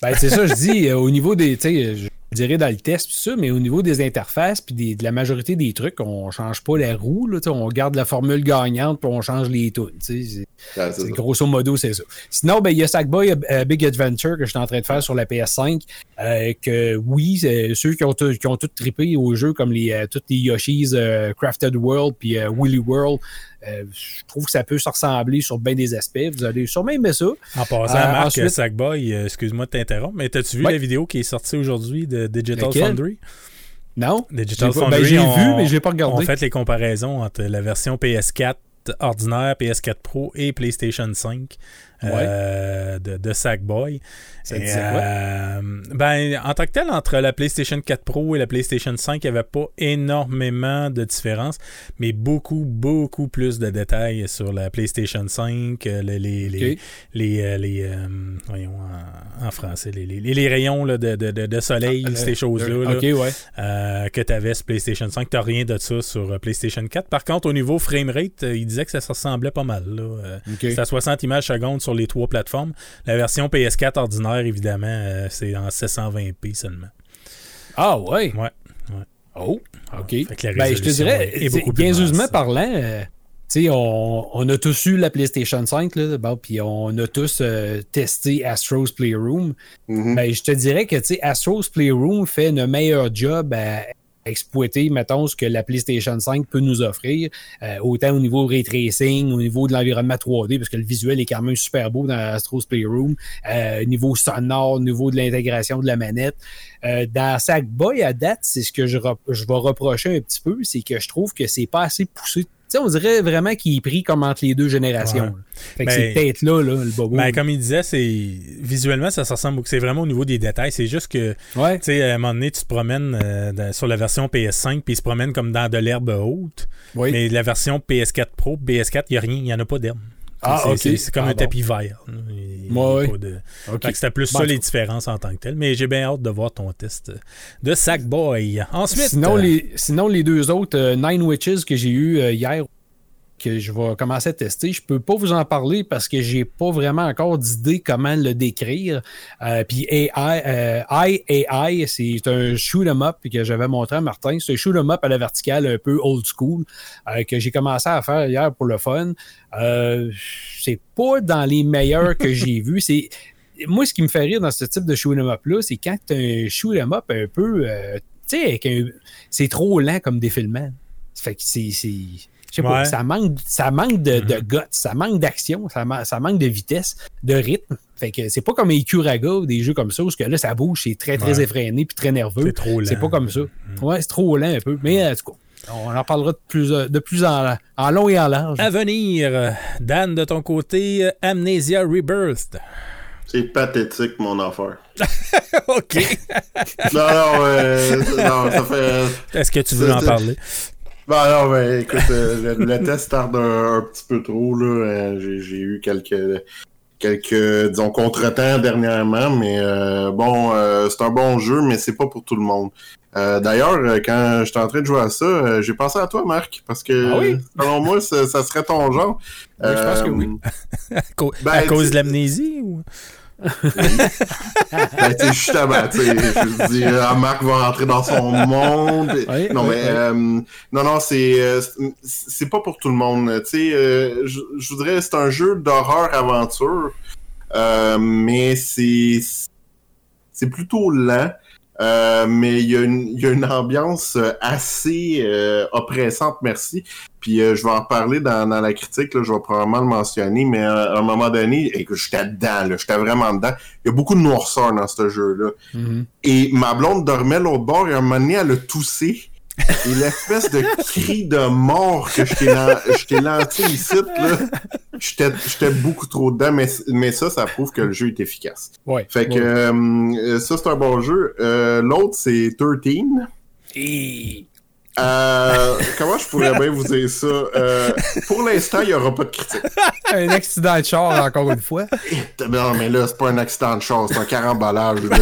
Ben, c'est ça, je dis, euh, au niveau des, tu sais, je dirais dans le test, tout ça, mais au niveau des interfaces puis de la majorité des trucs, on change pas la roue. Là, on garde la formule gagnante puis on change les tunes. C'est, grosso modo, c'est ça. Sinon, ben, il y a Sackboy euh, Big Adventure que je suis en train de faire sur la PS5. Euh, que oui, ceux qui ont, qui ont tout trippé au jeu, comme les, euh, toutes les Yoshi's Crafted World puis Willy World, euh, je trouve que ça peut se ressembler sur bien des aspects. Vous allez sûrement aimer ça. En passant, euh, Marc ensuite... Sackboy, euh, excuse-moi de t'interrompre, mais as-tu vu la vidéo qui est sortie aujourd'hui de Digital Foundry? Non. Digital Foundry. Ben, j'ai vu, mais je pas regardé. On fait les comparaisons entre la version PS4 ordinaire, PS4 Pro et PlayStation 5 de, de Sackboy. Euh, ben, en tant que tel, entre la PlayStation 4 Pro et la PlayStation 5, il n'y avait pas énormément de différence, mais beaucoup, beaucoup plus de détails sur la PlayStation 5, euh, les, les, les, les, euh, voyons, en, français, les, rayons là, de, de, de, soleil, ah, ces choses-là, que tu avais sur PlayStation 5. Tu n'as rien de ça sur PlayStation 4. Par contre, au niveau framerate, il disait que ça ressemblait pas mal. C'est à 60 images secondes sur les trois plateformes. La version PS4 ordinaire évidemment, euh, c'est en 720p seulement. Ah ouais? Ouais. Oh, OK. Ben, je te dirais, gazeusement parlant, euh, on, on, a tous eu la PlayStation 5, là, puis on a tous euh, testé Astro's Playroom. Mm-hmm. ben, je te dirais que Astro's Playroom fait un meilleur job à exploiter, mettons, ce que la PlayStation 5 peut nous offrir, euh, autant au niveau ray tracing, au niveau de l'environnement 3D, parce que le visuel est quand même super beau dans Astro's Playroom, euh, niveau sonore, au niveau de l'intégration de la manette. Euh, dans Sackboy, à date, c'est ce que je, je vais reprocher un petit peu, c'est que je trouve que c'est pas assez poussé sais, on dirait vraiment qu'il est pris comme entre les deux générations. Fait que c'est peut-être là, là, le bobo. Ben, comme il disait, c'est visuellement, ça, ressemble beaucoup. C'est vraiment au niveau des détails. C'est juste que, tu sais, à un moment donné, tu te promènes euh, sur la version PS5, puis il se promène comme dans de l'herbe haute. Mais la version PS4 Pro, PS4, il n'y a rien, il n'y en a pas d'herbe. Ah, c'est comme ah, un tapis vert. Moi, C'était plus ça les différences en tant que tel. Mais j'ai bien hâte de voir ton test de Sackboy. Ensuite. Sinon, les, sinon, les deux autres, euh, Nine Witches que j'ai eu euh, hier que je vais commencer à tester. Je peux pas vous en parler parce que j'ai pas vraiment encore d'idée comment le décrire. Euh, puis AI, euh, AI c'est un shoot 'em up que j'avais montré à Martin. C'est un shoot 'em up à la verticale un peu old school euh, que j'ai commencé à faire hier pour le fun. Euh, c'est pas dans les meilleurs que j'ai vus. C'est moi, ce qui me fait rire dans ce type de shoot 'em up-là, c'est quand tu un shoot 'em up un peu. Tu sais, c'est trop lent comme défilement. Ça fait que c'est. Je sais pas, ça manque, ça manque de, de guts, ça manque d'action, ça, ça, manque de vitesse, de rythme. Fait que c'est pas comme les Curaga ou des jeux comme ça, où que là, ça bouge, c'est très, très effréné puis très nerveux. C'est trop lent. C'est pas comme ça. Ouais, c'est trop lent un peu. Mais en tout cas, on en parlera de plus, de plus en, en long et en large. À venir, Dan, de ton côté, Amnesia Rebirth. C'est pathétique, mon affaire. OK. non, non, euh, non, ça fait. Est-ce que tu veux en parler? Ben non, ben écoute, euh, le, le, test tarde un, un, petit peu trop. là. Euh, J'ai eu quelques, quelques disons, contretemps dernièrement, mais euh, bon, c'est un bon jeu, mais c'est pas pour tout le monde. D'ailleurs, quand j'étais en train de jouer à ça, j'ai pensé à toi, Marc, parce que ah oui? selon moi, ça, ça, serait ton genre. Oui, je pense que oui. ben, à cause de l'amnésie ou? Ben, tu justement, tu sais, je Marc va rentrer dans son monde. Oui, non, oui, mais, oui. euh, non, non, c'est, euh, c'est pas pour tout le monde. Tu sais, euh, je, je voudrais, c'est un jeu d'horreur-aventure, euh, mais c'est, c'est plutôt lent. Euh, mais il y, a une, il y a une ambiance assez euh, oppressante, merci. Puis euh, je vais en reparler dans, dans la critique, là, je vais probablement le mentionner, mais à un moment donné, que j'étais dedans, là, j'étais vraiment dedans. Il y a beaucoup de noirceur dans ce jeu-là. Mm -hmm. Et ma blonde dormait l'autre bord et à un moment donné, elle a toussé. Et l'espèce de cri de mort que je t'ai lancé ici, là, j'étais beaucoup trop dedans, mais, mais ça, ça prouve que le jeu est efficace. Ouais, fait que ouais. euh, ça, c'est un bon jeu. Euh, L'autre, c'est 13. Et... Euh, comment je pourrais bien vous dire ça? Euh, pour l'instant, il n'y aura pas de critique. un accident de char, encore une fois. Non, mais là, c'est pas un accident de char, c'est un carambolage. Là.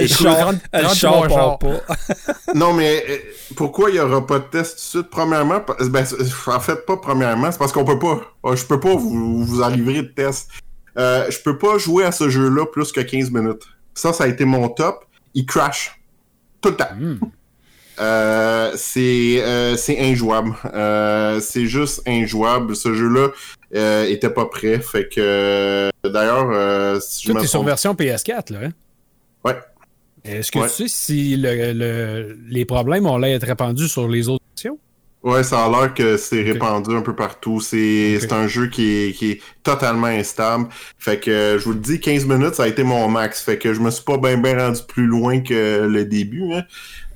Le char, le char part pas. non, mais euh, pourquoi il n'y aura pas de test tout de suite? Premièrement, ben, en fait, pas premièrement, c'est parce qu'on peut pas. Je peux pas vous, vous en livrer de test. Euh, je peux pas jouer à ce jeu-là plus que 15 minutes. Ça, ça a été mon top. Il crash. Tout le temps. Mm. Euh, c'est euh, c'est injouable. Euh, c'est juste injouable. Ce jeu-là euh, était pas prêt. Fait que d'ailleurs, si je me sur version PS4 là. Hein? Ouais. Est-ce que ouais. tu sais si le, le, les problèmes ont l'air d'être répandus sur les autres versions? Ouais, ça a l'air que c'est okay. répandu un peu partout. C'est okay. un jeu qui est, qui est totalement instable. Fait que je vous le dis, 15 minutes, ça a été mon max. Fait que je me suis pas bien ben rendu plus loin que le début. Hein.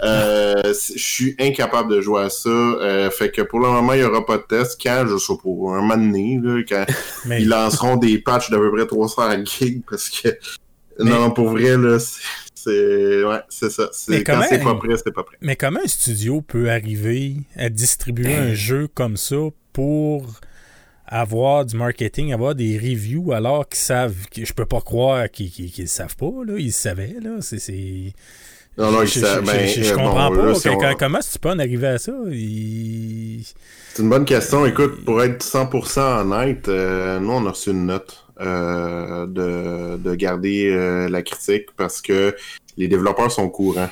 Euh, je suis incapable de jouer à ça. Euh, fait que pour le moment, il n'y aura pas de test. Quand, je sais pas, un moment donné, là, quand Mais... ils lanceront des patchs d'à peu près 300 gigs parce que Mais... non, pour vrai, là, c'est ouais, c'est ça. C'est quand c'est pas prêt, c'est pas prêt. Mais comment un studio peut arriver à distribuer un jeu comme ça pour avoir du marketing, avoir des reviews alors qu'ils savent que je peux pas croire qu'ils qu qu savent pas là, ils savaient là, c'est non, non, je, ça, je, ben, je, je euh, comprends bon, pas. là, on... Comment tu peux en arriver à ça? Il... C'est une bonne question. Écoute, pour être 100% honnête, euh, nous, on a reçu une note euh, de, de garder euh, la critique parce que les développeurs sont courants.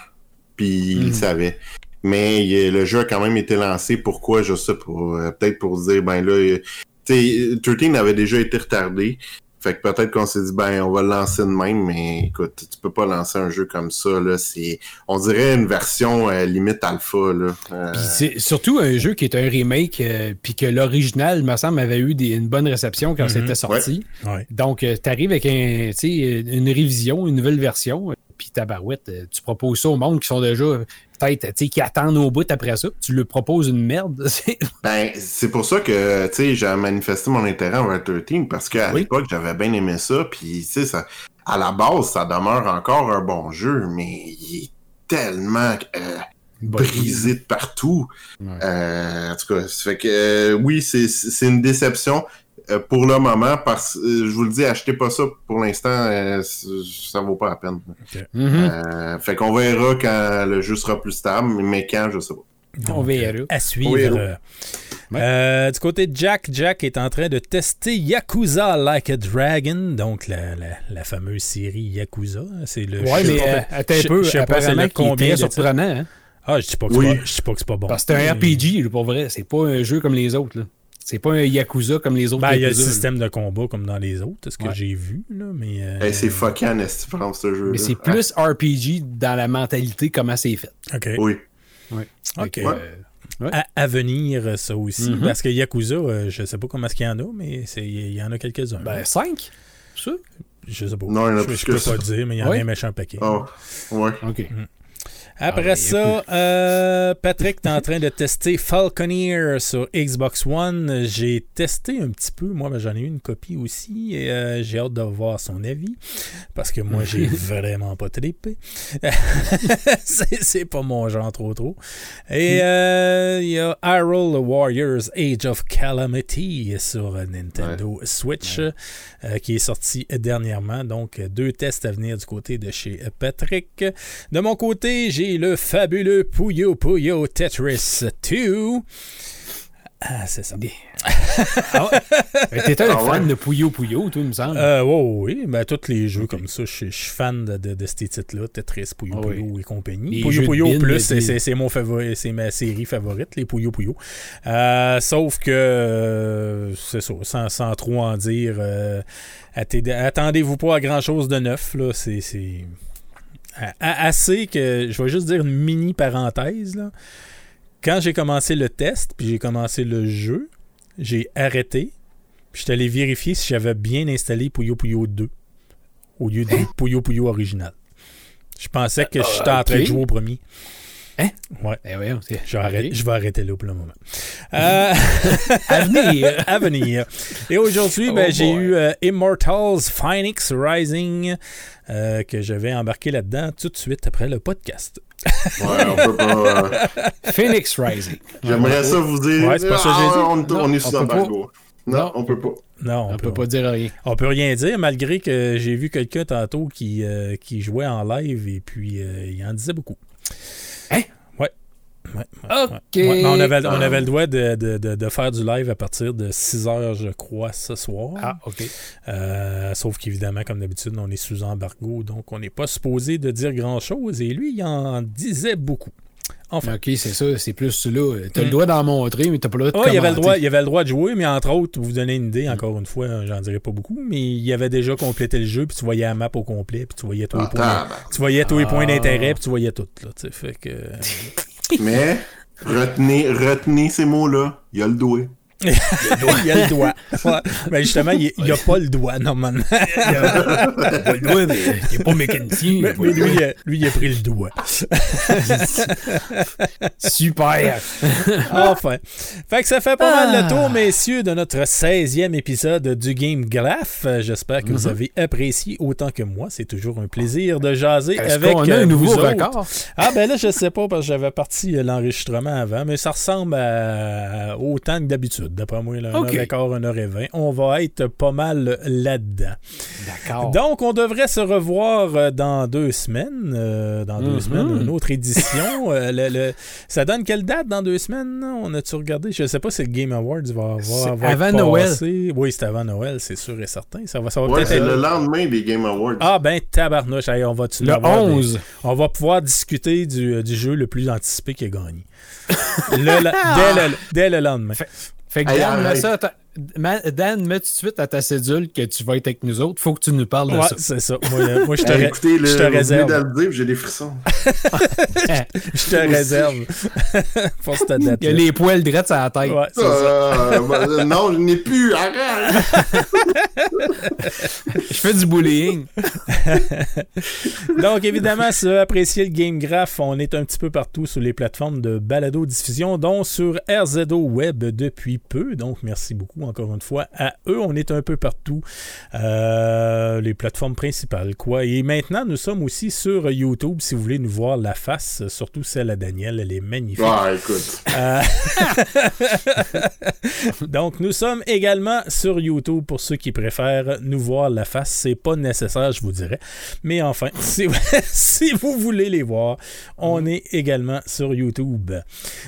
Puis ils Hmm. le savaient. Mais il- le jeu a quand même été lancé. Pourquoi? Je sais pas. Euh, Peut-être pour se dire, ben là, tu sais, 13 avait déjà été retardé. Fait que peut-être qu'on s'est dit, ben, on va le lancer de même, mais écoute, tu peux pas lancer un jeu comme ça, là. C'est, on dirait une version euh, limite alpha, là. Euh, Puis c'est surtout un jeu qui est un remake, euh, puis que l'original, me semble, avait eu des- une bonne réception quand Mhm. c'était sorti. Ouais. Donc, tu arrives avec un, tu sais, une révision, une nouvelle version, euh, puis tabarouette, euh, tu proposes ça au monde qui sont déjà, euh, peut-être, qui attendent au bout après ça. Tu leur proposes une merde. C'est- Ben, c'est pour ça que, j'ai manifesté mon intérêt envers 13 parce qu'à Oui. l'époque, j'avais bien aimé ça, puis, ça, à la base, ça demeure encore un bon jeu, mais il est tellement euh, brisé de partout. Ouais. Euh, en tout cas, ça fait que, euh, oui, c'est une déception euh, pour le moment, parce euh, je vous le dis, achetez pas ça pour l'instant, euh, ça vaut pas la peine. Mhm. Euh, fait qu'on verra quand le jeu sera plus stable, mais quand, je sais pas. On verra. À suivre. Ouais. Euh, du côté de Jack, Jack est en train de tester Yakuza Like a Dragon, donc la, la, la fameuse série Yakuza. C'est le Ouais, mais euh, attends un je- peu. je sais pas c'est le combien surprenant. Hein? Ah, je dis pas que Oui. c'est pas- je dis pas que c'est pas bon. Parce que c'est un RPG, pour vrai. C'est pas un jeu comme les autres. là. C'est pas un Yakuza comme les autres Ben, il y a le système de combat comme dans les autres, ce que Ouais. j'ai vu, là, mais... euh, Hey, c'est fucking, est-ce que tu prends ce jeu Mais c'est plus RPG dans la mentalité, comment c'est fait. OK. Oui. OK. Ouais. euh, À, à venir, ça aussi. Mhm. Parce que Yakuza, euh, je sais pas comment est-ce qu'il y en a, mais c'est- il y en a quelques-uns. ben, 5 ça? je sais pas. Non, il y en a je, plus je que peux ça. pas dire, mais il y en a Ouais. un méchant paquet. Oh, ouais. Ok. Après Ah, ça, euh, Patrick, t'es en train de tester Falconeer sur Xbox One. J'ai testé un petit peu. Moi, ben, j'en ai eu une copie aussi. Et euh, j'ai hâte de voir son avis. Parce que moi, j'ai vraiment pas trippé. c'est c'est pas mon genre trop trop. Et euh, il y a Hyrule Warriors Age of Calamity sur Nintendo Switch qui est sorti dernièrement. Donc, deux tests à venir du côté de chez Patrick. De mon côté, j'ai le fabuleux Puyo Puyo Tetris 2. Ah, c'est ça. Ah ouais? T'étais un Ah ouais? fan de Puyo Puyo, toi, il me semble. Euh, ouais, oui, ben, tous les jeux comme ça, je suis- fan de, de, de ces titres-là, Tetris, Puyo oui. Puyo et compagnie. Les Puyo Puyo bin, Plus, c'est- des- mon favori, c'est ma série favorite, les Puyo Puyo. Euh, sauf que, euh, c'est ça, sans, sans trop en dire, euh, atte- attendez-vous pas à grand-chose de neuf, là, c'est... Assez que, je vais juste dire une mini parenthèse, là. Quand j'ai commencé le test, puis j'ai commencé le jeu, j'ai arrêté, puis j'étais allé vérifier si j'avais bien installé Puyo Puyo 2 au lieu du Puyo Puyo original. Je pensais que j'étais en train de jouer au premier. Eh ouais, c'est- Je vais, arrêter, Ok. je vais arrêter là pour le moment. Euh, À venir. à venir. Et aujourd'hui, ben, Oh j'ai eu euh, Immortals Phoenix Rising euh, que je vais embarquer là-dedans tout de suite après le podcast. Ouais, on peut pas. euh, Phoenix Rising. J'aimerais ça vous dire. Ouais, c'est pas ça que j'ai ah, dit. On, on Non, est sous on peut embargo. Non, Non. on peut pas. Non, On peut pas dire rien. On peut rien dire, malgré que j'ai vu quelqu'un tantôt qui, euh, qui jouait en live et puis euh, il en disait beaucoup. Ouais. Ouais, ouais, Ok. ouais. Ouais, mais on, avait, on Ah. avait le droit de, de- de- de faire du live à partir de 6 heures, je crois, ce soir. Ah, ok. Euh, sauf qu'évidemment, comme d'habitude, on est sous embargo, donc on n'est pas supposé de dire grand-chose. Et lui, il en disait beaucoup. Enfin. Ok, c'est ça. C'est plus là. T'as Mm. le droit d'en montrer, mais t'as pas le droit de Oh, il, avait le droit, il avait le droit de jouer, mais entre autres, pour vous donner une idée, encore une fois, j'en dirais pas beaucoup, mais il avait déjà complété le jeu, puis tu voyais la map au complet, puis tu voyais tous les Ah, points, tu voyais tous les points Ah. d'intérêt, puis tu voyais tout. Là, tu sais, fait que... Mais retenez, retenez ces mots-là. Il y a le doigt. Il y a le doigt. Ouais. Mais justement, il n'y a pas le doigt, normalement. Pas le droit, mais il est pas mécanicien. mais mais lui, euh, lui, il a pris le doigt. Super. Enfin. Fait que ça fait pas mal le tour, messieurs, de notre 16e épisode du Game Graph. Euh, J'espère que vous avez apprécié autant que moi. C'est toujours un plaisir de jaser Est-ce avec qu'on a euh, un nouveau vous autres. record? Ah ben là, je sais pas parce que j'avais parti euh, l'enregistrement avant, mais ça ressemble à autant que d'habitude. D'après moi, là, un Ok. heure et quart, une heure et vingt. On va être pas mal là-dedans. D'accord. Donc, on devrait se revoir euh, dans deux semaines. euh, dans deux Mhm. semaines, une autre édition. Euh, le- le- ça donne quelle date dans deux semaines? non? On a-tu regardé? Je sais pas si le Game Awards va, va, C'est va avant Noël. Oui, c'est avant Noël, c'est sûr et certain. Ça va, ça va Ouais, peut-être c'est être... le lendemain des Game Awards. Ah ben tabarnouche, Hey, on va Le 11. on va pouvoir discuter du, du jeu le plus anticipé qui a gagné. Le- dès, le, dès le lendemain. Fait que Hey, Dan, mets arrête. ça à ta- Ma- Dan, mets tout de suite à ta cédule que tu vas être avec nous autres. Faut que tu nous parles de Ouais, ça. c'est ça. Moi, euh, moi, je te, écoutez, le, je te réserve. j'ai des frissons. Je te réserve. Pour cette date Il y a les poils drettes à la tête. Ouais, c'est ça. Euh, non, je n'ai plus. Arrête. Je fais du bullying. Donc, évidemment, si vous appréciez le Game Graph, on est un petit peu partout sur les plateformes de balado-diffusion, dont sur RZO Web depuis peu. Donc, merci beaucoup encore une fois à eux. On est un peu partout. Euh, les plateformes principales, quoi. Et maintenant, nous sommes aussi sur YouTube, si vous voulez nous voir la face, surtout celle à Daniel. Elle est magnifique. Ah, écoute. Euh, Donc, nous sommes également sur YouTube pour ceux qui préfèrent nous voir la face. C'est pas nécessaire, je vous dirais. Mais enfin, si, si vous voulez les voir, on est également sur YouTube.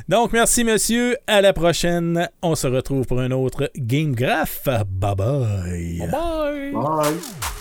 Donc, merci, monsieur. À la prochaine. On se retrouve pour un autre Game Graph. Bye bye. Bye bye. Bye.